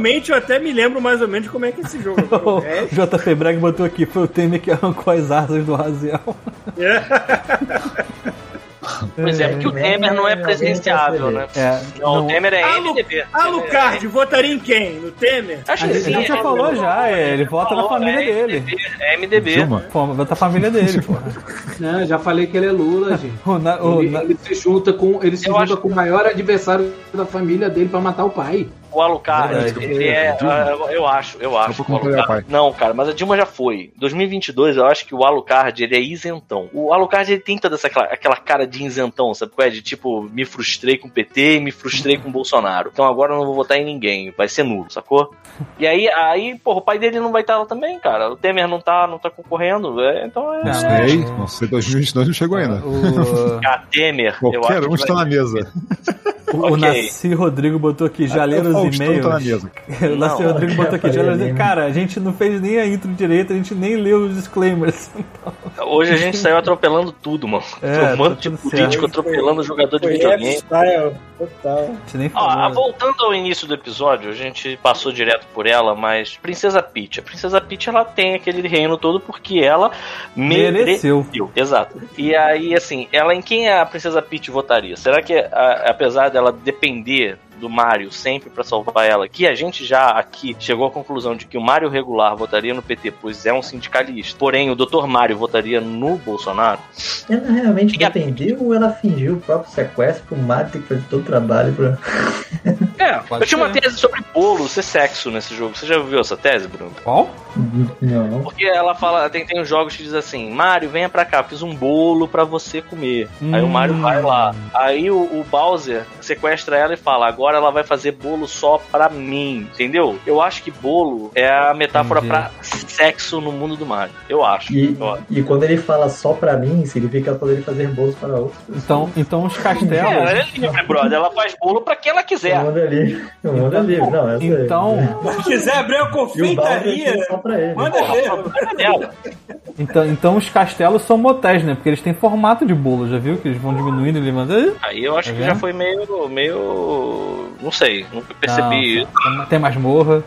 visualmente eu até me lembro mais ou menos de como é que é esse jogo. O É, JP Bragg botou aqui, foi o Temer que arrancou as asas do Raziel. Pois é, porque o Temer não é presidenciável, né? É, Não, o Temer é Alu- MDB. Alucard, votaria em quem? No Temer? Acho a que gente, sim. a gente já é- falou já, é, ele vota na falou, família é dele. MDB, É MDB. Dilma? Pô, vota na família dele, pô. Não, eu já falei que ele é Lula, gente. O na- o Ele, na- ele se junta com, ele se Eu junta acho- com o maior adversário da família dele pra matar o pai. O Alucard, Verdade. ele é. ah, eu acho, eu acho. Alucard-. Não, cara, mas a Dilma já foi. 2022, eu acho que o Alucard, ele é isentão. O Alucard, ele tem toda essa, aquela, aquela cara de isentão, sabe qual é? De tipo, me frustrei com o PT e me frustrei com o Bolsonaro. Então agora eu não vou votar em ninguém, vai ser nulo, sacou? E aí, aí porra, o pai dele não vai estar lá também, cara. O Temer não tá, não tá concorrendo, é, então é. Não sei, não. não sei, 2022 não chegou ainda. o, A Temer, eu Qualquer acho um que está vai- na mesa. O Ok. Nasci Rodrigo botou aqui, já leram Até o os Faustão e-mails. tá na mesa. O. Rodrigo botou aqui, Falei ali. Cara, a gente não fez nem a intro direito, a gente nem leu os disclaimers. Hoje a gente saiu atropelando tudo, mano. É, um monte tá de político atropelando jogador de videogame. total. Ó, ah, voltando ao início do episódio, a gente passou direto por ela, mas Princesa Peach. A Princesa Peach, ela tem aquele reino todo porque ela Mereceu. mereceu. Exato. E aí, assim, ela em quem a Princesa Peach votaria? Será que, a- apesar dela depender do Mario sempre pra salvar ela, que a gente já aqui chegou à conclusão de que o Mario regular votaria no PT, pois é um sindicalista, porém o Dr. Mario votaria no Bolsonaro? Ela realmente E a- ou ela fingiu o próprio sequestro pro Mario ter que fazer todo o trabalho pra. É, Pode eu tinha uma tese sobre bolo ser sexo nesse jogo. Você já viu essa tese, Bruno? Qual? Não. Porque ela fala, tem, tem uns jogos que diz assim, Mario, venha pra cá, fiz um bolo pra você comer. Aí o Hum. Mario vai lá. Aí o, o Bowser sequestra ela e fala, agora ela vai fazer bolo só pra mim, entendeu? Eu acho que bolo é a metáfora Entendi. pra sexo no mundo do Mario. Eu acho. E, Eu e quando ele fala só pra mim, significa poder fazer bolos para outros. Então, então os É, castelos. ela é livre, brother. Ela faz bolo pra quem ela quiser. mundo é livre. O mundo é livre. Não, essa Então, Se quiser abrir uma confeitaria, é só pra ele. manda ver. É dela. então, então os castelos são motéis, né? Porque eles têm formato de bolo, já viu? Que eles vão diminuindo e levando. Aí eu acho Tá que vendo? já foi meio. Meio. Não sei, nunca percebi isso. Não, tem masmorra.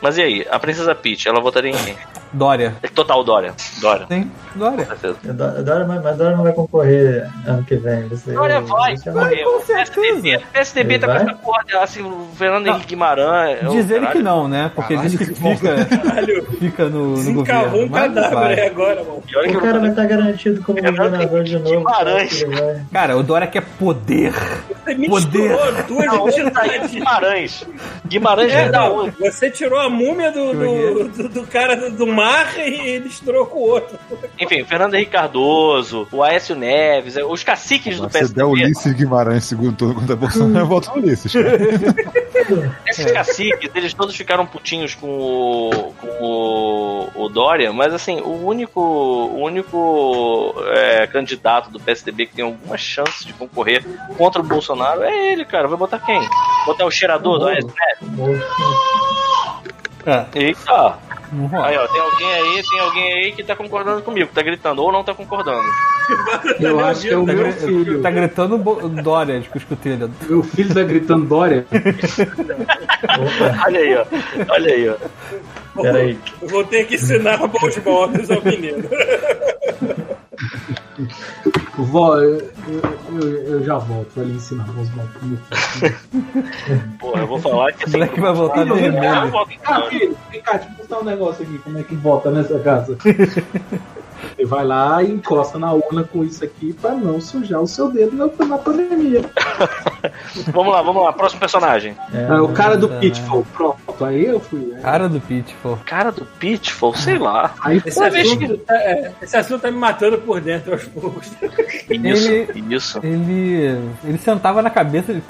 Mas e aí, a Princesa Peach, ela votaria em quem? Dória. Total Dória. Dória. Tem Dória. Com certeza. Eu Dória- mas mas Dória não vai concorrer ano que vem. Você, Dória vai, você vai, com o PSDB. O PSDB tá com Ele essa porra, assim, o Fernando Não. Henrique Guimarães. Diz o ele que caralho. não, né? Porque ele diz que fica, Caralho, fica no, no governo. um Mas cadáver vai. aí agora, mano. E olha que O cara não vai estar garantido como governador de novo. Guimarães. Vai- Cara, o Dória quer poder. Você Poder. tá aí entidades. Guimarães. Guimarães É, é da não, onde? você tirou a múmia do, do, do, do cara do, mar e misturou com o outro. Enfim, Fernando Henrique Cardoso, o Aécio Neves, os caciques do Se der PSDB. Ulisses Guimarães segundo turno contra Bolsonaro, eu voto no Ulisses. Esses caciques, eles todos ficaram putinhos com o, com o, o Dória, mas assim, o único, o único é, candidato do PSDB que tem alguma chance de concorrer contra o Bolsonaro é ele, cara. Vai botar quem? Botar o cheirador do Aécio Neves? É, Eita! rola. Aí, ó, tem alguém aí, tem alguém aí que tá concordando comigo, tá gritando, ou não tá concordando. Eu acho que é o Tá, meu filho. tá gritando Dória de escutelha. Meu filho tá gritando Dória. Olha aí, ó. Olha aí, ó. Peraí. Eu vou ter que ensinar bons modos ao menino. Vó, eu, eu, eu- já volto ali ensinar os malucos. Porra, eu vou falar que O assim. moleque vai voltar eu vermelho. voto em Ah, filho, vem cá, deixa eu mostrar um negócio aqui, como é que vota nessa casa. Você vai lá e encosta na urna com isso aqui pra não sujar o seu dedo na, na pandemia. Vamos lá, vamos lá. Próximo personagem. É, Ah, o cara do. Pitfall, pronto, aí eu fui. Aí, Cara do Pitfall. Cara do Pitfall, sei lá. aí Esse assunto, tá, é, esse assunto tá me matando por dentro aos poucos. Isso, Ele- isso. Ele, ele sentava na cabeça, ele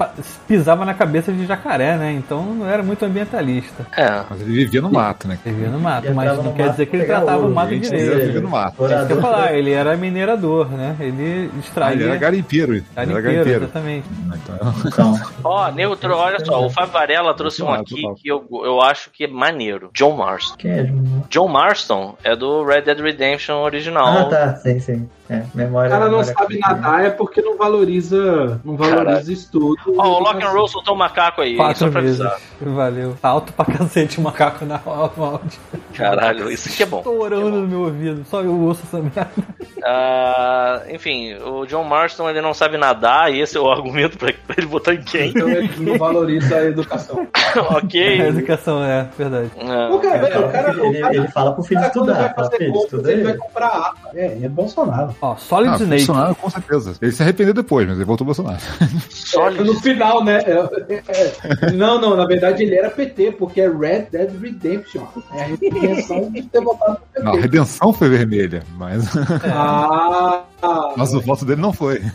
pisava na cabeça de jacaré, né? Então não era muito ambientalista. É. Mas ele vivia no mato, né? Ele vivia no mato, Ele mas não quer mato dizer que ele tratava o mato direito. ele vivia no mato. É isso que eu Orador. falar, ele era minerador, né? Ele Ah, ele era extraía garimpeiro. Ele era garimpeiro, garimpeiro. exatamente. Então, Ó, neutro, olha só, o Fábio Varela trouxe um aqui que eu, eu acho que é maneiro. John Marston. quem é? João? John Marston é do Red Dead Redemption original. Ah, tá. Sim, sim. É, memória. o cara não memória sabe afetiva. nadar é porque não valoriza, não valoriza estudo. Ó, o Lock and Roll soltou um macaco aí, só Quatro pra vezes. avisar. Valeu. Tá alto pra cacete o macaco na áudio. Caralho, isso aqui é bom. Estourando no meu ouvido. Só eu ouço essa merda. Ah, enfim, o John Marston ele não sabe nadar e esse é o argumento pra, pra ele botar em quem. Então ele não valoriza a educação. A ok. educação é verdade. Ah, O cara, Ele velho, o fala, cara, pro filho- o ele, cara, ele fala pro filho cara quando vai estudar. Fazer compras, ele vai comprar arma. É, é Bolsonaro. Ó, Solid ah, Snake. Bolsonaro, com certeza. Ele se arrependeu depois, mas ele voltou Bolsonaro. sólido. No final, né? É, é, é. Não, não, na verdade ele era PT, porque é Red Dead Redemption. É a redenção de ter votado no PT. Não, a redenção foi vermelha, mas, Ah, mas o voto dele não foi.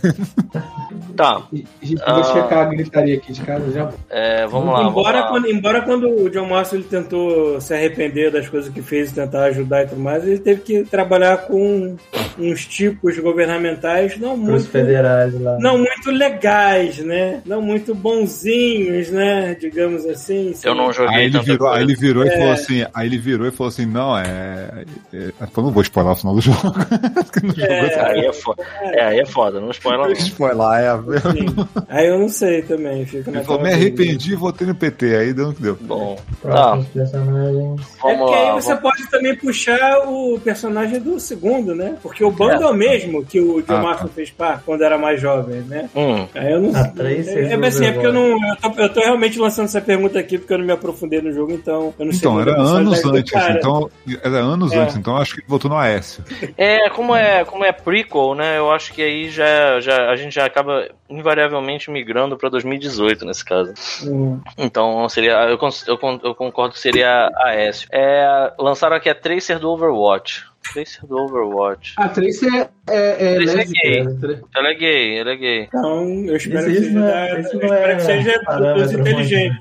Tá, Gente, vou checar a gritaria aqui de casa já. é, vamos lá. embora, vamos lá. Quando, embora quando o John Marston ele tentou se arrepender das coisas que fez e tentar ajudar e tudo mais, ele teve que trabalhar com uns tipos governamentais não muito federais lá. não muito legais, né? Não muito bonzinhos, né? Digamos assim. Eu não joguei Aí ele virou, coisa. aí ele virou e É. falou assim, aí ele virou e falou assim, não, é. é eu não vou spoiler o final do jogo. Esse Aí é foda. É, aí é foda, não spoiler não. spoiler, é. Sim. Aí eu não sei também. Fico Ele falou, me arrependi e votei no PT. Aí deu no que deu. Bom, tá, personagens. É porque aí lá. você vamos- pode também puxar o personagem do segundo, né? Porque o bando é, mesmo que o John Ah, Martin fez par quando era mais jovem, né? Hum, Aí eu não A três É, é, assim, é porque eu não. Eu tô, eu tô realmente lançando essa pergunta aqui porque eu não me aprofundei no jogo, então eu não sei. Então, era anos antes. Então, era anos É. antes. Então, acho que ele votou no Aécio. É, como é, como é prequel, né? Eu acho que aí já, já a gente já acaba invariavelmente migrando pra 2018 nesse caso. Hum. Então seria, eu, eu, eu concordo que seria a Aécio. É, lançaram aqui a Tracer do Overwatch. Tracer do Overwatch. A Tracy é, é, é Tracy é lésbica. gay. né? Ela é gay, ela é gay. Então, eu espero Isso- que isso seja, não é- isso eu espero é que seja dos parâmetro inteligentes.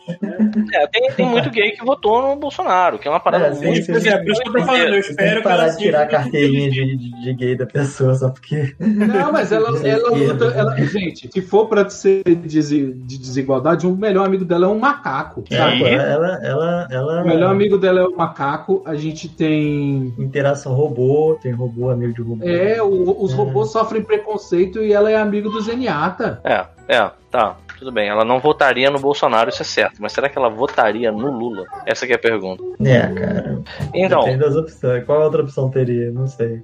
É, tem, tem muito gay que votou no Bolsonaro, que é uma parada É, muito. é, por isso que eu tô falando, eu espero que ela parar de tirar a carteirinha de, de, de gay da pessoa só porque. Não, mas ela, ela luta. Ela, gente, se for pra ser de desigualdade, o melhor amigo dela é um macaco. É, sabe? ela, ela, ela. O melhor amigo dela é o macaco. A gente tem. Interação robô, tem robô, amigo de robô. É, o- os robôs sofrem preconceito e ela é amigo do Zenyatta. É, é, tá. Tudo bem, ela não votaria no Bolsonaro, isso é certo. Mas será que ela votaria no Lula? Essa que é a pergunta. É, cara. Então, Depende das opções. Qual outra opção teria? Não sei.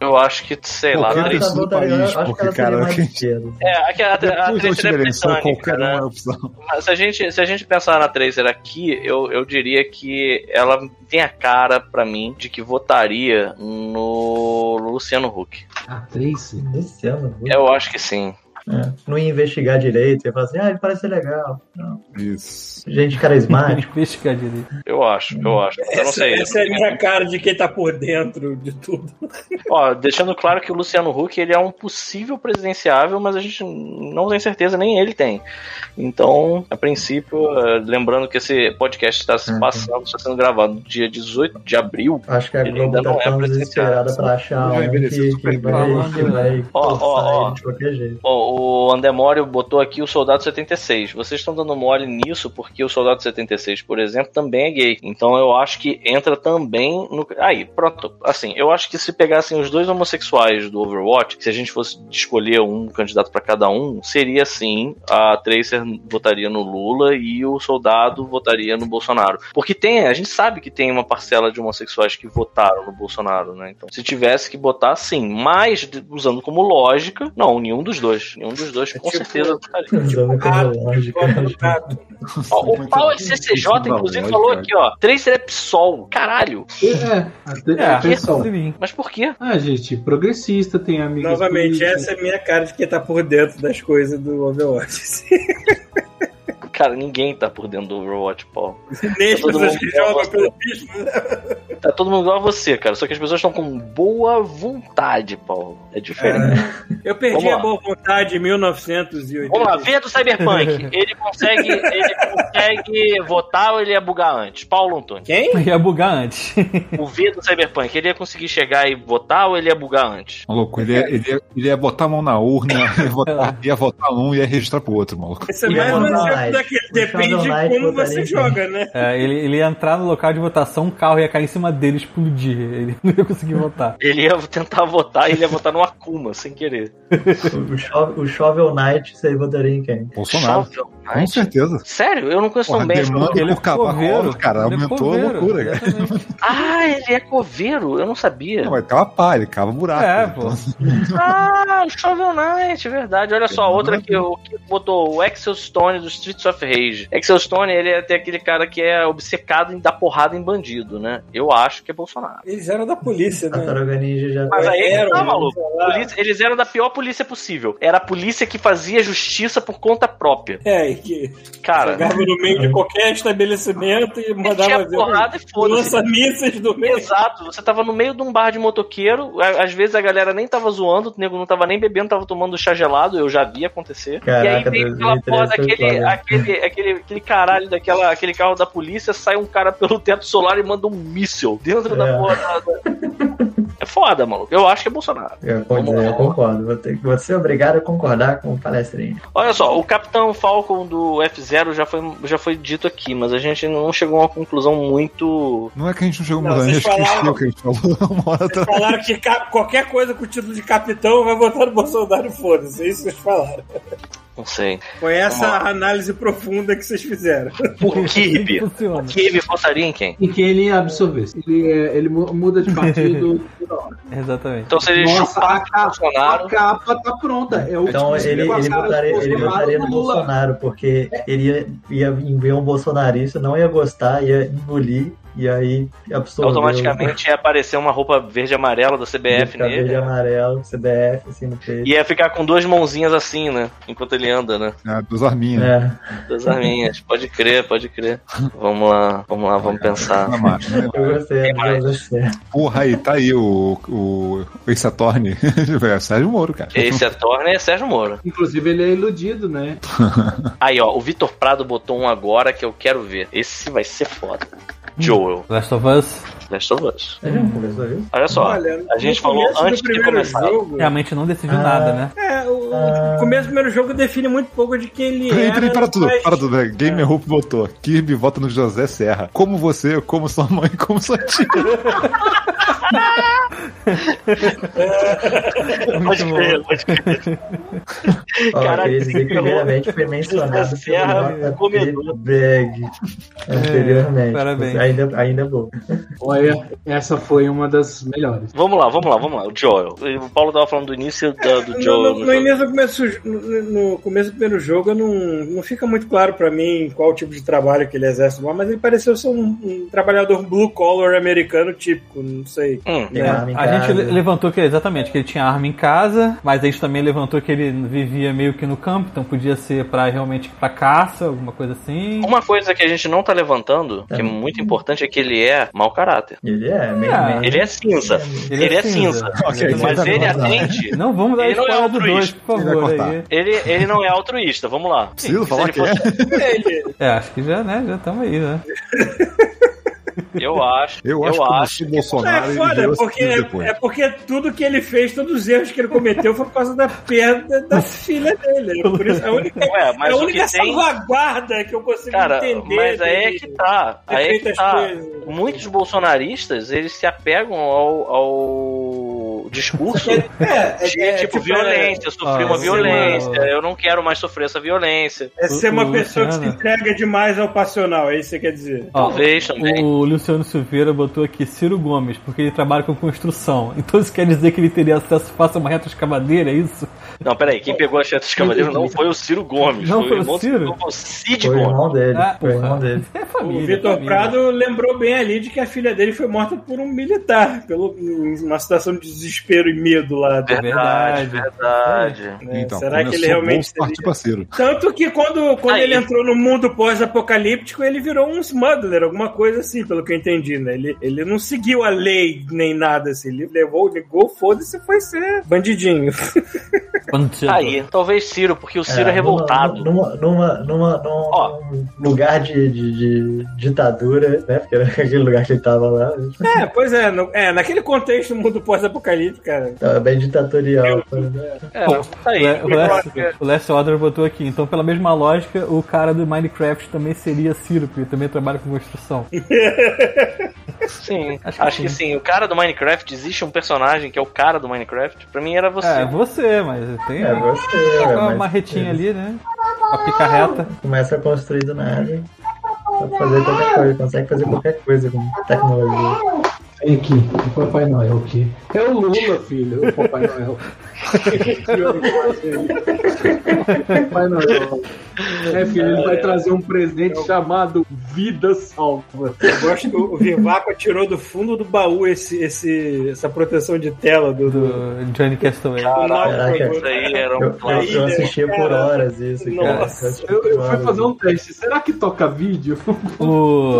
eu acho que, sei lá, Qualquer Tracer- do ela votaria- país, acho que porque, cara, mais que- esquerda. É, a, a, a, a Depois da Tracer é britânica, qualquer né? é opção. Mas se a gente, se a gente pensar na Tracer aqui, eu, eu diria que ela tem a cara, pra mim, de que votaria no Luciano Huck. A Tracy? Esse ano. Eu acho que sim. É. Não ia investigar direito, ia falar assim, ah, ele parece legal. Não. Isso. Gente carismática. Investigar direito. Eu acho, eu acho. Eu não Essa, sei. essa é a minha cara de quem tá por dentro de tudo. Ó, deixando claro que o Luciano Huck ele é um possível presidenciável, mas a gente não tem certeza, nem ele tem. Então, a princípio, lembrando que esse podcast está se Uhum. passando, está sendo gravado no dia 18 de abril. Acho que a Ele Globo ainda não tá é tão presidenciável. pra achar um super vai, bem. que vai Ó, ó, ó. O Andemório botou aqui o Soldado 76. Vocês estão dando mole nisso porque o Soldado 76, por exemplo, também é gay. Então eu acho que entra também no. Aí, pronto. Assim, eu acho que se pegassem os dois homossexuais do Overwatch, se a gente fosse escolher um candidato pra cada um, seria assim: a Tracer votaria no Lula e o Soldado votaria no Bolsonaro. Porque tem, a gente sabe que tem uma parcela de homossexuais que votaram no Bolsonaro, né? Então, se tivesse que botar, sim. Mas, usando como lógica, não, nenhum dos dois. Nenhum dos dois, com tipo- certeza, rato. Ó, o bom. CCJ, Isso inclusive, falou aqui, ó. Tracer é PSOL. Caralho. É, É. Mas por quê? Ah, gente, progressista, tem amigos. Novamente, essa é a minha cara de quem tá por dentro das coisas do Overwatch. Cara, ninguém tá por dentro do Overwatch, Paulo. Nem as pessoas que jogam pelo bicho. Tá todo mundo igual a você, cara. Só que as pessoas estão com boa vontade, Paulo. É diferente. Eu perdi Vamos lá. a boa vontade em 1980. Vamos lá, V do Cyberpunk. Ele consegue, ele consegue votar ou ele ia bugar antes? Paulo Antônio. Quem? Ia bugar antes. O V do Cyberpunk, ele ia conseguir chegar e votar ou ele ia bugar antes? Maluco, ele ia, ele, ia, ele ia botar a mão na urna, ia votar, ia votar um e ia registrar pro outro, maluco. Esse é mais o um exemplo Knight? Daquele. O Depende de como você joga, né? É, ele, ele ia entrar no local de votação, um carro ia cair em cima dele e explodir. Ele não ia conseguir votar. Ele ia tentar votar e ele ia votar no Akuma, sem querer. O, Shovel, o Shovel Knight, você votaria em quem? Bolsonaro. Shovel Com Knight? certeza. Sério? Eu não conheço tão bem. Ele é cavalo, coveiro. cara, Ele é aumentou coveiro, a loucura, cara. Ah, ele é coveiro? Eu não sabia. Não, ter uma pá, ele cava buraco. É, Então, pô. Ah, o Shovel Knight, é verdade. Olha só, outra que, eu, que botou o Axel Stone do Streets of Rage. Axel Stone, ele é até aquele cara que é obcecado em dar porrada em bandido, né? Eu acho que é Bolsonaro. Eles eram da polícia, né? Tartaruga Ninja já Mas aí Eram, tá maluco. Polícia- eles eram da pior polícia possível. Era a polícia que fazia justiça por conta própria. É, e que Cara, chegava no meio de qualquer estabelecimento e mandava tinha ver porrada e foda-se. lança-mísseis do meio. Exato, você tava no meio de um bar de motoqueiro, às vezes a galera nem tava zoando, o nego não tava nem bebendo, tava tomando chá gelado, eu já vi acontecer. e aí Caraca, vem aquela 2013 porra daquele, foda. Aquele, aquele, aquele caralho daquela, aquele carro da polícia, sai um cara pelo teto solar e manda um míssil dentro da É. porra da. da- É foda, maluco. Eu acho que é Bolsonaro. Eu, pode dizer, eu concordo. Vou, ter, vou ser obrigado a concordar com o palestrinho. Olha só, o Capitão Falcon do F0 já foi, já foi dito aqui, mas a gente não chegou a uma conclusão muito. Não é que a gente não chegou a Não, mudar, a vocês gente esqueceu falaram- o que a gente falou uma hora atrás. Falaram que qualquer coisa com o título de capitão vai votar no Bolsonaro, foda-se. É isso que vocês falaram. Não sei. Foi essa análise profunda que vocês fizeram. O Kirby. Funciona. O Kirby votaria em quem? Em quem ele absorvesse. Ele, é- ele mu- muda de partido. Exatamente. Então seria Nossa, chupar a capa, Bolsonaro. a capa tá pronta. É o Então ele, ele, votaria, ele Bolsonaro votaria no. Bolsonaro, porque ele ia, ia ver um bolsonarista, não ia gostar, ia engolir e aí absorver. Automaticamente ia aparecer uma roupa verde e amarela da o- CBF ficar verde e nele. amarelo, CBF, assim no peito. E ia ficar com duas mãozinhas assim, né? Enquanto ele anda, né? Ah, dos arminhas. É. Duas arminhas. Pode crer, pode crer. Vamos lá, vamos lá, vamos pensar. Né? Eu gostei, eu gostei. Porra, aí, tá aí o, o, o Ace Attorney. é Sérgio Moro, cara. Esse ator é Sérgio Moro. Inclusive, ele é iludido, né? Aí, ó, o Vitor Prado botou um agora que eu quero ver. Esse vai ser foda. Joel, Last of Us Last of Us. Conversou isso? Olha só, Olha, a gente falou antes de começar. Jogo, realmente não decidiu Ah. nada, né? é, o, Ah. o começo do primeiro jogo define muito pouco de quem ele Peraí, era. peraí, para tudo, mas- para tudo. velho. Gamer Hope votou. Kirby vota no José Serra. Como você, como sua mãe, como sua tia. Pode crer, pode crer. Caraca, primeiramente foi mencionado Serra, comedor. Anteriormente. parabéns. Ainda, ainda bom. Olha, essa foi uma das melhores. Vamos lá, vamos lá, vamos lá. O Joel. O Paulo tava falando do início da- do No, Joel. no, no no início do começo, no, no começo do primeiro jogo, não, não fica muito claro pra mim qual tipo de trabalho que ele exerce lá, mas ele pareceu ser um, um trabalhador blue collar americano típico, não sei. Hum, Tem É, arma em A gente casa. le- levantou que exatamente que ele tinha arma em casa, mas a gente também levantou que ele vivia meio que no campo, então podia ser para realmente pra caça, alguma coisa assim. Uma coisa que a gente não tá levantando, que é muito importante, é que ele é mau caráter. Ele é, meio, meio- Ele é cinza. Ele Ele, é é cinza. cinza. Ok, Mas tá ele bom, atende. Não vamos dar Ele não é spoiler do 2, altruísta. por favor. Ele, ele não é altruísta, vamos lá. Preciso Se falar ele que é. fosse- Ele, É, acho que já, né? Já estamos aí, né? Eu acho. Eu acho que sou Bolsonaro é foda, virou porque, depois. é porque tudo que ele fez, todos os erros que ele cometeu foi por causa da perda da filha dele. Por isso, a única, Ué, mas a o única que tem- salvaguarda que eu consigo Cara, entender. mas aí é que tá. Aí é que tá. Muitos bolsonaristas, eles se apegam ao, ao discurso É, de, é, tipo, tipo, violência, eu sofri Ah, uma violência, mano. eu não quero mais sofrer essa violência. É ser uma O- o pessoa que se entrega demais ao passional, é isso que você quer dizer. Ó, Talvez também. O Luciano Silveira botou aqui Ciro Gomes, porque ele trabalha com construção. Então isso quer dizer que ele teria acesso fácil a uma reta escavadeira, é isso? Não, peraí, quem pegou a cheta de cavaleiro não foi o Ciro Gomes, Não foi, foi o o do Ciro? Ciro, foi o Cid Foi o Gomes. irmão dele. Ah, foi o porra. irmão dele. É O família. Vitor família. Prado lembrou bem ali de que a filha dele foi morta por um militar, pelo, uma situação de desespero e medo lá. Verdade, verdade. né? Então, Será que ele realmente. Partiu Parceiro. Tanto que quando, quando Aí. ele entrou no mundo pós-apocalíptico, ele virou um smuggler, alguma coisa assim, pelo que eu entendi, né? Ele, ele não seguiu a lei nem nada assim. Ele levou, ligou, foda-se e foi ser bandidinho. Bandido. Aí, talvez Ciro, porque o Ciro é, numa- revoltado. Numa, numa, numa, num, Ó. lugar de, de, de ditadura, né? Porque era aquele lugar que ele tava lá. é, pois é, no- é, naquele contexto, mundo pós-apocalíptico, cara. Tava bem ditatorial. É, Bom, tá aí. O Last, Order botou aqui. Então, pela mesma lógica, o cara do Minecraft também seria Ciro, porque ele também trabalha com construção. Sim, Acho acho, que que, sim. sim. O cara do Minecraft, existe um personagem que é o cara do Minecraft. Pra mim era você. É, você, mas tem É você, Tá com uma mas marretinha ali, né? Uma picarreta. começa a construir do nada. Pode fazer qualquer coisa, consegue fazer qualquer coisa com tecnologia. Vem aqui, o Papai Noel aqui. É o Lula, filho, o Papai Noel. Papai Noel. É, filho, ele vai trazer um presente chamado Vida Salva. Eu gosto que o Vivaco tirou do fundo do baú esse, esse, essa proteção de tela do. do... Do Johnny Castaway. Caraca. isso aí era um Eu, eu, clássico. eu assistia por horas isso, cara. Nossa. Eu, eu fui fazer um teste. Será que toca vídeo? O,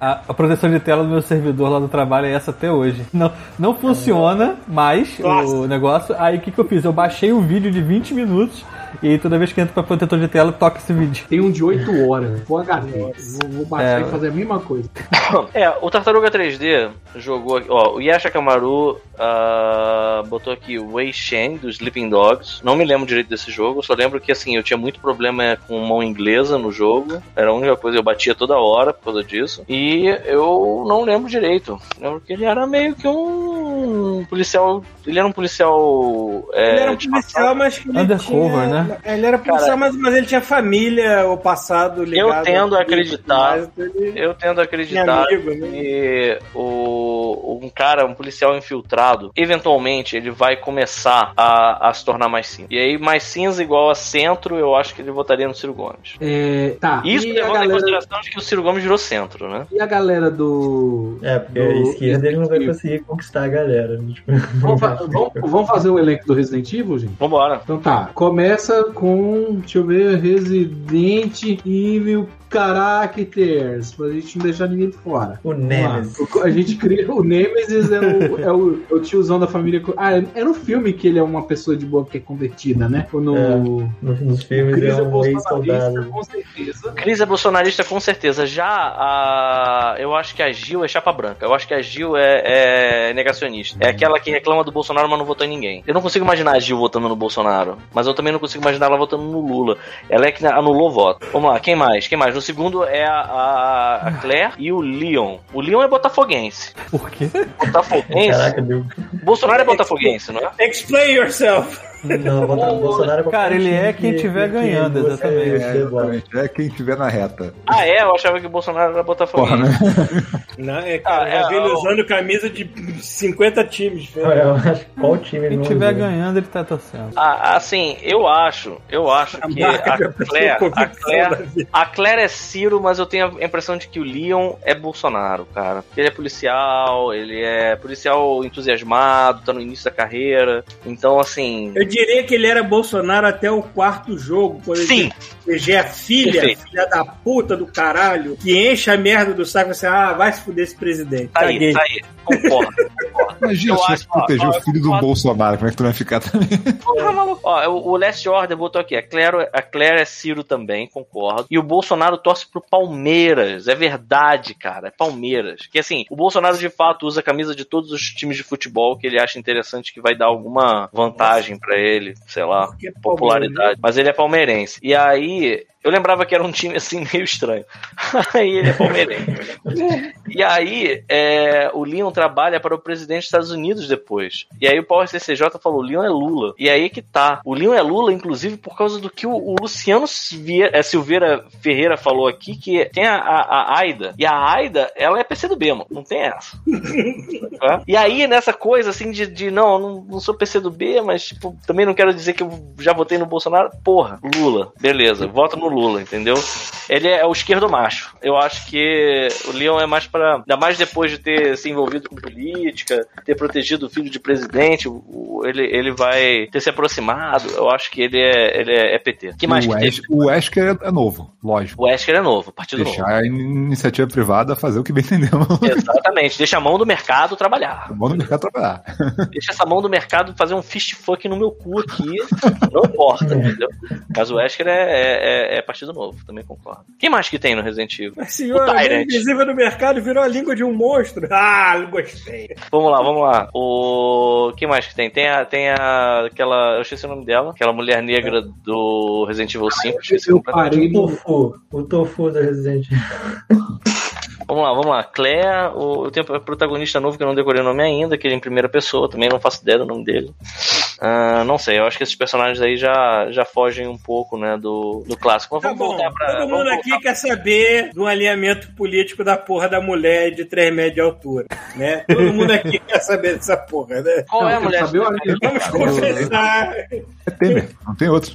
a, a proteção de tela do meu servidor lá do trabalho é essa até hoje. Não, não funciona mais Nossa. o negócio. Aí o que, que eu fiz? Eu baixei um vídeo de 20 minutos E aí toda vez que entra pra protetor de tela, toca esse vídeo. Tem um de 8 horas, Full HD. Vou, vou baixar É. e fazer a mesma coisa. É, o Tartaruga 3D jogou aqui. Ó, o Yasha Kamaru ah, botou aqui o Wei Shen do Sleeping Dogs. Não me lembro direito desse jogo, só lembro que assim, eu tinha muito problema com mão inglesa no jogo. Era a única coisa, eu batia toda hora por causa disso. E eu não lembro direito. Lembro que ele era meio que um policial. Ele era um policial. É, Ele era um policial, mas que ele Undercover, tinha- né? Ele era policial, Cara, mas, mas ele tinha família ou passado ligado. Eu tendo a acreditar. mas ele Eu tendo a acreditar amigo, né? que o, um cara, um policial infiltrado, eventualmente ele vai começar a, a se tornar mais cinza. E aí, mais cinza igual a centro, eu acho que ele votaria no Ciro Gomes. É, tá. Isso e a, levando em galera, consideração de que o Ciro Gomes virou centro, né? e a galera do. É, porque a do esquerda ele não vai conseguir conquistar a galera. né? Tipo, Vamos, fa- vamos- vamos fazer o elenco do Resident Evil, gente? Vambora. Então tá, começa com, deixa eu ver, Resident Evil Characters, pra gente não deixar ninguém de fora. O. Nemesis. A gente cria. O Nemesis é o, é o, é o tiozão da família. Ah, é no filme que ele é uma pessoa de boa que é convertida, né? Ou no. É. No- Nos filmes Cris é é um bolsonarista, com certeza. Cris é bolsonarista com certeza. Já a. Eu acho que a Gil é chapa branca. Eu acho que a Gil é, é negacionista. É aquela que reclama do Bolsonaro, mas não votou em ninguém. Eu não consigo imaginar a Gil votando no Bolsonaro. Mas eu também não consigo imaginar ela votando no Lula. Ela é que anulou o voto. Vamos lá, quem mais? Quem mais? No segundo é a, a, Claire e o Leon. O Leon é botafoguense. Por quê? Botafoguense? Caraca. Bolsonaro é botafoguense, não é? Explain yourself. Não, votar no Bolsonaro é Cara, ele é quem que- tiver que ganhando, exatamente. É, exatamente. É quem tiver na reta. Ah, é? Eu achava que o Bolsonaro era botafoguense. Porra, né? Não, é, cara, Ah, é, ele usando camisa de 50 times. Não, Eu acho que qual time ele Quem não tiver usa? ganhando, ele tá torcendo. Ah, assim, eu acho, eu acho que a de pessoa Claire, a Claire, a Claire é Ciro, mas eu tenho a impressão de que o Leon é Bolsonaro, cara. Ele é policial, ele é policial entusiasmado, tá no início da carreira. Então, assim, Eu diria que ele era Bolsonaro até o quarto jogo, sim, ele já é filha, Perfeito. filha da puta do caralho, que enche a merda do saco e você, ah, vai se fuder esse presidente. tá Caguei. aí, tá aí, concordo. concordo. Imagina Eu se fosse proteger ó, o filho do ó, Bolsonaro, como é que tu vai ficar também? Porra, maluco. Ó, o Last Order botou aqui. A Claire, a Claire é Ciro também, concordo. E o Bolsonaro torce pro Palmeiras. É verdade, cara. É Palmeiras. Que assim, o Bolsonaro de fato usa a camisa de todos os times de futebol que ele acha interessante que vai dar alguma vantagem pra ele, sei lá, é popularidade. Mas ele é palmeirense. E aí. Yeah. Eu lembrava que era um time assim meio estranho. aí ele é palmeirense. E aí, é, o Leon trabalha para o presidente dos Estados Unidos depois. E aí o Power CCJ falou: Leon é Lula. E aí que tá. O Leon é Lula, inclusive, por causa do que o, o Luciano Silveira, é, Silveira Ferreira falou aqui, que tem a, a, a Aida. E a Aida, ela é PCdoB, mano. Não tem essa. Tá? E aí, nessa coisa assim de, de não, não, não sou PCdoB, mas tipo, também não quero dizer que eu já votei no Bolsonaro. Porra, Lula. Beleza, voto no Lula, entendeu? Ele é o esquerdo macho. Eu acho que o Leon é mais para Ainda mais depois de ter se envolvido com política, ter protegido o filho de presidente, ele, ele vai ter se aproximado. Eu acho que ele é, ele é, é PT. que mais o, que o Wesker é, novo, lógico. O Wesker é novo, partido novo. Deixar a in- iniciativa privada fazer o que bem entender. Exatamente, deixa a mão do mercado trabalhar. É bom no mercado trabalhar. Deixa essa mão do mercado fazer um fist fuck no meu cu aqui. Não importa, entendeu? Mas o Wesker é, é, é partido novo, também concordo. Quem mais que tem no Resident Evil? Mas, senhor, O a Tyrant. invisível do mercado virou a língua de um monstro. Ah, gostei. Vamos lá, vamos lá. O que mais que tem? Tem a, tem a aquela, eu esqueci o nome dela, aquela mulher negra do Resident Evil 5, esqueci Eu parei O no. tofu. O tofu do Resident Evil. Vamos lá, vamos lá. Claire, o, eu tenho um protagonista novo que eu não decorei o nome ainda, que ele é em primeira pessoa, também não faço ideia do nome dele. Ah, não sei, eu acho que esses personagens aí já, já fogem um pouco, né, do, do clássico. Mas Tá vamos bom, voltar pra. todo mundo aqui voltar- quer saber do alinhamento político da porra da mulher de 3 metros de altura, né? Todo mundo aqui quer saber dessa porra, né? Qual é a Não, mulher? saber anime. Vamos confessar. É Temer, não tem outro.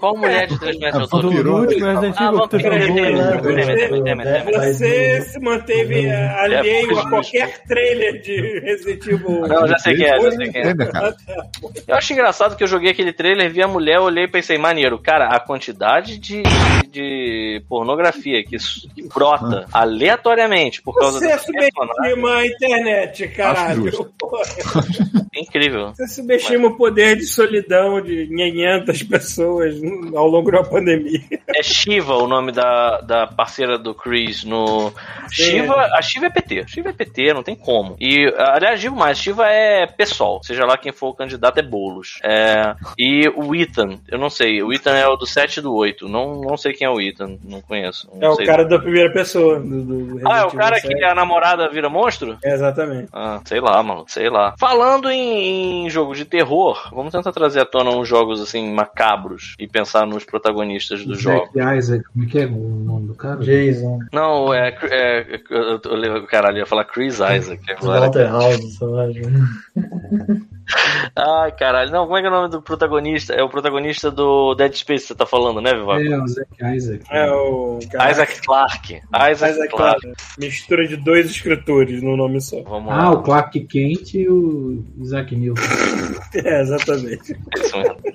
Qual mulher de 3 metros de Ah, Do altura? Virou. último Resident Ah, Evil que tu vampiro, jogou. Temer, né? Você se manteve eh, alheio É, a qualquer trailer de Resident Evil. Não, já sei quem é, já sei quem é. Eu acho engraçado que eu joguei aquele trailer, vi a mulher, olhei e pensei, maneiro, cara, a quantidade de, de pornografia que, que brota aleatoriamente por causa Você personagem subestima a internet, caralho. incrível. Você subestima o poder de solidão de 500 pessoas ao longo da pandemia. É Shiva o nome da, da parceira do Chris no. Shiva, a Shiva é PT. Shiva é PT, não tem como. E, aliás, digo mais, Shiva é PSOL. Seja lá quem for o candidato, é Boulos. É, e o Ethan, eu não sei. O Ethan é o do 7 e do 8. Não, não sei quem é o Ethan, não conheço. não É o cara da primeira pessoa. Do, do Ah, é o cara que 7. a namorada vira monstro? É, exatamente. Ah, sei lá, mano, sei lá. Falando em, em jogo de terror, vamos tentar trazer à tona uns jogos assim macabros e pensar nos protagonistas do jogo. Zack Isaac, como é que é o nome do cara? Jason, Não, é. é, eu, eu, eu, caralho, ia falar Chris Isaac. Walter House, sei lá. Ai, caralho. Não, como é que é o nome do protagonista? É o protagonista do Dead Space que você tá falando, né, Vivaco? É, o Zack Isaac. É o. cara- Isaac Clarke. Isaac, Isaac Clarke. Clarke. Mistura de dois escritores no nome só. Vamos Ah, lá. o Clark Kent e o Isaac Newton. É, exatamente. Isso mesmo.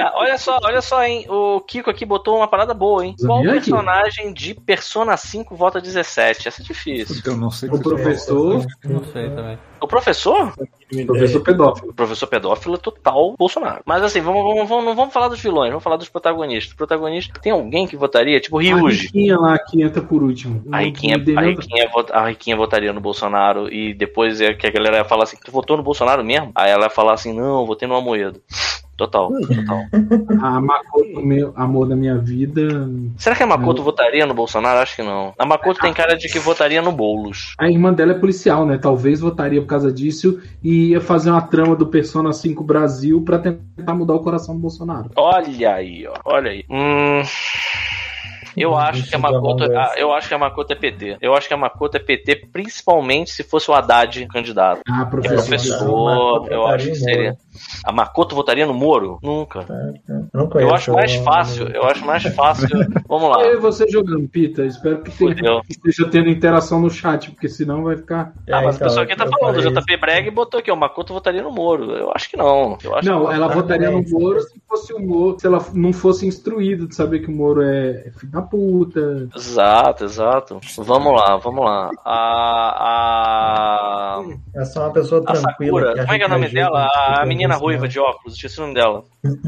Ah, olha só, olha só, hein? O Kiko aqui botou uma parada boa, hein? Qual Zamiaki? personagem de Persona 5 vota 17? Essa é difícil. Eu não sei O professor, Não sei também. O professor? professor pedófilo. O professor pedófilo é total Bolsonaro. Mas assim, vamos, vamos, vamos- não vamos falar dos vilões, vamos falar dos protagonistas. Protagonista, tem alguém que votaria? Tipo A Ryuji. Riquinha lá, que entra por último. A Riquinha, O a, Riquinha, vota- a Riquinha votaria no Bolsonaro e depois é que a galera ia falar assim, tu votou no Bolsonaro mesmo? Aí ela ia falar assim, não, votei no Amoedo. Total, total. A Makoto, meu amor da minha vida. Será que a Makoto votaria no Bolsonaro? Acho que não. A Makoto tem cara de que votaria no Boulos. A irmã dela é policial, né? Talvez votaria por causa disso e ia fazer uma trama do Persona 5 Brasil pra tentar mudar o coração do Bolsonaro. Olha aí, ó. Olha aí. Hum. Eu acho que a Makoto, ah, eu acho que a Makoto é PT. Eu acho que a Makoto é PT, principalmente se fosse o Haddad candidato. Ah, Que professor. professor, eu acho que seria. A Makoto votaria no Moro? Nunca. Eu não conheço. Eu acho mais o- fácil, eu acho mais fácil. Vamos lá. Eu e você jogando, Pita. Espero que, tenha, que esteja tendo interação no chat, porque senão vai ficar. É, Ah, mas o então, pessoal aqui tá eu falando, o JP Breg botou aqui, o Makoto votaria no Moro. Eu acho que não. Eu acho Não, que ela Ah, votaria no. Moro se fosse o Moro, se ela não fosse instruída de saber que o Moro é é filho da puta. Exato, exato. Vamos lá, vamos lá. A. a... É só uma pessoa A tranquila. Sakura, como é que é o nome dela? A tem menina ruiva de óculos, esqueci o nome dela.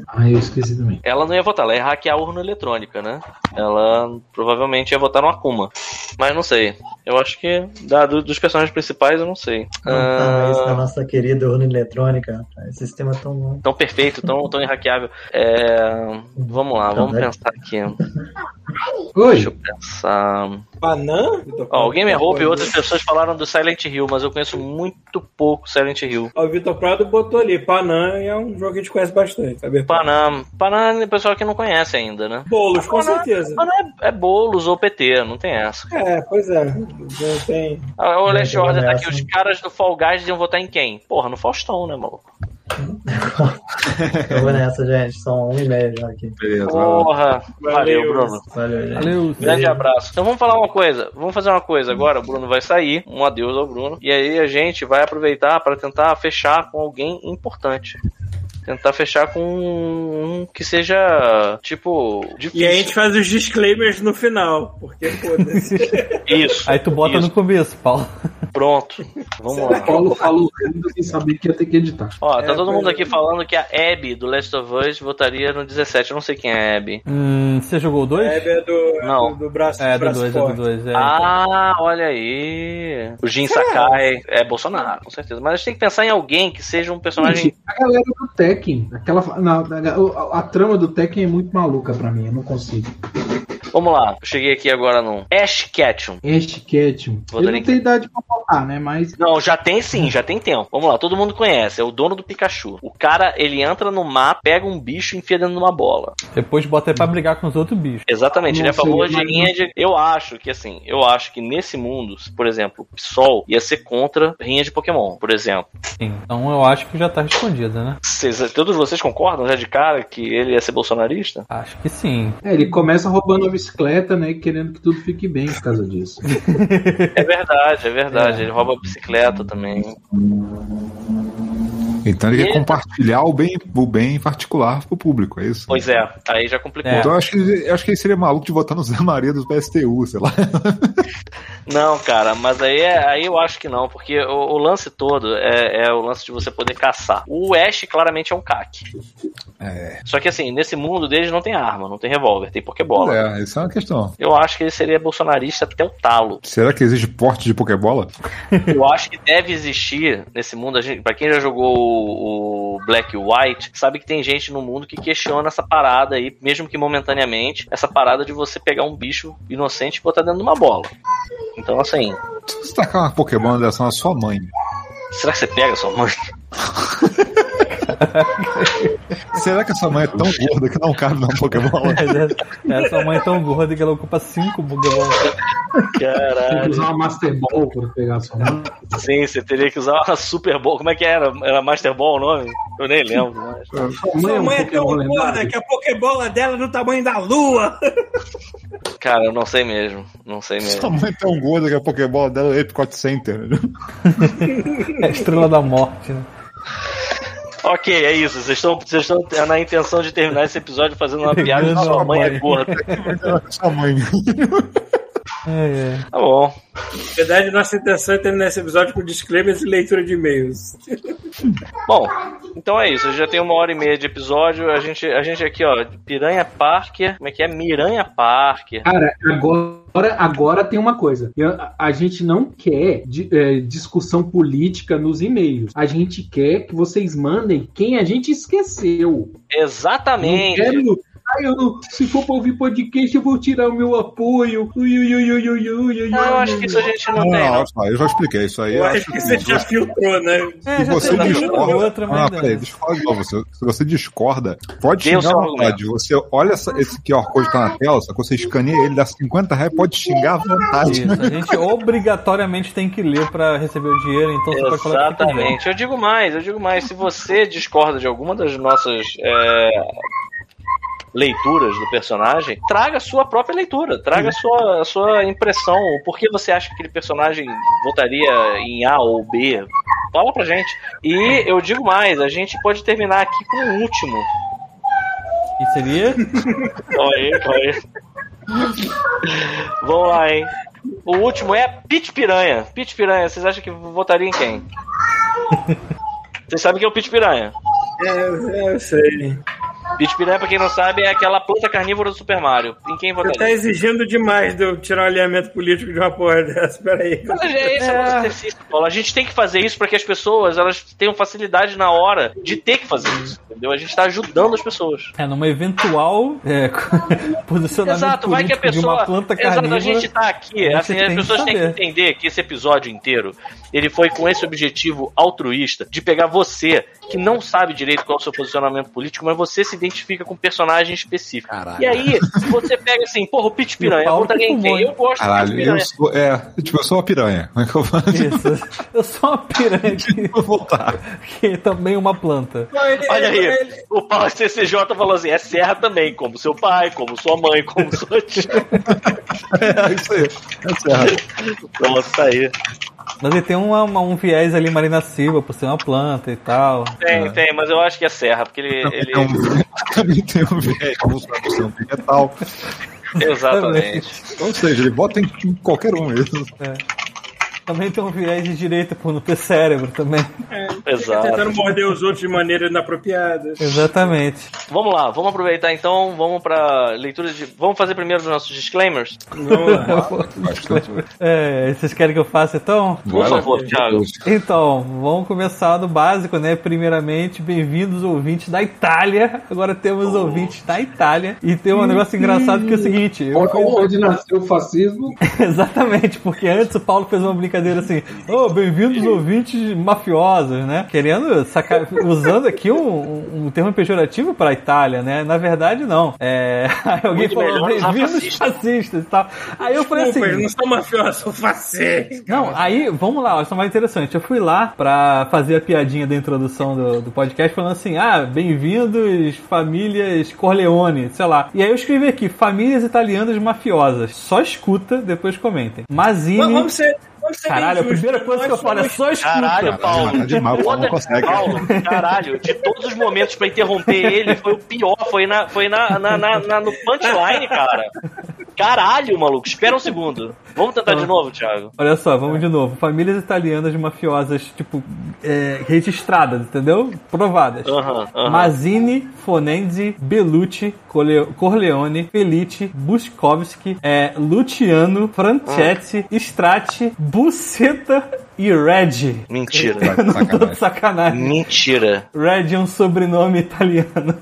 Ah, eu esqueci também. Ela não ia votar, ela ia hackear a urna eletrônica, né? Ela provavelmente ia votar no Akuma. Mas não sei. Eu acho que da, do- dos personagens principais eu não sei. Ah, isso da Ah, nossa querida urna eletrônica. Esse sistema é tão bom. tão perfeito, tão, tão irrackeável. É, vamos lá, vamos pensar aqui. Oi, Deixa eu pensar. Panã? Ó, o Game Hope e outras pessoas falaram do Silent Hill, mas eu conheço muito pouco Silent Hill. Ó, O Vitor Prado botou ali. Panã é um jogo que a gente conhece bastante. Panam. Panam é o pessoal que não conhece ainda, né? Bolos, com certeza. Panam é, é bolos ou PT, não tem essa. É, pois é. Não tem. Ah, O Last Não, Order tá aqui, os caras do Fall Guys iam votar em quem? Porra, no Faustão, né, maluco? Eu vou nessa, gente. São um e meio já aqui. Beleza. Porra, valeu, Bruno. Valeu, gente. Valeu. Grande abraço. Então vamos falar uma coisa. Vamos fazer uma coisa agora. O Bruno vai sair. Um adeus ao Bruno. E aí a gente vai aproveitar para tentar fechar com alguém importante. Tentar fechar com um que seja, tipo, difícil. E aí a gente faz os disclaimers no final. Porque, foda-se. Isso. Aí tu bota isso. no começo, Paulo. Pronto. Vamos lá. o Paulo falou sem saber que ia ter que editar. Ó, tá É, todo mundo aqui é. falando que a Abby do Last of Us votaria no 17. Eu não sei quem é a Abby. Hum, você jogou o 2? É, é do, Não. do, do braço É, do braço 2, é do forte. 2. É, Ah, olha aí. O Jin Sakai é Bolsonaro, com certeza. Mas a gente tem que pensar em alguém que seja um personagem. Gente, a galera do Tekken, aquela, não, a, a- a trama do Tekken é muito maluca pra mim, eu não consigo. Vamos lá, eu cheguei aqui agora no Ash Ketchum. Ash Ketchum. Vou Ele não em- tem idade pra votar, né? Mas Não, já tem sim, já tem tempo. Vamos lá, todo mundo conhece, é o dono do Pikachu. O cara, ele entra no mar, pega um bicho e enfia dentro de uma bola. Depois bota ele pra brigar com os outros bichos. Exatamente, ele é a favor de rinha de. Eu acho que assim, eu acho que nesse mundo, por exemplo, o Sol ia ser contra rinha de Pokémon, por exemplo. Sim. Então eu acho que já tá respondido, né? Vocês- todos vocês concordam já de cara que ele ia ser bolsonarista? Acho que sim. é, ele começa roubando a bicicleta, né? Querendo que tudo fique bem por causa disso. É verdade, é verdade. Ele rouba a bicicleta também. Então ele E- quer compartilhar o bem, o bem particular pro público, é isso? Pois é, aí já complicou. É. Então eu acho que, eu acho que ele seria maluco de votar no Zé Maria dos PSTU, sei lá. Não, cara, mas aí, é- aí eu acho que não, porque o, o lance todo é, é o lance de você poder caçar. O Ash claramente é um caque. É, Só que assim, nesse mundo deles não tem arma, não tem revólver, tem pokebola. é, isso é uma questão. Eu acho que ele seria bolsonarista até o talo. Será que existe porte de Pokébola? Eu acho que deve existir nesse mundo. A gente, pra quem já jogou o, o Black White, sabe que tem gente no mundo que questiona essa parada aí, mesmo que momentaneamente, essa parada de você pegar um bicho inocente e botar dentro de uma bola. Então, assim, Se você tacar uma Pokébola dessa na sua mãe, será que você pega sua mãe? será que a sua mãe é tão gorda que não cabe numa Pokébola? É, Essa mãe é tão gorda que ela ocupa cinco Pokémon. Tem que Caralho. usar uma Master Ball pra pegar a sua mão. Sim, você teria que usar uma Super Bowl. Como é que era? Era Master Ball o nome? Eu nem lembro. mais. Sua mãe é tão Pokémon gorda lendário. que a Pokébola dela é do tamanho da lua. Cara, eu não sei mesmo. Não sei Sua mesmo. mãe é tão gorda que a Pokébola dela é Epcot Center. É a estrela da morte, né? Ok, é isso. Vocês estão, vocês estão na intenção de terminar esse episódio fazendo uma piada de Pegando sua a mãe é mãe. gorda. sua mãe. É, é. Tá bom. Na verdade, nossa intenção é terminar esse episódio com disclaimers e leitura de e-mails. Bom, então é isso. Já tem uma hora e meia de episódio. A gente, a gente aqui, ó, Piranha Parker. Como é que é? Miranha Parker. Cara, agora, agora tem uma coisa. Eu- a, a gente não quer di- é, discussão política nos e-mails. A gente quer que vocês mandem quem a gente esqueceu. Não Exatamente. quero. Ai, eu se for pra ouvir podcast, eu vou tirar o meu apoio. Ui, ui, ui, ui, ui, ui, ui, Não, eu acho que isso a gente não Não, tem, não, não. eu já expliquei isso aí. Eu acho acho que que você já filtrou, né? É, Se você discorda. outra, Ah, peraí, deixa eu falar de novo. Se, você discorda, pode xingar à vontade. Você olha essa- esse QR Code que tá na tela, só que você escaneia ele, dá 50 reais, pode xingar à vontade. Isso, a gente obrigatoriamente tem que ler pra receber o dinheiro, então você pode falar. Exatamente. Eu digo mais, eu digo mais. Se você discorda de alguma das nossas é, leituras do personagem, traga a sua própria leitura, traga a sua, a sua impressão. O porquê você acha que aquele personagem votaria em A ou B? Fala pra gente. E eu digo mais, a gente pode terminar aqui com o último. E seria? Calma aí, calma aí. Vamos lá, hein? O último é Pit Piranha. Pit Piranha, vocês acham que votaria em quem? Vocês sabem quem é o Pit Piranha? É, eu sei. Pit Piranha, pra quem não sabe, é aquela planta carnívora do Super Mario. Em quem Você tá votaria? exigindo demais de eu tirar um alinhamento político de uma porra dessa. Peraí. Mas é esse é o nosso exercício, Paulo. A gente tem que fazer isso para que as pessoas elas tenham facilidade na hora de ter que fazer isso, entendeu? A gente tá ajudando as pessoas. É, numa eventual é, posicionamento Exato, vai que a político de uma pessoa. planta Exato, carnívora. a gente tá aqui. gente Assim, as pessoas têm que entender que esse episódio inteiro ele foi com esse objetivo altruísta de pegar você que não sabe direito qual é o seu posicionamento político, mas você se identifica com um personagem específico. E aí, você pega assim, porra, o Pit Piranha, em que quem? fumou, Eu gosto do Pit Caralho, eu Piranha. sou. É, tipo, eu sou uma piranha. Como é que eu faço? Isso. Eu sou uma piranha que, Vou voltar. que é também uma planta. Não, ele- Olha ele- aí, ele- o Paulo CCJ falou assim: é serra também, como seu pai, como sua mãe, como sua tia. É, isso aí. É certo. Pronto, tá aí. Mas ele tem uma- uma- um viés ali Marina Silva, por ser uma planta e tal. Tem, tem, mas eu acho que é serra, porque ele. ele... Tem um- Também tem um viés, como se fosse um vegetal. Exatamente. Ou seja, ele bota em qualquer um mesmo. Também tem um viés de direita por não ter cérebro também. Exato. tentando morder os outros de maneira inapropriada. Exatamente. Vamos lá, vamos aproveitar então, vamos pra leitura de. Vamos fazer primeiro os nossos disclaimers? Vamos lá. É, vocês querem que eu faça então? Por favor, Thiago. Então, vamos começar do básico, né? Primeiramente, bem-vindos ouvintes da Itália. Agora temos ouvintes da Itália. E tem um negócio engraçado que é o seguinte: eu Onde, onde nasceu o fascismo? Exatamente, porque antes o Paulo fez uma brincadeira assim: Ô, bem-vindos ouvintes mafiosos, né? Querendo sacar, usando aqui um, um termo pejorativo para a Itália, né? Na verdade, não. É, aí alguém Muito falou: bem-vindos fascista. fascistas e tal. Aí eu falei Desculpa, assim: não são mafiosos, são fascistas. não, aí, vamos lá, isso é mais interessante. Eu fui lá pra fazer a piadinha da introdução do, do podcast falando assim: ah, bem-vindos, famílias Corleone, sei lá. E aí eu escrevi aqui: famílias italianas mafiosas. Só escuta, depois comentem. Mazini. Vamos ser Caralho, a primeira coisa que eu falo é só escuta. Caralho, Paulo. Demais, o Paulo não consegue. Paulo, caralho, de todos os momentos pra interromper ele, foi o pior. Foi, na, foi na, na, na- na- no punchline, cara. Caralho, maluco. Espera um segundo. Vamos tentar de novo, Thiago. Olha só, vamos de novo. Famílias italianas mafiosas, tipo, é, registradas, entendeu? Provadas. Aham, aham. Mazzini, Fonenzi, Bellucci, Corleone, Felice, Buskovski, é, Luciano, Franchetti, Strati, Buceta e Red. Mentira. De sacanagem. Mentira. Red é um sobrenome italiano.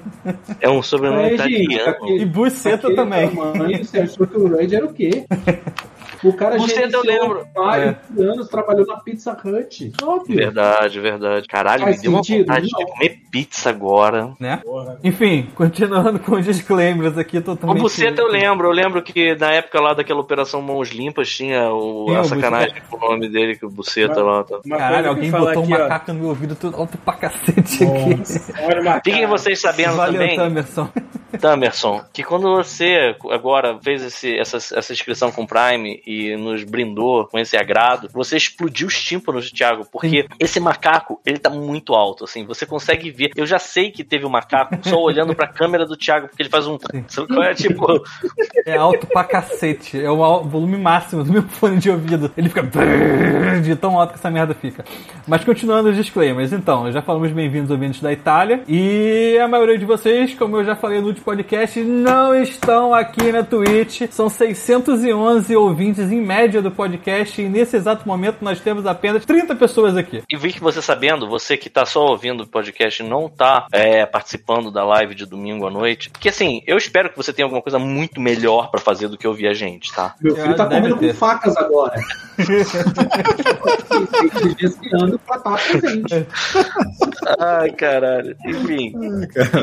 É um sobrenome É, gente, italiano. aquele- E Buceta aquele também. tamanho, você achou que o Red era o quê? O cara Buceta eu lembro. vários anos, trabalhou na Pizza Hut. Óbvio. Verdade, verdade. Caralho, Faz me deu uma sentido? vontade Não. de comer pizza agora. Né? Enfim, continuando com os disclaimers aqui, O totalmente. Buceta eu lembro, eu lembro que na época lá daquela Operação Mãos Limpas tinha o, Tinha a o sacanagem com o nome dele, que o Buceta lá. Tá. Uma Caralho, alguém botou um aqui, ó. macaco no meu ouvido tudo alto pra cacete aqui. Olha o macaco. Fiquem vocês sabendo Valeu, também, Tamerson. Tamerson, que quando você agora fez esse- essa, essa inscrição com o Prime e nos brindou com esse agrado, você explodiu os tímpanos, Thiago, porque esse macaco, ele tá muito alto, assim, você consegue ver. Eu já sei que teve um macaco só olhando pra câmera do Thiago, porque ele faz um. É? Tipo, É alto pra cacete. É o volume máximo do meu fone de ouvido. Ele fica de tão alto que essa merda fica. Mas continuando os disclaimers, então, já falamos bem-vindos ouvintes da Itália. E a maioria de vocês, como eu já falei no último podcast, não estão aqui na Twitch. São 611 ouvintes em média do podcast. E nesse exato momento nós temos apenas 30 pessoas aqui. E vi que você sabendo, você que tá só ouvindo o podcast e não tá é, participando da live de domingo à noite. Porque assim, eu espero que você tenha alguma coisa muito melhor pra fazer do que ouvir a gente, tá? Meu filho tá Deve comendo ter. com facas agora. Desviando pra estar presente. Ai, caralho. Enfim.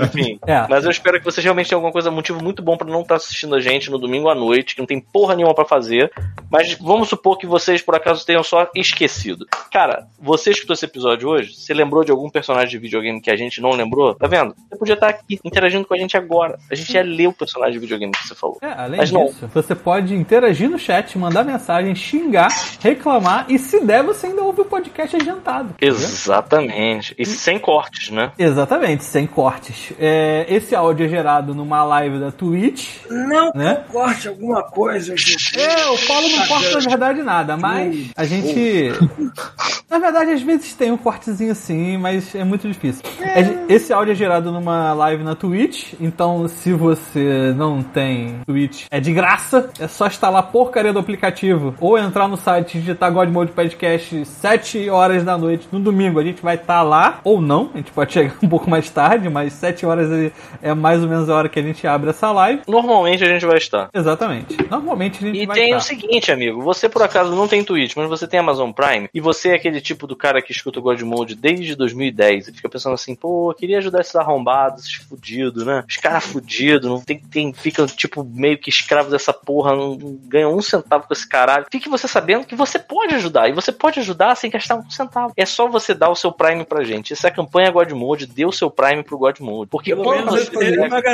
Enfim. É. Mas eu espero que vocês realmente tenham alguma coisa, motivo muito bom pra não estar assistindo a gente no domingo à noite, que não tem porra nenhuma pra fazer. Mas vamos supor que vocês, por acaso, tenham só esquecido. Cara, você escutou esse episódio hoje? Você lembrou de algum personagem de videogame que a gente não lembrou? Tá vendo? Você podia estar aqui interagindo com a gente agora. A gente ia ler o personagem de videogame que você falou. É, além Mas não. disso, você pode interagir no chat, mandar mensagem, xingar, reclamar e se der, você ainda ouve o podcast adiantado. Exatamente. E sem cortes, né? Exatamente, sem cortes. É, esse áudio é gerado numa live da Twitch, Não né? corte alguma coisa, gente. É, o Paulo não corta na verdade nada, mas a gente. Na verdade, às vezes tem um cortezinho assim, mas é muito difícil. É, Esse áudio é gerado numa live na Twitch, então se você não tem Twitch, é de graça. É só instalar a porcaria do aplicativo ou entrar no site e digitar God Mode Podcast 7 horas da noite no domingo. A gente vai estar lá, ou não, a gente pode chegar um pouco mais tarde, mas 7 horas é- é mais ou menos a hora que a gente abre essa live. Normalmente a gente vai estar. Exatamente. Normalmente a gente E vai tem estar. o seguinte, amigo. Você por acaso não tem Twitch, mas você tem Amazon Prime e você é aquele tipo do cara que escuta o God Mode desde 2010 e fica pensando assim, pô, eu queria ajudar esses arrombados, esses fudidos, né? Os caras fudidos, não tem, tem, ficam tipo meio que escravos dessa porra, não, não ganham um centavo com esse caralho. Fique você sabendo que você pode ajudar e você pode ajudar sem gastar um centavo. É só você dar o seu Prime pra gente. Essa é a campanha God Mode, dê o seu Prime pro God Mode. Porque Pelo quando menos o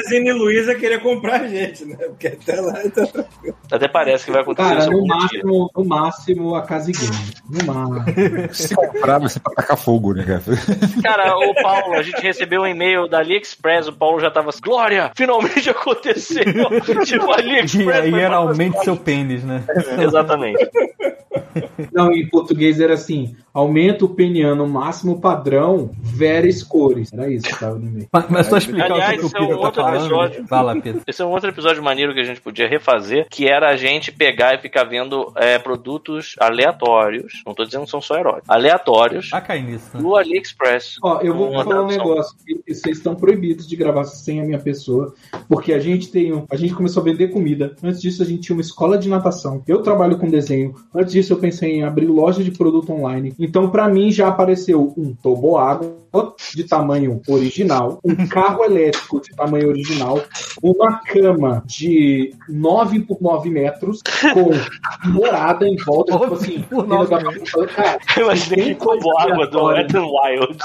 Magazine Luiza querer comprar a gente, né? Porque até lá tá tranquilo. até parece que vai acontecer Cara, isso no máximo, no máximo a casa game. No máximo. Se comprar, vai ser pra tacar fogo, né, cara? Cara, o Paulo, a gente recebeu um e-mail da AliExpress, o Paulo já tava assim, Glória, finalmente aconteceu! tipo, E AliExpress. aí foi era aumente seu pênis, né? Exatamente. Não, em português era assim: aumenta o peniano máximo padrão, veres cores. Era isso que tava no meio. Mas, mas só explicar Aliás, o que o é Pita tá outro falando. Episódio. Fala, Pita. Esse é um outro episódio maneiro que a gente podia refazer, que era a gente pegar e ficar vendo é, produtos aleatórios. Não tô dizendo que são só heróis. Aleatórios. Vai cair nisso, né? Do AliExpress. Ó, eu vou falar um negócio. Vocês estão proibidos de gravar sem a minha pessoa, porque a gente tem, um- a gente começou a vender comida. Antes disso a gente tinha uma escola de natação. Eu trabalho com desenho. Antes disso eu pensei em abrir loja de produto online. Então pra mim já apareceu um toboágua de tamanho original, um carro elétrico de tamanho original, uma cama de 9 por 9 metros com morada em volta, tipo assim, por dentro da- nove cara, Eu imaginei como água do Wet n Wild.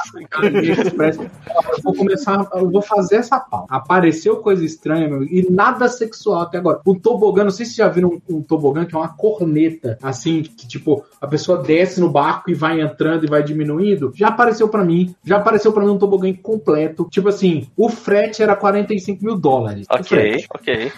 Vou começar, eu vou fazer essa pauta. Apareceu coisa estranha, meu, e nada sexual até agora. O tobogã, não sei se vocês já viram um, um tobogã que é uma corneta, assim, que tipo, a pessoa desce no barco e vai entrando e vai diminuindo. Já apareceu pra mim, já apareceu pra mim um tobogã completo. Tipo assim, o frete era 45 mil dólares. Ok, frete. ok.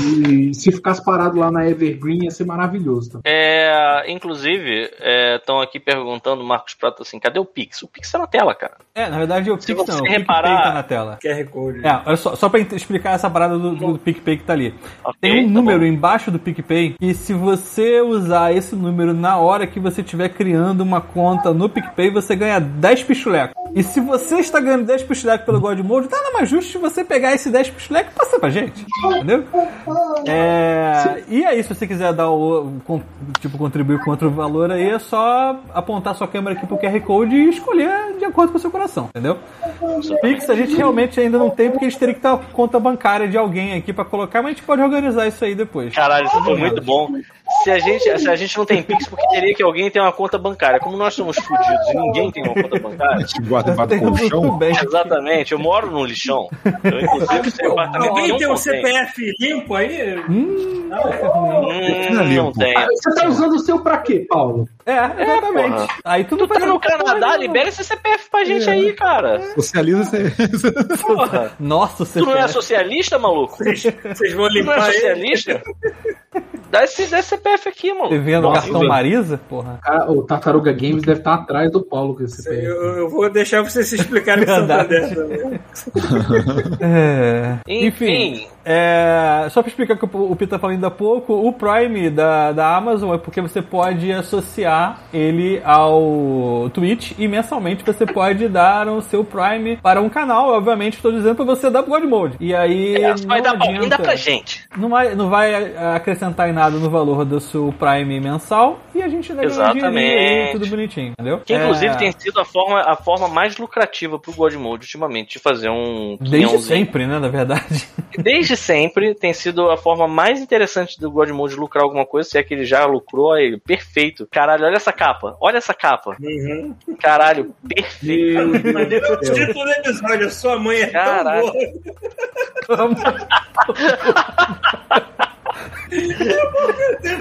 E se ficasse parado lá na Evergreen ia ser maravilhoso. Tá? É, inclusive, estão aqui perguntando, Marcos Prata, assim, cadê o Pix? O Pix tá na tela, cara. É, na verdade o Se Pix você não, o reparar- PicPay tá na tela. QR Code. É, só, só pra explicar essa parada do, do PicPay que tá ali. Ok, Tem um tá número bom. embaixo do PicPay e se você usar esse número na hora que você estiver criando uma conta no PicPay, você ganha 10 pichulecos. E se você está ganhando 10 pichulecos pelo God Mode, nada mais justo você pegar esse 10 pichulecos e passar pra gente. Entendeu? É, e aí, se você quiser dar o, tipo, contribuir com outro valor aí, é só apontar sua câmera aqui pro QR Code e escolher de acordo com o seu coração, entendeu? Pix a gente realmente ainda não tem, porque a gente teria que ter uma conta bancária de alguém aqui pra colocar, mas a gente pode organizar isso aí depois. Caralho, isso foi muito bom. Se a, gente, se a gente não tem Pix, porque teria que alguém ter uma conta bancária. Como nós somos fudidos e ninguém tem uma conta bancária. Te guarda embaixo do colchão. tudo bem. Exatamente, eu moro num lixão. Eu, inclusive, apartamento Alguém tem um. CPF limpo aí? Hum, Não é não tem. Você tá usando o seu pra quê, Paulo? É, exatamente. porra. aí tu não Tu tá no Canadá, libera esse CPF pra gente aí, cara. Socializa você. Porra. Nossa, Tu não é CPF. socialista, maluco? Vocês, vão Tu não é limpar socialista? Dá esse, dá esse CPF aqui, mano. Você vendo o Nossa, cartão. Marisa? Porra. Cara, o Tartaruga Games deve estar atrás do Paulo com esse CPF. Eu, eu vou deixar vocês se explicarem também. É. Enfim. Enfim. É, só pra explicar o que o Peter tá falando ainda há pouco, o Prime da, da Amazon é porque você pode associar ele ao Twitch e mensalmente você pode dar o seu Prime para um canal, obviamente, estou dizendo pra você dar pro God Mode. E aí. É, vai não dar adianta- pra gente. Não vai, não vai acrescentar em nada no valor do seu Prime mensal e a gente ainda Exatamente. tudo bonitinho, entendeu? Que inclusive É, tem sido a forma, a forma mais lucrativa pro God Mode ultimamente de fazer um Desde sempre, né, na verdade. Desde sempre tem sido a forma mais interessante do God Mode lucrar alguma coisa, se é que ele já lucrou, aí, perfeito. Caralho, olha essa capa, olha essa capa. Uhum. Caralho, perfeito. Meu Deus. Título do episódio, sua mãe é Caralho. tão boa.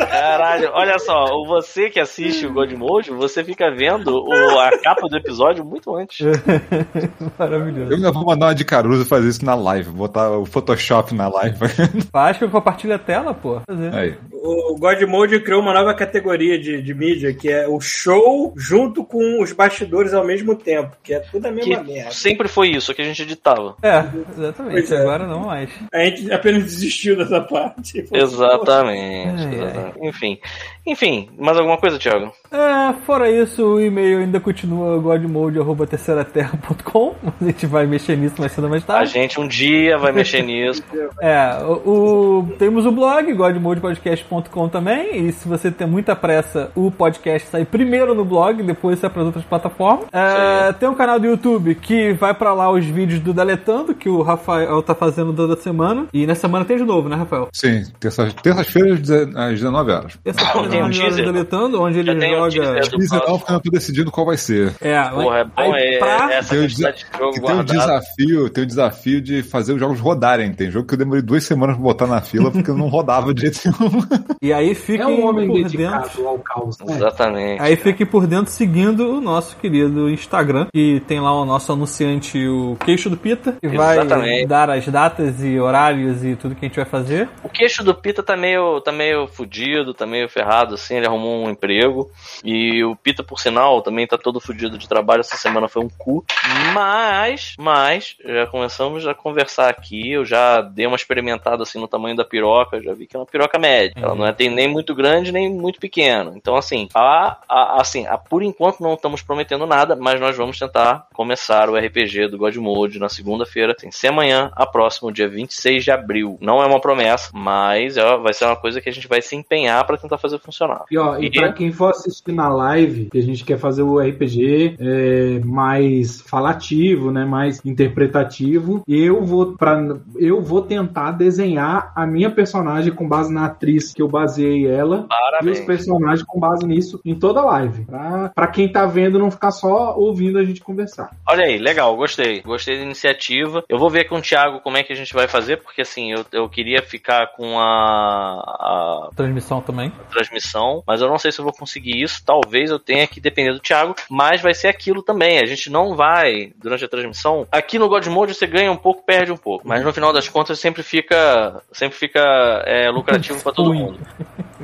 Caralho, olha só, o- você que assiste o God Mode, você fica vendo o- a capa do episódio muito antes. Maravilhoso. Eu ainda vou mandar uma de Caruso fazer isso na live. Botar o Photoshop na live. Acho que eu compartilho a tela, pô. Aí. O God Mode criou uma nova categoria de, de mídia, que é o show junto com os bastidores ao mesmo tempo, que é tudo a mesma Que merda. sempre foi isso que a gente editava. É, exatamente. Pois é. Agora não mais. A gente apenas desistiu dessa parte. Exatamente. Exatamente. Enfim. Enfim, mais alguma coisa, Thiago? É, fora isso, o e-mail ainda continua godmode.terceiraterra.com. A gente vai mexer nisso mais cedo ou mais A tarde. gente um dia vai mexer nisso. É, o, o- temos o blog, godmodepodcast.com também. E se você tem muita pressa, o podcast sai primeiro no blog, depois sai para as outras plataformas. É, tem um canal do YouTube que vai pra lá os vídeos do Deletando, que o Rafael tá fazendo toda semana. E nessa semana tem de novo, né, Rafael? Sim, terça- terça-feira às 19 horas. Ah, tem um é teaser. Deletando, onde Já ele tem um joga. teaser Isso não, porque eu não tô decidindo qual vai ser. É, Porra, é bom aí é, pra- essa Tem quantidade de jogo tem guardado. desafio, tem o desafio de fazer os jogos rodarem. Tem jogo que eu demorei duas semanas pra botar na fila porque eu não rodava de jeito nenhum. E aí É fiquem um homem por dedicado dentro. ao caos. né? Exatamente. Aí fique por dentro seguindo o nosso querido Instagram, que tem lá o nosso anunciante, o Queixo do Pita, que vai Exatamente. dar as datas e horários e tudo que a gente vai fazer. O queixo do Pita tá meio, tá meio fudido, tá meio ferrado, assim, ele arrumou um emprego. E o Pita, por sinal, também tá todo fudido de trabalho, essa semana foi um cu. Mas, mas, já começamos a conversar aqui, eu já dei uma experimentada, assim, no tamanho da piroca, já vi que é uma piroca média. Ela não é tem nem muito grande, nem muito pequeno. Então, assim, a, a- assim, a, por enquanto não estamos prometendo nada, mas nós vamos tentar começar o RPG do God Mode na segunda-feira, sem ser amanhã, a próximo, dia 26 de abril. Não é uma promessa, mas é- vai ser uma coisa que a gente vai se empenhar para tentar fazer funcionar. E, ó, e E- pra quem for assistir na live, que a gente quer fazer o RPG é, mais falativo, né, mais interpretativo, eu vou para eu vou tentar desenhar a minha personagem com base na atriz que eu baseei ela Parabéns. e os personagens com base nisso em toda a live. Pra, pra quem tá vendo não ficar só ouvindo a gente conversar. Olha aí, legal, gostei. Gostei da iniciativa. Eu vou ver com o Thiago como é que a gente vai fazer, porque assim, eu, eu queria ficar com a, a Transmissão também. transmissão, mas eu não sei se eu vou conseguir isso. Talvez eu tenha que depender do Thiago, mas vai ser aquilo também. A gente não vai, durante a transmissão. Aqui no God Mode você ganha um pouco, perde um pouco. Mas no final das contas sempre fica. Sempre fica é, lucrativo pra todo mundo.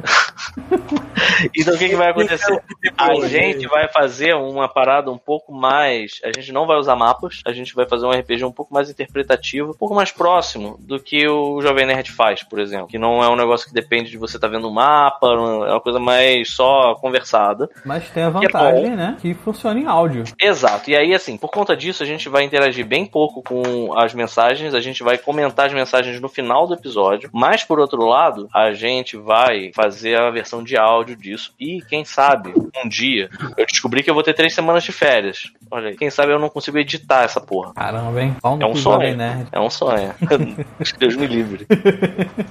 então o que, que vai acontecer? A gente vai fazer uma parada um pouco mais. A gente não vai usar mapas, a gente vai fazer um RPG um pouco mais interpretativo, um pouco mais próximo do que o Jovem Nerd faz, por exemplo. Que não é um negócio que depende de você estar vendo um mapa, é uma coisa mais só conversada. Mas tem a Que é vantagem, né? Que funciona em áudio. Exato. E aí, assim, por conta disso, a gente vai interagir bem pouco com as mensagens, a gente vai comentar as mensagens no final do episódio. Mas, por outro lado, a gente vai fazer a versão de áudio disso. E, quem sabe, um dia, eu descobri que eu vou ter três semanas de férias. Olha aí. Quem sabe eu não consigo editar essa porra. Caramba, hein? No É um Jovem sonho. Nerd. É um sonho. Deus me livre.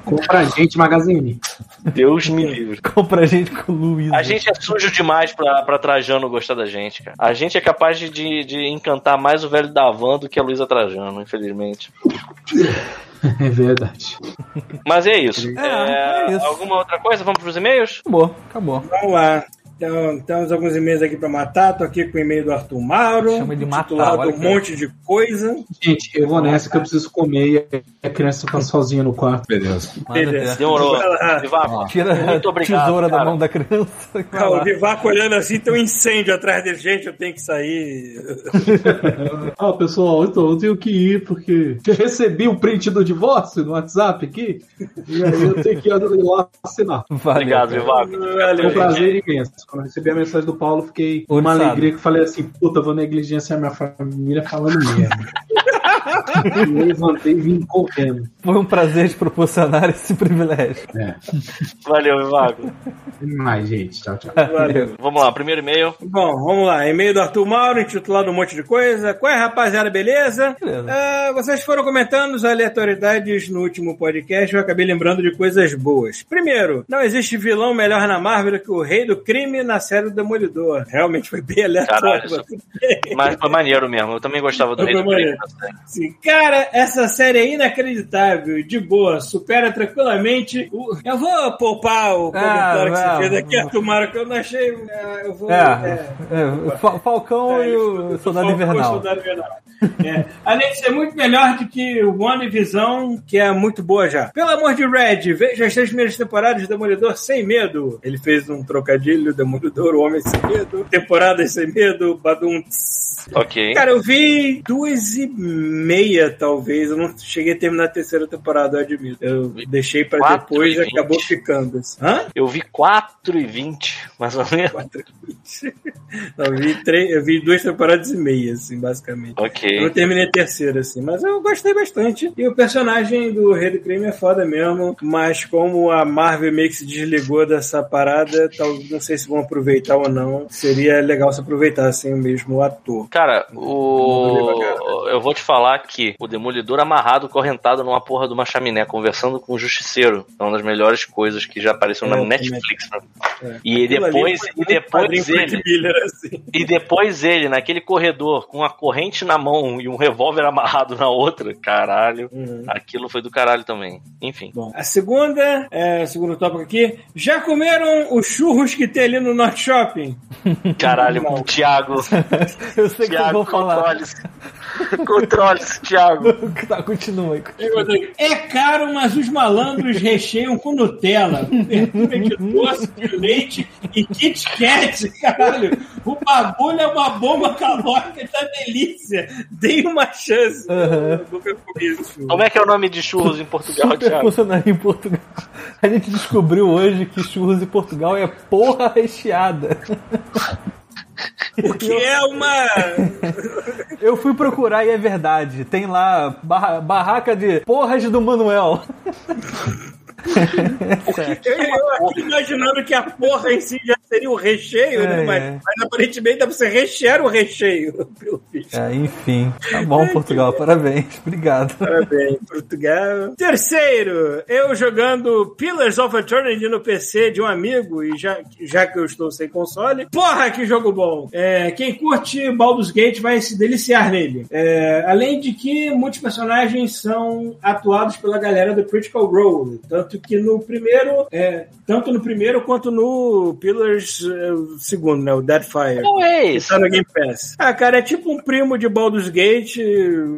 Compra a gente, Magazine. Deus me livre. Compra a gente com o Luiz. A gente é sujo demais pra, pra Trajano gostar da gente, cara. A gente é capaz de, de, de encantar mais o velho da Van do que a Luísa Trajano, infelizmente. É verdade. Mas é isso. É, é isso. Alguma outra coisa? Vamos pros e-mails? Acabou, acabou. Vamos lá. Então, temos alguns e-mails aqui pra matar. Tô aqui com o e-mail do Arthur Mauro. Chama de matar, titular olha de um que- monte de coisa. Gente, eu vou nessa que eu preciso comer e a criança fica sozinha no quarto. Beleza. Beleza. Demorou. Vivaco, Tira muito a tesoura da mão da criança. o Vivaco olhando assim, tem um incêndio atrás dele. Gente, eu tenho que sair. Ah, pessoal, então eu tenho que ir porque recebi o print do divórcio no WhatsApp aqui e aí eu tenho que ir lá assinar. Valeu, Obrigado. Vivaco. Foi um Valeu, prazer imenso. Quando eu recebi a mensagem do Paulo, fiquei com uma alegria que falei assim: puta, vou negligenciar minha família falando merda. e eu levantei e vim correndo. Foi um prazer te proporcionar esse privilégio. É. Valeu, Vivaco. Mais, gente. Tchau, tchau. Valeu. Vamos lá, primeiro e-mail. Bom, vamos lá. E-mail do Arthur Mauro, intitulado um monte de coisa. Qual é, rapaziada? Beleza? Beleza. Ah, vocês foram comentando as aleatoriedades no último podcast. Eu acabei lembrando de coisas boas. Primeiro, não existe vilão melhor na Marvel que o Rei do Crime na série do Demolidor. Realmente foi bem aleatório. Caralho. Mas foi maneiro mesmo. Eu também gostava do Foi Rei do maneiro. Crime. Sim, cara, essa série é inacreditável, de boa, supera tranquilamente. o- Eu vou poupar o comentário que vai, você fez aqui, Mauro, que eu não achei. é, Eu vou. É, é, Fa- Falcão É, e o Soldado Invernal. É. Além de ser muito melhor do que o WandaVision, que é muito boa já. Pelo amor de Red, veja as três primeiras temporadas de Demolidor sem medo. Ele fez um trocadilho, Demolidor, o Homem Sem Medo. Temporadas sem medo, Badum. Ok. Cara, eu vi duas e meia, talvez. Eu não cheguei a terminar a terceira temporada, eu admito. Eu deixei pra Quatro depois e acabou ficando. assim. Hã? Eu vi 4 e 20, mais ou menos. Quatro e vinte. Não, eu vi, três, eu vi duas temporadas e meia, assim, basicamente. Eu Ok. não terminei a terceira, assim, mas eu gostei bastante. E o personagem do Rei do Crime é foda mesmo, mas como a Marvel meio que se desligou dessa parada, tal, não sei se vão aproveitar ou não. Seria legal se aproveitassem o mesmo ator. Cara, o... eu vou te falar que o Demolidor amarrado, correntado numa porra de uma chaminé, conversando com o Justiceiro, é uma das melhores coisas que já apareceu na É, Netflix. né? É. E depois, e depois ele, Miller, assim. e depois ele, naquele corredor, com a corrente na mão e um revólver amarrado na outra, caralho, Uhum. aquilo foi do caralho também. Enfim. Bom, a segunda, é, o segundo tópico aqui. Já comeram os churros que tem ali no Norte Shopping? Caralho. Thiago. Eu sei que vocês Thiago, vão falar. controle-se. Thiago. Tá, continua aí. É caro, mas os malandros recheiam com Nutella, cobertura de doce, de leite e Kit Kat, caralho. O bagulho é uma bomba calórica, tá delícia. Dei uma chance. Comi isso. Como é que é o nome de churros em Portugal, Super Thiago? funcionário em Portugal. A gente descobriu hoje que churros em Portugal é porra recheada. Porque é uma. Eu fui procurar e é verdade. Tem lá barra- barraca de porras do Manuel. Eu, aqui imaginando que a porra em si já seria o recheio, né? É, Mas, é. mas aparentemente dá pra você rechear o recheio. pelo visto. É, enfim. Tá bom, Portugal. Parabéns. Obrigado. Parabéns, Portugal. Terceiro, eu jogando Pillars of Eternity no PC de um amigo, e já, já que eu estou sem console. Porra, que jogo bom! É, quem curte Baldur's Gate vai se deliciar nele. É, além de que muitos personagens são atuados pela galera do Critical Role. Tanto que no primeiro, é, tanto no primeiro quanto no Pillars é, o segundo, né? O Deadfire. Não é isso. tá no Game Pass. Ah, cara, é tipo um primo de Baldur's Gate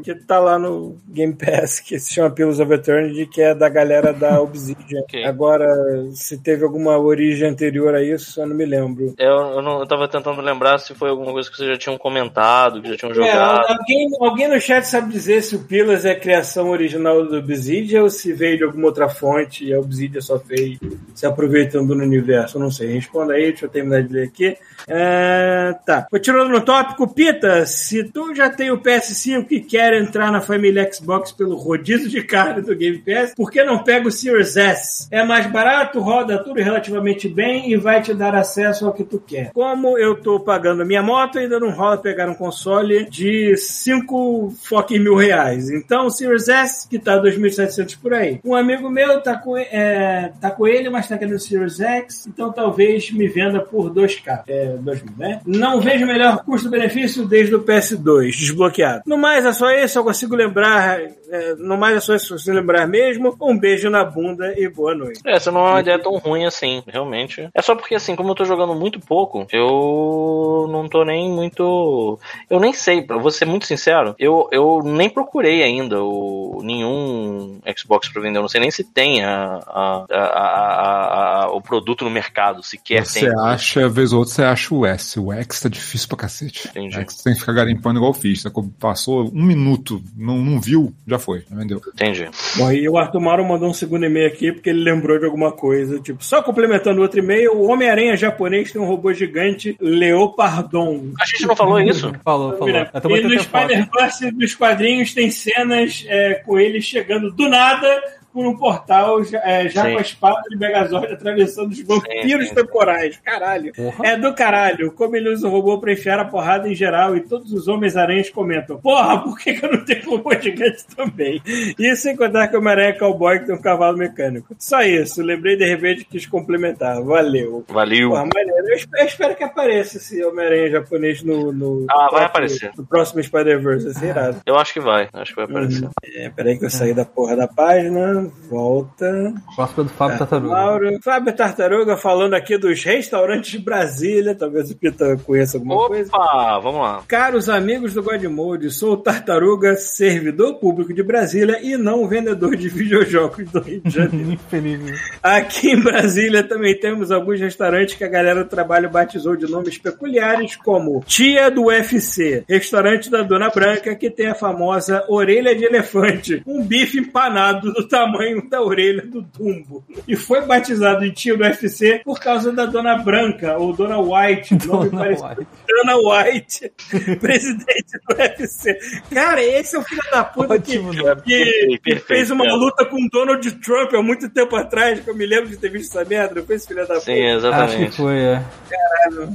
que tá lá no Game Pass, que se chama Pillars of Eternity, que é da galera da Obsidian. Ok. Agora, se teve alguma origem anterior a isso, eu não me lembro. Eu, eu, não, eu tava tentando lembrar se foi alguma coisa que vocês já tinham comentado, que já tinham É, jogado. alguém, alguém no chat sabe dizer se o Pillars é criação original do Obsidian ou se veio de alguma outra fonte e a Obsidian só fez se aproveitando no universo? Não sei. Responda aí, deixa eu terminar de ler aqui. É, tá. Continuando no tópico, Pita, se tu já tem o PS5 e quer entrar na família Xbox pelo rodízio de carne do Game Pass, por que não pega o Series S? É mais barato, roda tudo relativamente bem e vai te dar acesso ao que tu quer. Como eu tô pagando a minha moto, ainda não rola pegar um console de 5 fucking mil reais. Então, o Series S, que tá 2.700 por aí. Um amigo meu tá com, é, tá com ele, mas tá querendo o Series X, então talvez me venda por 2K. É, 2 mil, né? Não vejo melhor custo-benefício desde o PS2, desbloqueado. No mais, é só isso, eu consigo lembrar. é, no mais, é só isso, eu consigo lembrar mesmo. Um beijo na bunda e boa noite. Essa não é uma ideia tão ruim assim, realmente. É só porque, assim, como eu tô jogando muito pouco, eu não tô nem muito. Eu nem sei, pra vou ser muito sincero, eu, eu nem procurei ainda o, nenhum Xbox pra vender. Eu não sei nem se tem a, a, a- a- a- o produto no mercado, sequer Você tem. acha, vez ou outra, você acha o S. O X tá difícil pra cacete. Entendi. O X tem que ficar garimpando igual eu fiz. Tá? Passou um minuto, não, não viu, já foi, já vendeu. Entendi. Bom, e o Arthur Mauro mandou um segundo e-mail aqui porque ele lembrou de alguma coisa. Tipo, só complementando outro e-mail, o Homem-Aranha japonês tem um robô gigante Leopardon. A gente não falou isso? Falou, falou. Mira, tô E no. Spider-Verse dos quadrinhos tem cenas é, com ele chegando do nada por um portal já, é, já Sim. com a espada de Megazord atravessando os vampiros sim. temporais. Caralho. Porra. É do caralho. Como ele usa o robô pra enfiar a porrada em geral e todos os Homens-Aranhas comentam: Porra, por que, que eu não tenho robô gigante também? Isso sem contar que o Homem-Aranha é cowboy que tem um cavalo mecânico. Só isso. Lembrei de repente quis complementar. Valeu. Valeu. Porra. Eu espero, eu espero que apareça esse Homem-Aranha japonês no, no, Ah, vai próximo- aparecer. no próximo Spider-Verse. Irado. Eu acho que vai. Acho que vai aparecer. É, peraí que eu saí da porra da página. Volta. Próximo é do Fábio Tartaruga. Mauro. Fábio Tartaruga falando aqui dos restaurantes de Brasília. Talvez o Pita conheça alguma coisa. Opa, vamos lá. Caros amigos do Godmode, sou o Tartaruga, servidor público de Brasília e não vendedor de videojogos do Rio de Janeiro. Infelizmente. Aqui em Brasília também temos alguns restaurantes que a galera do trabalho batizou de nomes peculiares, como Tia do UFC, restaurante da Dona Branca, que tem a famosa orelha de elefante, um bife empanado do tamanho da orelha do Dumbo. E foi batizado de Tia do UFC por causa da Dona Branca, ou Dona White, nome Dona parecido. White. Dana White, presidente do UFC. Cara, esse é o filho da puta que, Ótimo que- Perfeito, que fez uma luta com o Donald Trump há muito tempo atrás, que eu me lembro de ter visto essa merda. Foi esse filho da Sim, puta. Acho que exatamente. foi, é.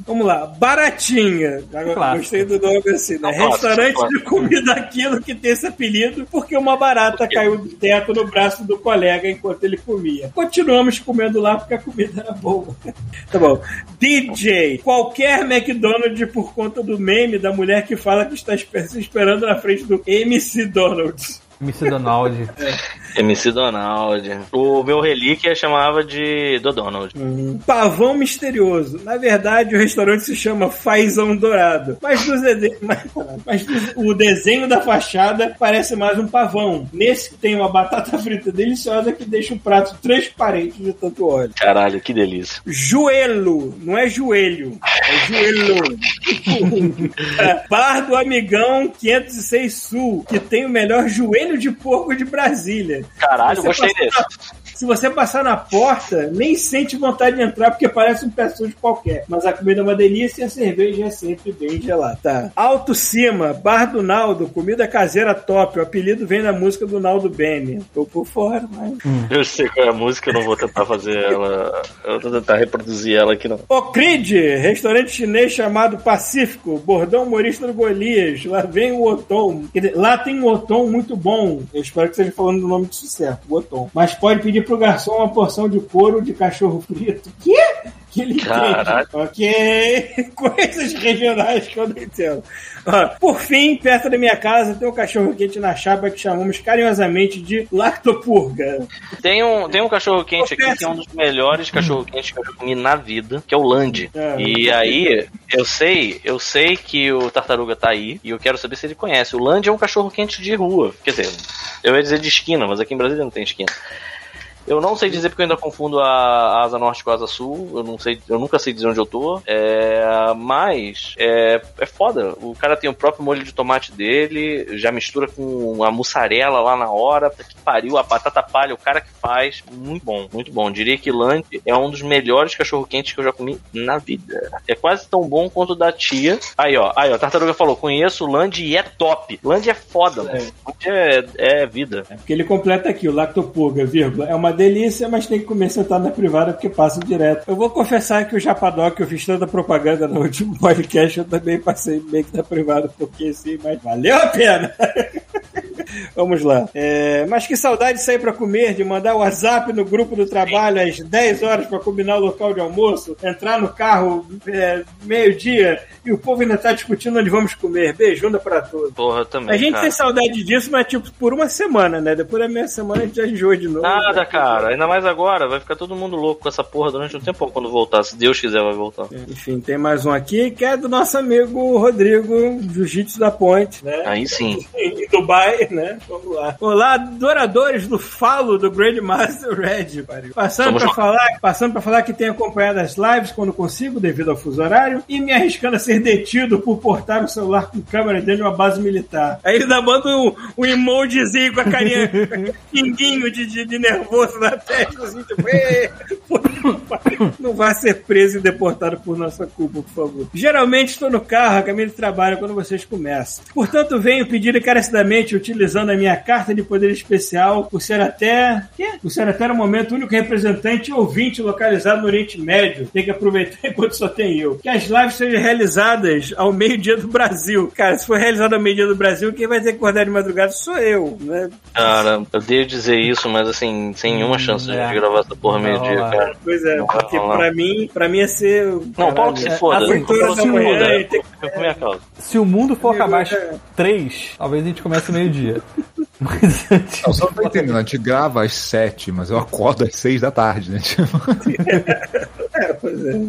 Vamos lá, Baratinha. Agora. Gostei do nome assim, né? É Restaurante de comida aquilo que tem esse apelido, porque uma barata caiu do teto no braço do colega enquanto ele comia. Continuamos comendo lá porque a comida era boa. tá bom. DJ. Qualquer McDonald's por conta do meme da mulher que fala que está esperando na frente do MC Donald's. MC Donald. MC Donald. O meu relíquia chamava de do Donald. Pavão misterioso. Na verdade, o restaurante se chama Fazão Dourado. Mas, mas- mas do- o desenho da fachada parece mais um pavão. Nesse tem uma batata frita deliciosa que deixa o prato transparente de tanto óleo. Caralho, que delícia. Joelho, não é joelho, é joelho. Bar do Amigão 506 Sul, que tem o melhor joelho de porco de Brasília. Caralho, Você gostei desse. Se você passar na porta, nem sente vontade de entrar porque parece um pé sujo qualquer. Mas a comida é uma delícia e a cerveja é sempre bem gelada. Tá. Alto Cima, Bar do Naldo, comida caseira top. O apelido vem da música do Naldo Bene. Tô por fora, mas. Eu sei qual é a música, eu não vou tentar fazer ela. Eu vou tentar reproduzir ela aqui não. O Creed, restaurante chinês chamado Pacífico, bordão humorista do Golias. Lá vem o Otom. Lá tem um Otom muito bom. Eu espero que esteja falando do nome disso certo, o Otom. Mas pode pedir pro garçom uma porção de couro de cachorro frito. Que? Que ele Caralho. entende. Ok. Coisas regionais que eu não entendo. Ó, Por fim, perto da minha casa tem um cachorro quente na chapa que chamamos carinhosamente de Lactopurga. Tem um, tem um cachorro quente aqui que é um dos melhores cachorro quentes que eu já comi na vida, que é o Land. É. E aí, eu sei, eu sei que o Tartaruga tá aí e eu quero saber se ele conhece. O Land é um cachorro quente de rua. Quer dizer, eu ia dizer de esquina, mas aqui em Brasília não tem esquina. Eu não sei dizer porque eu ainda confundo a, a asa norte com a asa sul. Eu não sei, eu nunca sei dizer onde eu tô. É, mas é, é foda. O cara tem o próprio molho de tomate dele, já mistura com a mussarela lá na hora. Que pariu, a batata palha, o cara que faz, muito bom, muito bom. Diria que Land é um dos melhores cachorro quentes que eu já comi na vida. É quase tão bom quanto o da tia. Aí, ó, aí, ó, Tartaruga falou: conheço o Land e é top. Land é foda, mano. Land é, é vida. Porque ele completa aqui, o Lactopurga, vírgula. É uma delícia, mas tem que comer sentado na privada porque passa direto. Eu vou confessar que o Japadoc, eu fiz tanta propaganda no último podcast, eu também passei meio que na privada porque sim, mas valeu a pena. Vamos lá. É, mas que saudade de sair pra comer, de mandar o WhatsApp no grupo do trabalho às 10 horas pra combinar o local de almoço, entrar no carro é, meio-dia e o povo ainda tá discutindo onde vamos comer. Beijunda pra todos. Porra, também. A gente cara. tem saudade disso, mas tipo, por uma semana, né? Depois da meia semana a gente já enjoa de novo. Nada, cara. Ainda mais agora. Vai ficar todo mundo louco com essa porra durante um tempo quando voltar. Se Deus quiser, vai voltar. Enfim, tem mais um aqui que é do nosso amigo Rodrigo, Jiu-Jitsu da Ponte, né? Aí sim. Em Dubai, né? Vamos lá. Olá, adoradores do falo do Grandmaster Red, pariu. Passando lá. falar, passando pra falar que tenho acompanhado as lives quando consigo, devido ao fuso horário, e me arriscando a ser detido por portar o celular com câmera dentro de uma base militar. Aí ele ainda manda um, um emojizinho com a carinha, pinguinho de, de, de nervoso na testa, assim, tipo, não vá ser preso e deportado por nossa culpa, por favor. Geralmente estou no carro, a caminho de trabalho, quando vocês começam. Portanto, venho pedir encarecidamente, utilizando a minha carta de poder especial, por ser até. Quê? Por ser até no momento o único representante ouvinte localizado no Oriente Médio. Tem que aproveitar enquanto só tem eu. Que as lives sejam realizadas ao meio-dia do Brasil. Cara, se for realizado ao meio-dia do Brasil, quem vai ter que acordar de madrugada sou eu, né? Cara, eu devo dizer isso, mas assim, sem nenhuma chance de é. gravar essa porra meio-dia, cara. Pois é, Não porque pra mim, pra mim é ser. Não, Paulo que se foda. Se manhã foda. e tem que Eu comi a causa. Se o mundo for acabar às é. três, talvez a gente comece meio-dia. Mas antes. Não, você não tá entendendo, a gente grava às sete, mas eu acordo às seis da tarde, né? Tipo, É, pois é.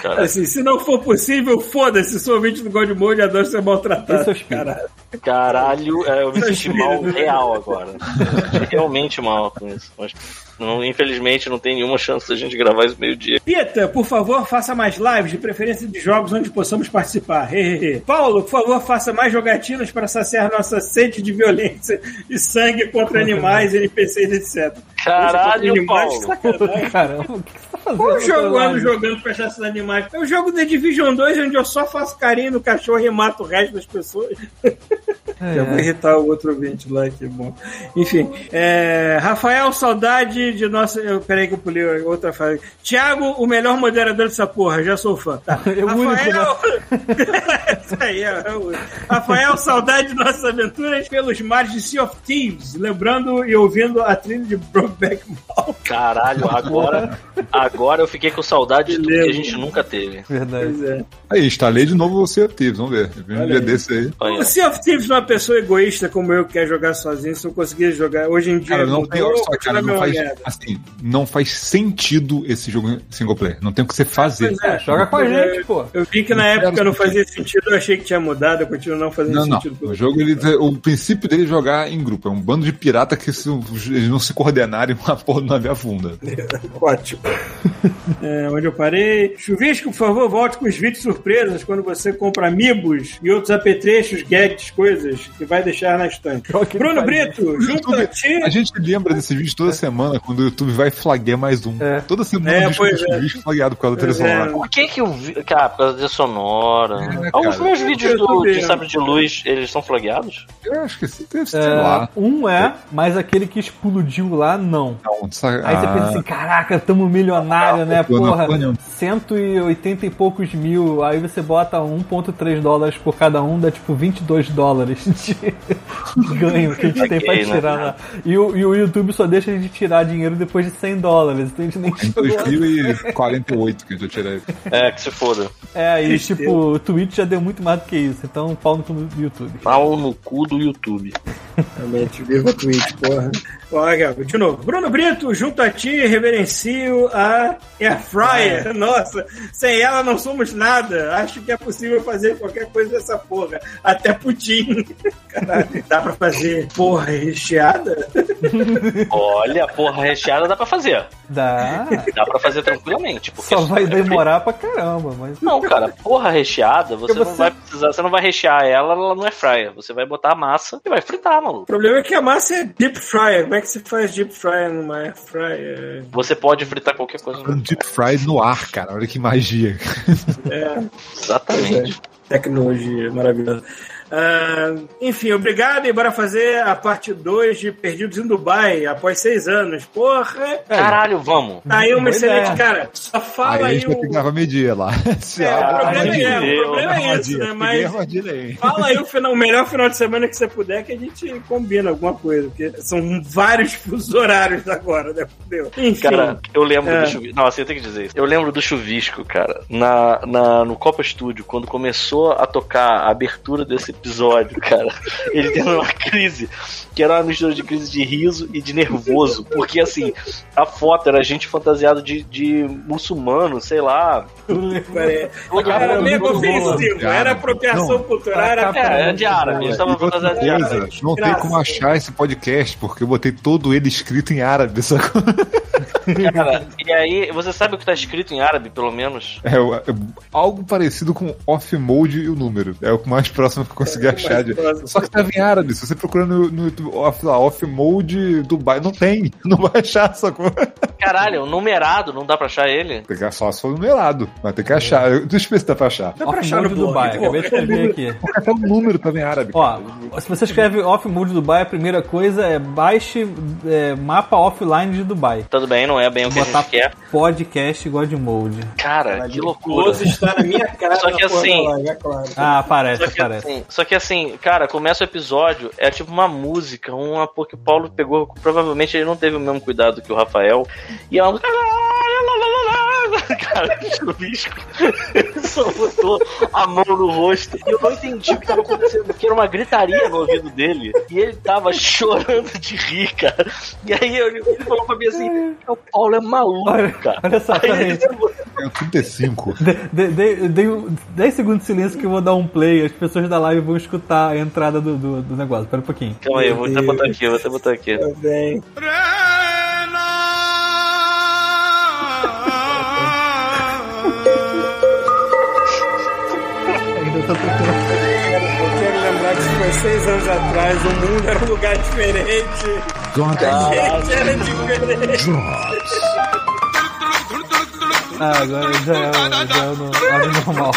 Cara, Assim, se não for possível, foda-se, sou ouvinte do God Mode e adoro ser maltratado. Esse é. Caralho. caralho, é, eu me senti mal real agora. Me senti realmente mal com isso. Mas, não, infelizmente, não tem nenhuma chance da gente gravar isso meio-dia. Pita, por favor, faça mais lives, de preferência de jogos onde possamos participar. Hehehe. Paulo, por favor, faça mais jogatinas para saciar nossa sede de violência e sangue contra animais, NPCs, etc. Caralho, Animais, Paulo. sacanagem. Caramba, o que você tá fazendo? Qual jogo eu ando jogando pra achar esses animais? É o jogo The Division 2, onde eu só faço carinho no cachorro e mato o resto das pessoas. É. Eu vou irritar o outro ouvinte lá, que bom. Enfim, é, Rafael, saudade de nossa. Eu, peraí que eu pulei outra frase. Tiago, o melhor moderador dessa porra, já sou fã. Tá. É o único, Rafael. Isso aí, é, é o. Rafael, saudade de nossas aventuras pelos mares de Sea of Thieves, lembrando e ouvindo a trilha de Brokeback Mountain. Caralho, agora, agora eu fiquei com saudade de tudo que a gente nunca teve. Verdade. Pois é. Aí, instalei de novo o Sea of Thieves, vamos ver. Eu um dia desse aí. Olha. O Sea of Thieves é uma pessoa egoísta como eu que quer jogar sozinho, se eu conseguir jogar hoje em dia. Cara, não tem mudou, só, cara, não faz, assim, não faz sentido esse jogo single player. Não tem o que você fazer. Pois é, Joga com a gente, pô. Eu vi que na época não fazia sentido, eu achei que tinha mudado, eu continuo não fazendo Não, não. sentido. O jogo, ele, o princípio dele é jogar em grupo. É um bando de pirata que se eles não se coordenarem, uma porra do navio afunda. Ótimo. É, onde eu parei? Chuvisco, por favor, volte com os vídeos surpresas quando você compra amigos e outros apetrechos, gadgets, coisas. que vai deixar na estante. Bruno Brito, junto a ti. A gente lembra desse vídeo toda semana, quando o YouTube vai flagrar mais um. É. Toda semana É, é. o vídeo flagrado por causa da trilha é. sonora. Por que que o vi... Cara, por causa da sonora. É, Alguns cara. meus vídeos do, YouTube, de né? Sabre de Luz, eles são flagueados? Eu acho que deve ser É, lá. um é, mas aquele que explodiu lá, não. Não, Aí você ah, pensa assim, caraca, tamo milionário, né? pô, não Porra, nenhum. 180 e poucos mil. Aí você bota 1,3 dólares por cada um, dá tipo 22 dólares de ganho que a gente tem pra né? tirar lá. E o, e o YouTube só deixa a gente tirar dinheiro depois de 100 dólares. Então a gente nem Em chegou lá. 2048 que a gente tirei. É, que se foda. É, e tipo, o Twitch já deu muito mais do que isso. Então pau no cu do YouTube. Pau no cu do YouTube. Realmente, viva o Twitch, porra. Olha, de novo. Bruno Brito, junto a ti, reverencio a Air Fryer. Nossa, sem ela não somos nada. Acho que é possível fazer qualquer coisa dessa porra. Até pudim. Caralho, dá pra fazer porra recheada? Olha, porra recheada dá pra fazer. Dá. Dá pra fazer tranquilamente. Porque Só vai é demorar pra caramba, mas. Não, cara, porra recheada, você, Porque não você- vai precisar, você não vai rechear ela, ela não é fryer. Você vai botar a massa e vai fritar, O maluco. problema é que a massa é deep fryer. Como é que se faz deep fryer numa Air Fryer? Você pode fritar qualquer coisa. Um deep fried no ar, cara. Olha que magia. É, Exatamente. Tecnologia maravilhosa. Ah, enfim, obrigado e bora fazer a parte 2 de Perdidos em Dubai após seis anos. Porra! Caralho, vamos. Tá aí uma excelente, ideia. cara. Só fala Aí aí, o. meio-dia lá. É, o problema é, o problema é isso, Armadilha. né? Mas fala aí o, final, o melhor final de semana que você puder que a gente combina alguma coisa. Porque são vários fusos horários agora, né? Fudeu. Enfim. Cara, eu lembro É. do chuvisco. Não, assim eu tenho que dizer isso. Eu lembro do chuvisco, cara, na, na, no Copa Studio, quando começou a tocar a abertura desse episódio, cara. Ele tendo uma crise, que era uma mistura de crise de riso e de nervoso. Porque assim, a foto era a gente fantasiado de, de muçulmano, sei lá. É, Olha, era bom. ofensivo, era apropriação não. cultural, era. É, é de árabe, eles estavam fantasiados de árabe. não tem como achar esse podcast, porque eu botei todo ele escrito em árabe. Sacou? Cara, e aí, você sabe o que tá escrito em árabe, pelo menos? É, é algo parecido com off-mode e o número. É o mais próximo que eu consegui É o achar. de-. Só que tava em árabe. Se você procurar no, no YouTube off, lá, off-mode Dubai, não tem. Não vai achar, sacou? Caralho, numerado, não dá pra achar ele? Tem que achar só se for numerado. Mas tem que achar. Eu- Deixa eu ver se dá pra achar. Dá pra achar no Dubai, pô. acabei de escrever aqui. Porque até o número tava em árabe. Ó, se você escreve Off Mode Dubai, a primeira coisa é baixe é, mapa offline de Dubai. Tudo bem, não é bem o que a Botar gente quer. podcast God Mode. Cara, que loucura. Close está na minha cara. Só que assim- é claro. Ah, aparece, Só que, aparece. assim, só que assim, cara, começa o episódio, é tipo uma música, uma porque o Paulo pegou, provavelmente ele não teve o mesmo cuidado que o Rafael, e é uma música. Cara, o bicho só botou a mão no rosto. E eu não entendi o que tava acontecendo, porque era uma gritaria no ouvido dele. E ele tava chorando de rir, cara. E aí ele, ele falou pra mim assim: o Paulo é maluco, Olha, cara. olha só, Aí ele, É o 35. De- de- de- Dei um- 10 segundos de silêncio que eu vou dar um play, as pessoas da live vão escutar a entrada do, do, do negócio. Pera um pouquinho. Calma aí, eu vou até botar aqui, eu vou até botar aqui. Tá bem. Eu quero lembrar que isso foi seis anos atrás, o mundo era um lugar diferente. A gente era diferente. Ah, agora já é, já é o no- normal.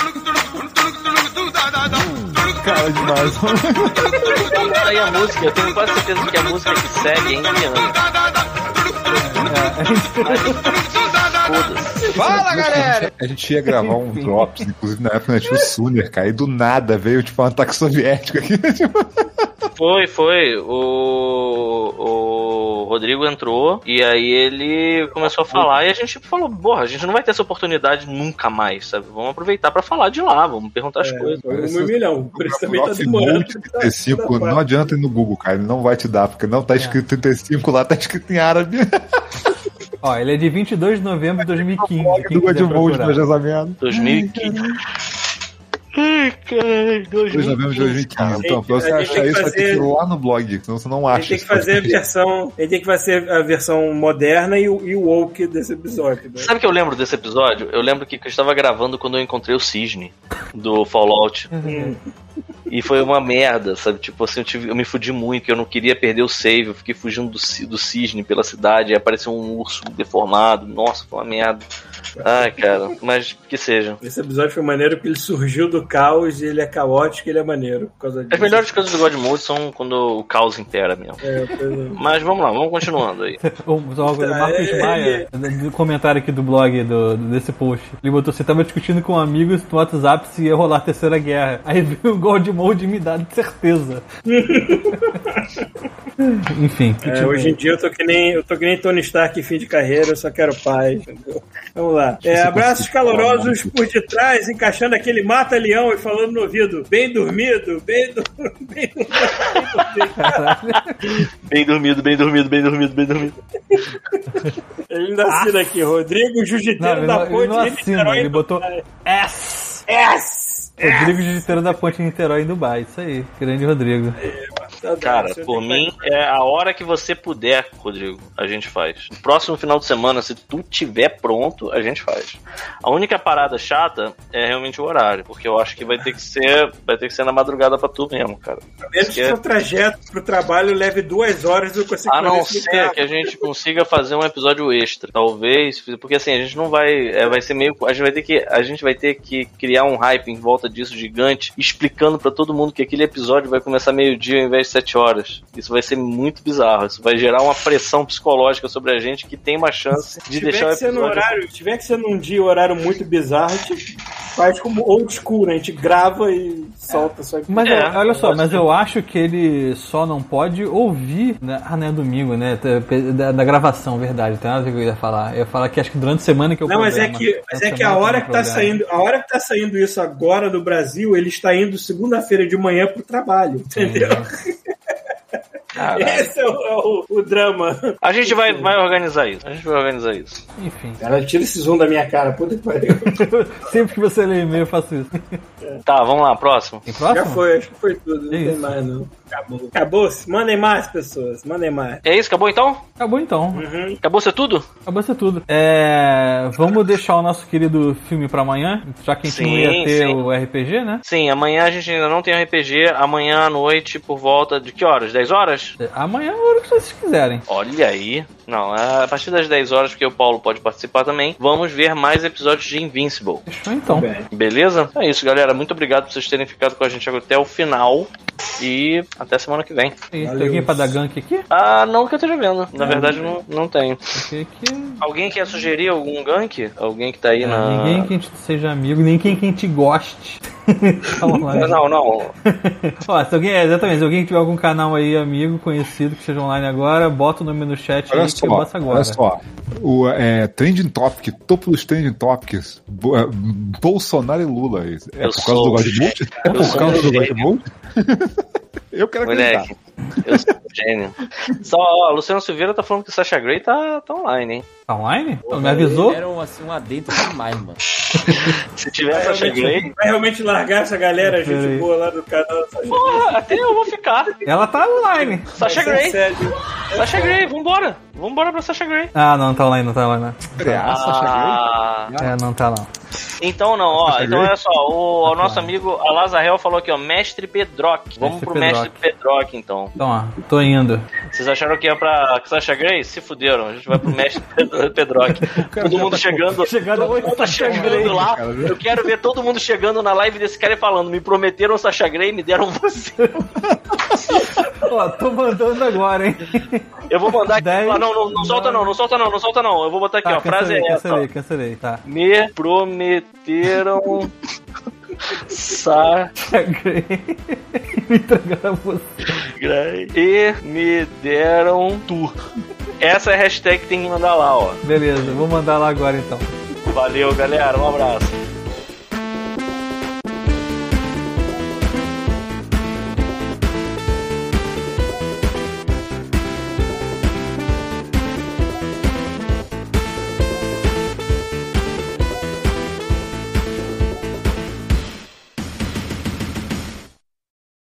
Cara, demais. Então, aí a música, eu tenho quase certeza que a música que segue é indiana. Foda-se. Fala, galera! A gente ia gravar um Drops, inclusive na época tinha o Suner, cara, e do nada veio tipo um ataque soviético aqui. tipo, Foi, foi. O, o Rodrigo entrou e aí ele começou a falar e a gente falou, porra, a gente não vai ter essa oportunidade nunca mais, sabe? Vamos aproveitar pra falar de lá, vamos perguntar as coisas. Foi um milhão. Por isso também tá demorando. Mode 35, não adianta ir no Google, cara, ele não vai te dar, porque não tá escrito 35 lá, tá escrito em árabe. Ó, ele é de 22 de novembro de 2015. Quem do God quiser Mode procurar. pra casamento. 2015. Ai, cara, 2 de novembro de 2015. Então, pra você achar isso, vai ter que ir fazer- lá no blog, senão você não acha. gente tem que esse fazer a versão. Gente tem que fazer a versão moderna e o, e o woke desse episódio. Né? Sabe o que eu lembro desse episódio? Eu lembro que eu estava gravando quando eu encontrei o Cisne do Fallout. Hum. E foi uma merda, sabe? Tipo assim, eu, tive- eu me fudi muito, que eu não queria perder o save, eu fiquei fugindo do, do cisne pela cidade, aí apareceu um urso deformado. Nossa, foi uma merda. Ai, cara, mas que seja. Esse episódio foi maneiro porque ele surgiu do caos e ele é caótico e ele é maneiro por causa disso. As melhores coisas do God Mode são quando o caos impera mesmo. É, coisa- Mas vamos lá, vamos continuando aí. O, Marcos é, Maia, no comentário aqui do blog do, desse post, ele botou: Você tava discutindo com amigos no WhatsApp se ia rolar a terceira guerra. Aí veio o Gold Mode e me dá de certeza. Enfim, É, hoje em dia eu tô que nem eu tô que nem Tony Stark em fim de carreira, eu só quero paz. entendeu? Vamos lá. É, abraços calorosos por detrás, encaixando aquele mata-leão e falando no ouvido, bem dormido, bem, do... bem dormido. Bem dormido, bem dormido, bem dormido, bem dormido. Ele ainda assina aqui, Rodrigo Não, ele da não, ele Ponte não assina, Niterói, ele botou. S. S! Rodrigo Digiteiro da Ponte Niterói em Dubai. Isso aí, grande Rodrigo. Cara, por mim é a hora que você puder, Rodrigo, a gente faz. No próximo final de semana, se tu tiver pronto, a gente faz. A única parada chata é realmente o horário, porque eu acho que vai ter que ser, vai ter que ser na madrugada pra tu mesmo, cara. Menos que seu trajeto pro trabalho leve duas horas eu consigo A não ser que a gente consiga fazer um episódio extra, talvez, porque assim a gente não vai, é, vai ser meio, a gente vai ter que, a gente vai ter que criar um hype em volta disso gigante, explicando pra todo mundo que aquele episódio vai começar meio dia ao invés de sete horas. Isso vai ser muito bizarro, isso vai gerar uma pressão psicológica sobre a gente que tem uma chance de deixar o episódio. horário, se tiver que ser num dia horário muito bizarro, a gente faz como old school, né? A gente grava e solta só que Mas É, olha só, mas eu acho que ele só não pode ouvir. Né? Ah, não é domingo, né? Da, da gravação, verdade. Tem nada a ver com o que eu ia falar. Eu ia falar que acho que durante a semana que eu Não, mas é que, mas é que a hora que tá saindo, a hora que tá saindo isso agora no Brasil, ele está indo segunda-feira de manhã pro trabalho, entendeu? Caralho. Esse é o, é o- o drama. A gente vai, vai organizar isso. A gente vai organizar isso. Enfim. Cara, tira esse zoom da minha cara, puta que pariu. Sempre que você lê e-mail, eu faço isso. Tá, vamos lá, próximo. Tem próximo? Já foi, acho que foi tudo. Não tem mais, não. Acabou. Acabou-se. Mandem mais, pessoas. Mandem mais. É isso, acabou então? Acabou então. Uhum. Acabou ser tudo? Acabou isso tudo. É, vamos deixar o nosso querido filme pra amanhã, já que a gente não Sim, ia ter sim. o RPG, né? Sim, amanhã a gente ainda não tem RPG. Amanhã à noite, por volta de que horas? 10 horas? Amanhã é a hora que vocês quiserem. Olha aí. Não, é a partir das 10 horas, porque o Paulo pode participar também, vamos ver mais episódios de Invincible. Fechou então. Bem. Beleza? É isso, galera. Muito obrigado por vocês terem ficado com a gente até o final. E até semana que vem. E tem alguém pra dar gank aqui? Ah, não que eu esteja vendo. Na verdade, não, não tenho. Aqui. Alguém quer sugerir algum gank? Alguém que tá aí na. É, Ninguém que a gente seja amigo, nem quem que a gente goste. Lá. Não, não. Ó, se alguém, é, exatamente, se alguém tiver algum canal aí, amigo, conhecido, que esteja online agora, bota o nome no chat Olha aí só, que eu boto agora. olha só. O é, Trending Topic, topo dos Trending Topics, Bo- é, Bolsonaro e Lula. É Eu por causa sou do Godmode? É por causa do. Godmode? Eu quero acreditar. Moleque, eu sou um gênio. Só, ó, Luciano Silveira tá falando que o Sasha Grey tá, tá online, hein? Tá online? Não me avisou? Era um, assim, um adentro demais, mano. Se tiver Vai Sasha Grey, realmente, vai realmente largar essa galera, gente Peraí. boa lá do canal. porra, até eu vou ficar. Ela tá online. Sasha Grey. Sasha Grey, vambora. Vambora pra Sasha Grey. Ah, não, tá online, não tá online. Não. Ah, Sasha Grey? Ah, É, não tá não. então não, ó. Então Grey? olha só, o, o nosso amigo Alazarel falou aqui, ó, Mestre Pedrock. Vamos Mestre pro Mestre Pedrock, então. Então, ó, tô indo. Vocês acharam que ia pra Sasha Grey? Se fuderam. A gente vai pro Mestre Pedro- Pedrock. Todo mundo chegando. Chegando todo mundo tá chegando lá. cara. Eu quero ver todo mundo chegando na live desse cara e falando: me prometeram Sasha Grey, me deram você. Ó, tô mandando agora, hein? Eu vou mandar aqui. Dez, Ah, não, não, não solta não, não solta não, não solta não. Eu vou botar aqui, Tá, ó. A frase cancelei, é essa. cancelei, cancelei, tá. Me prometeram. Sasha Me entregaram você. E me deram tu. Essa é a hashtag que tem que mandar lá, ó. Beleza, vou mandar lá agora então. Valeu, galera. Um abraço.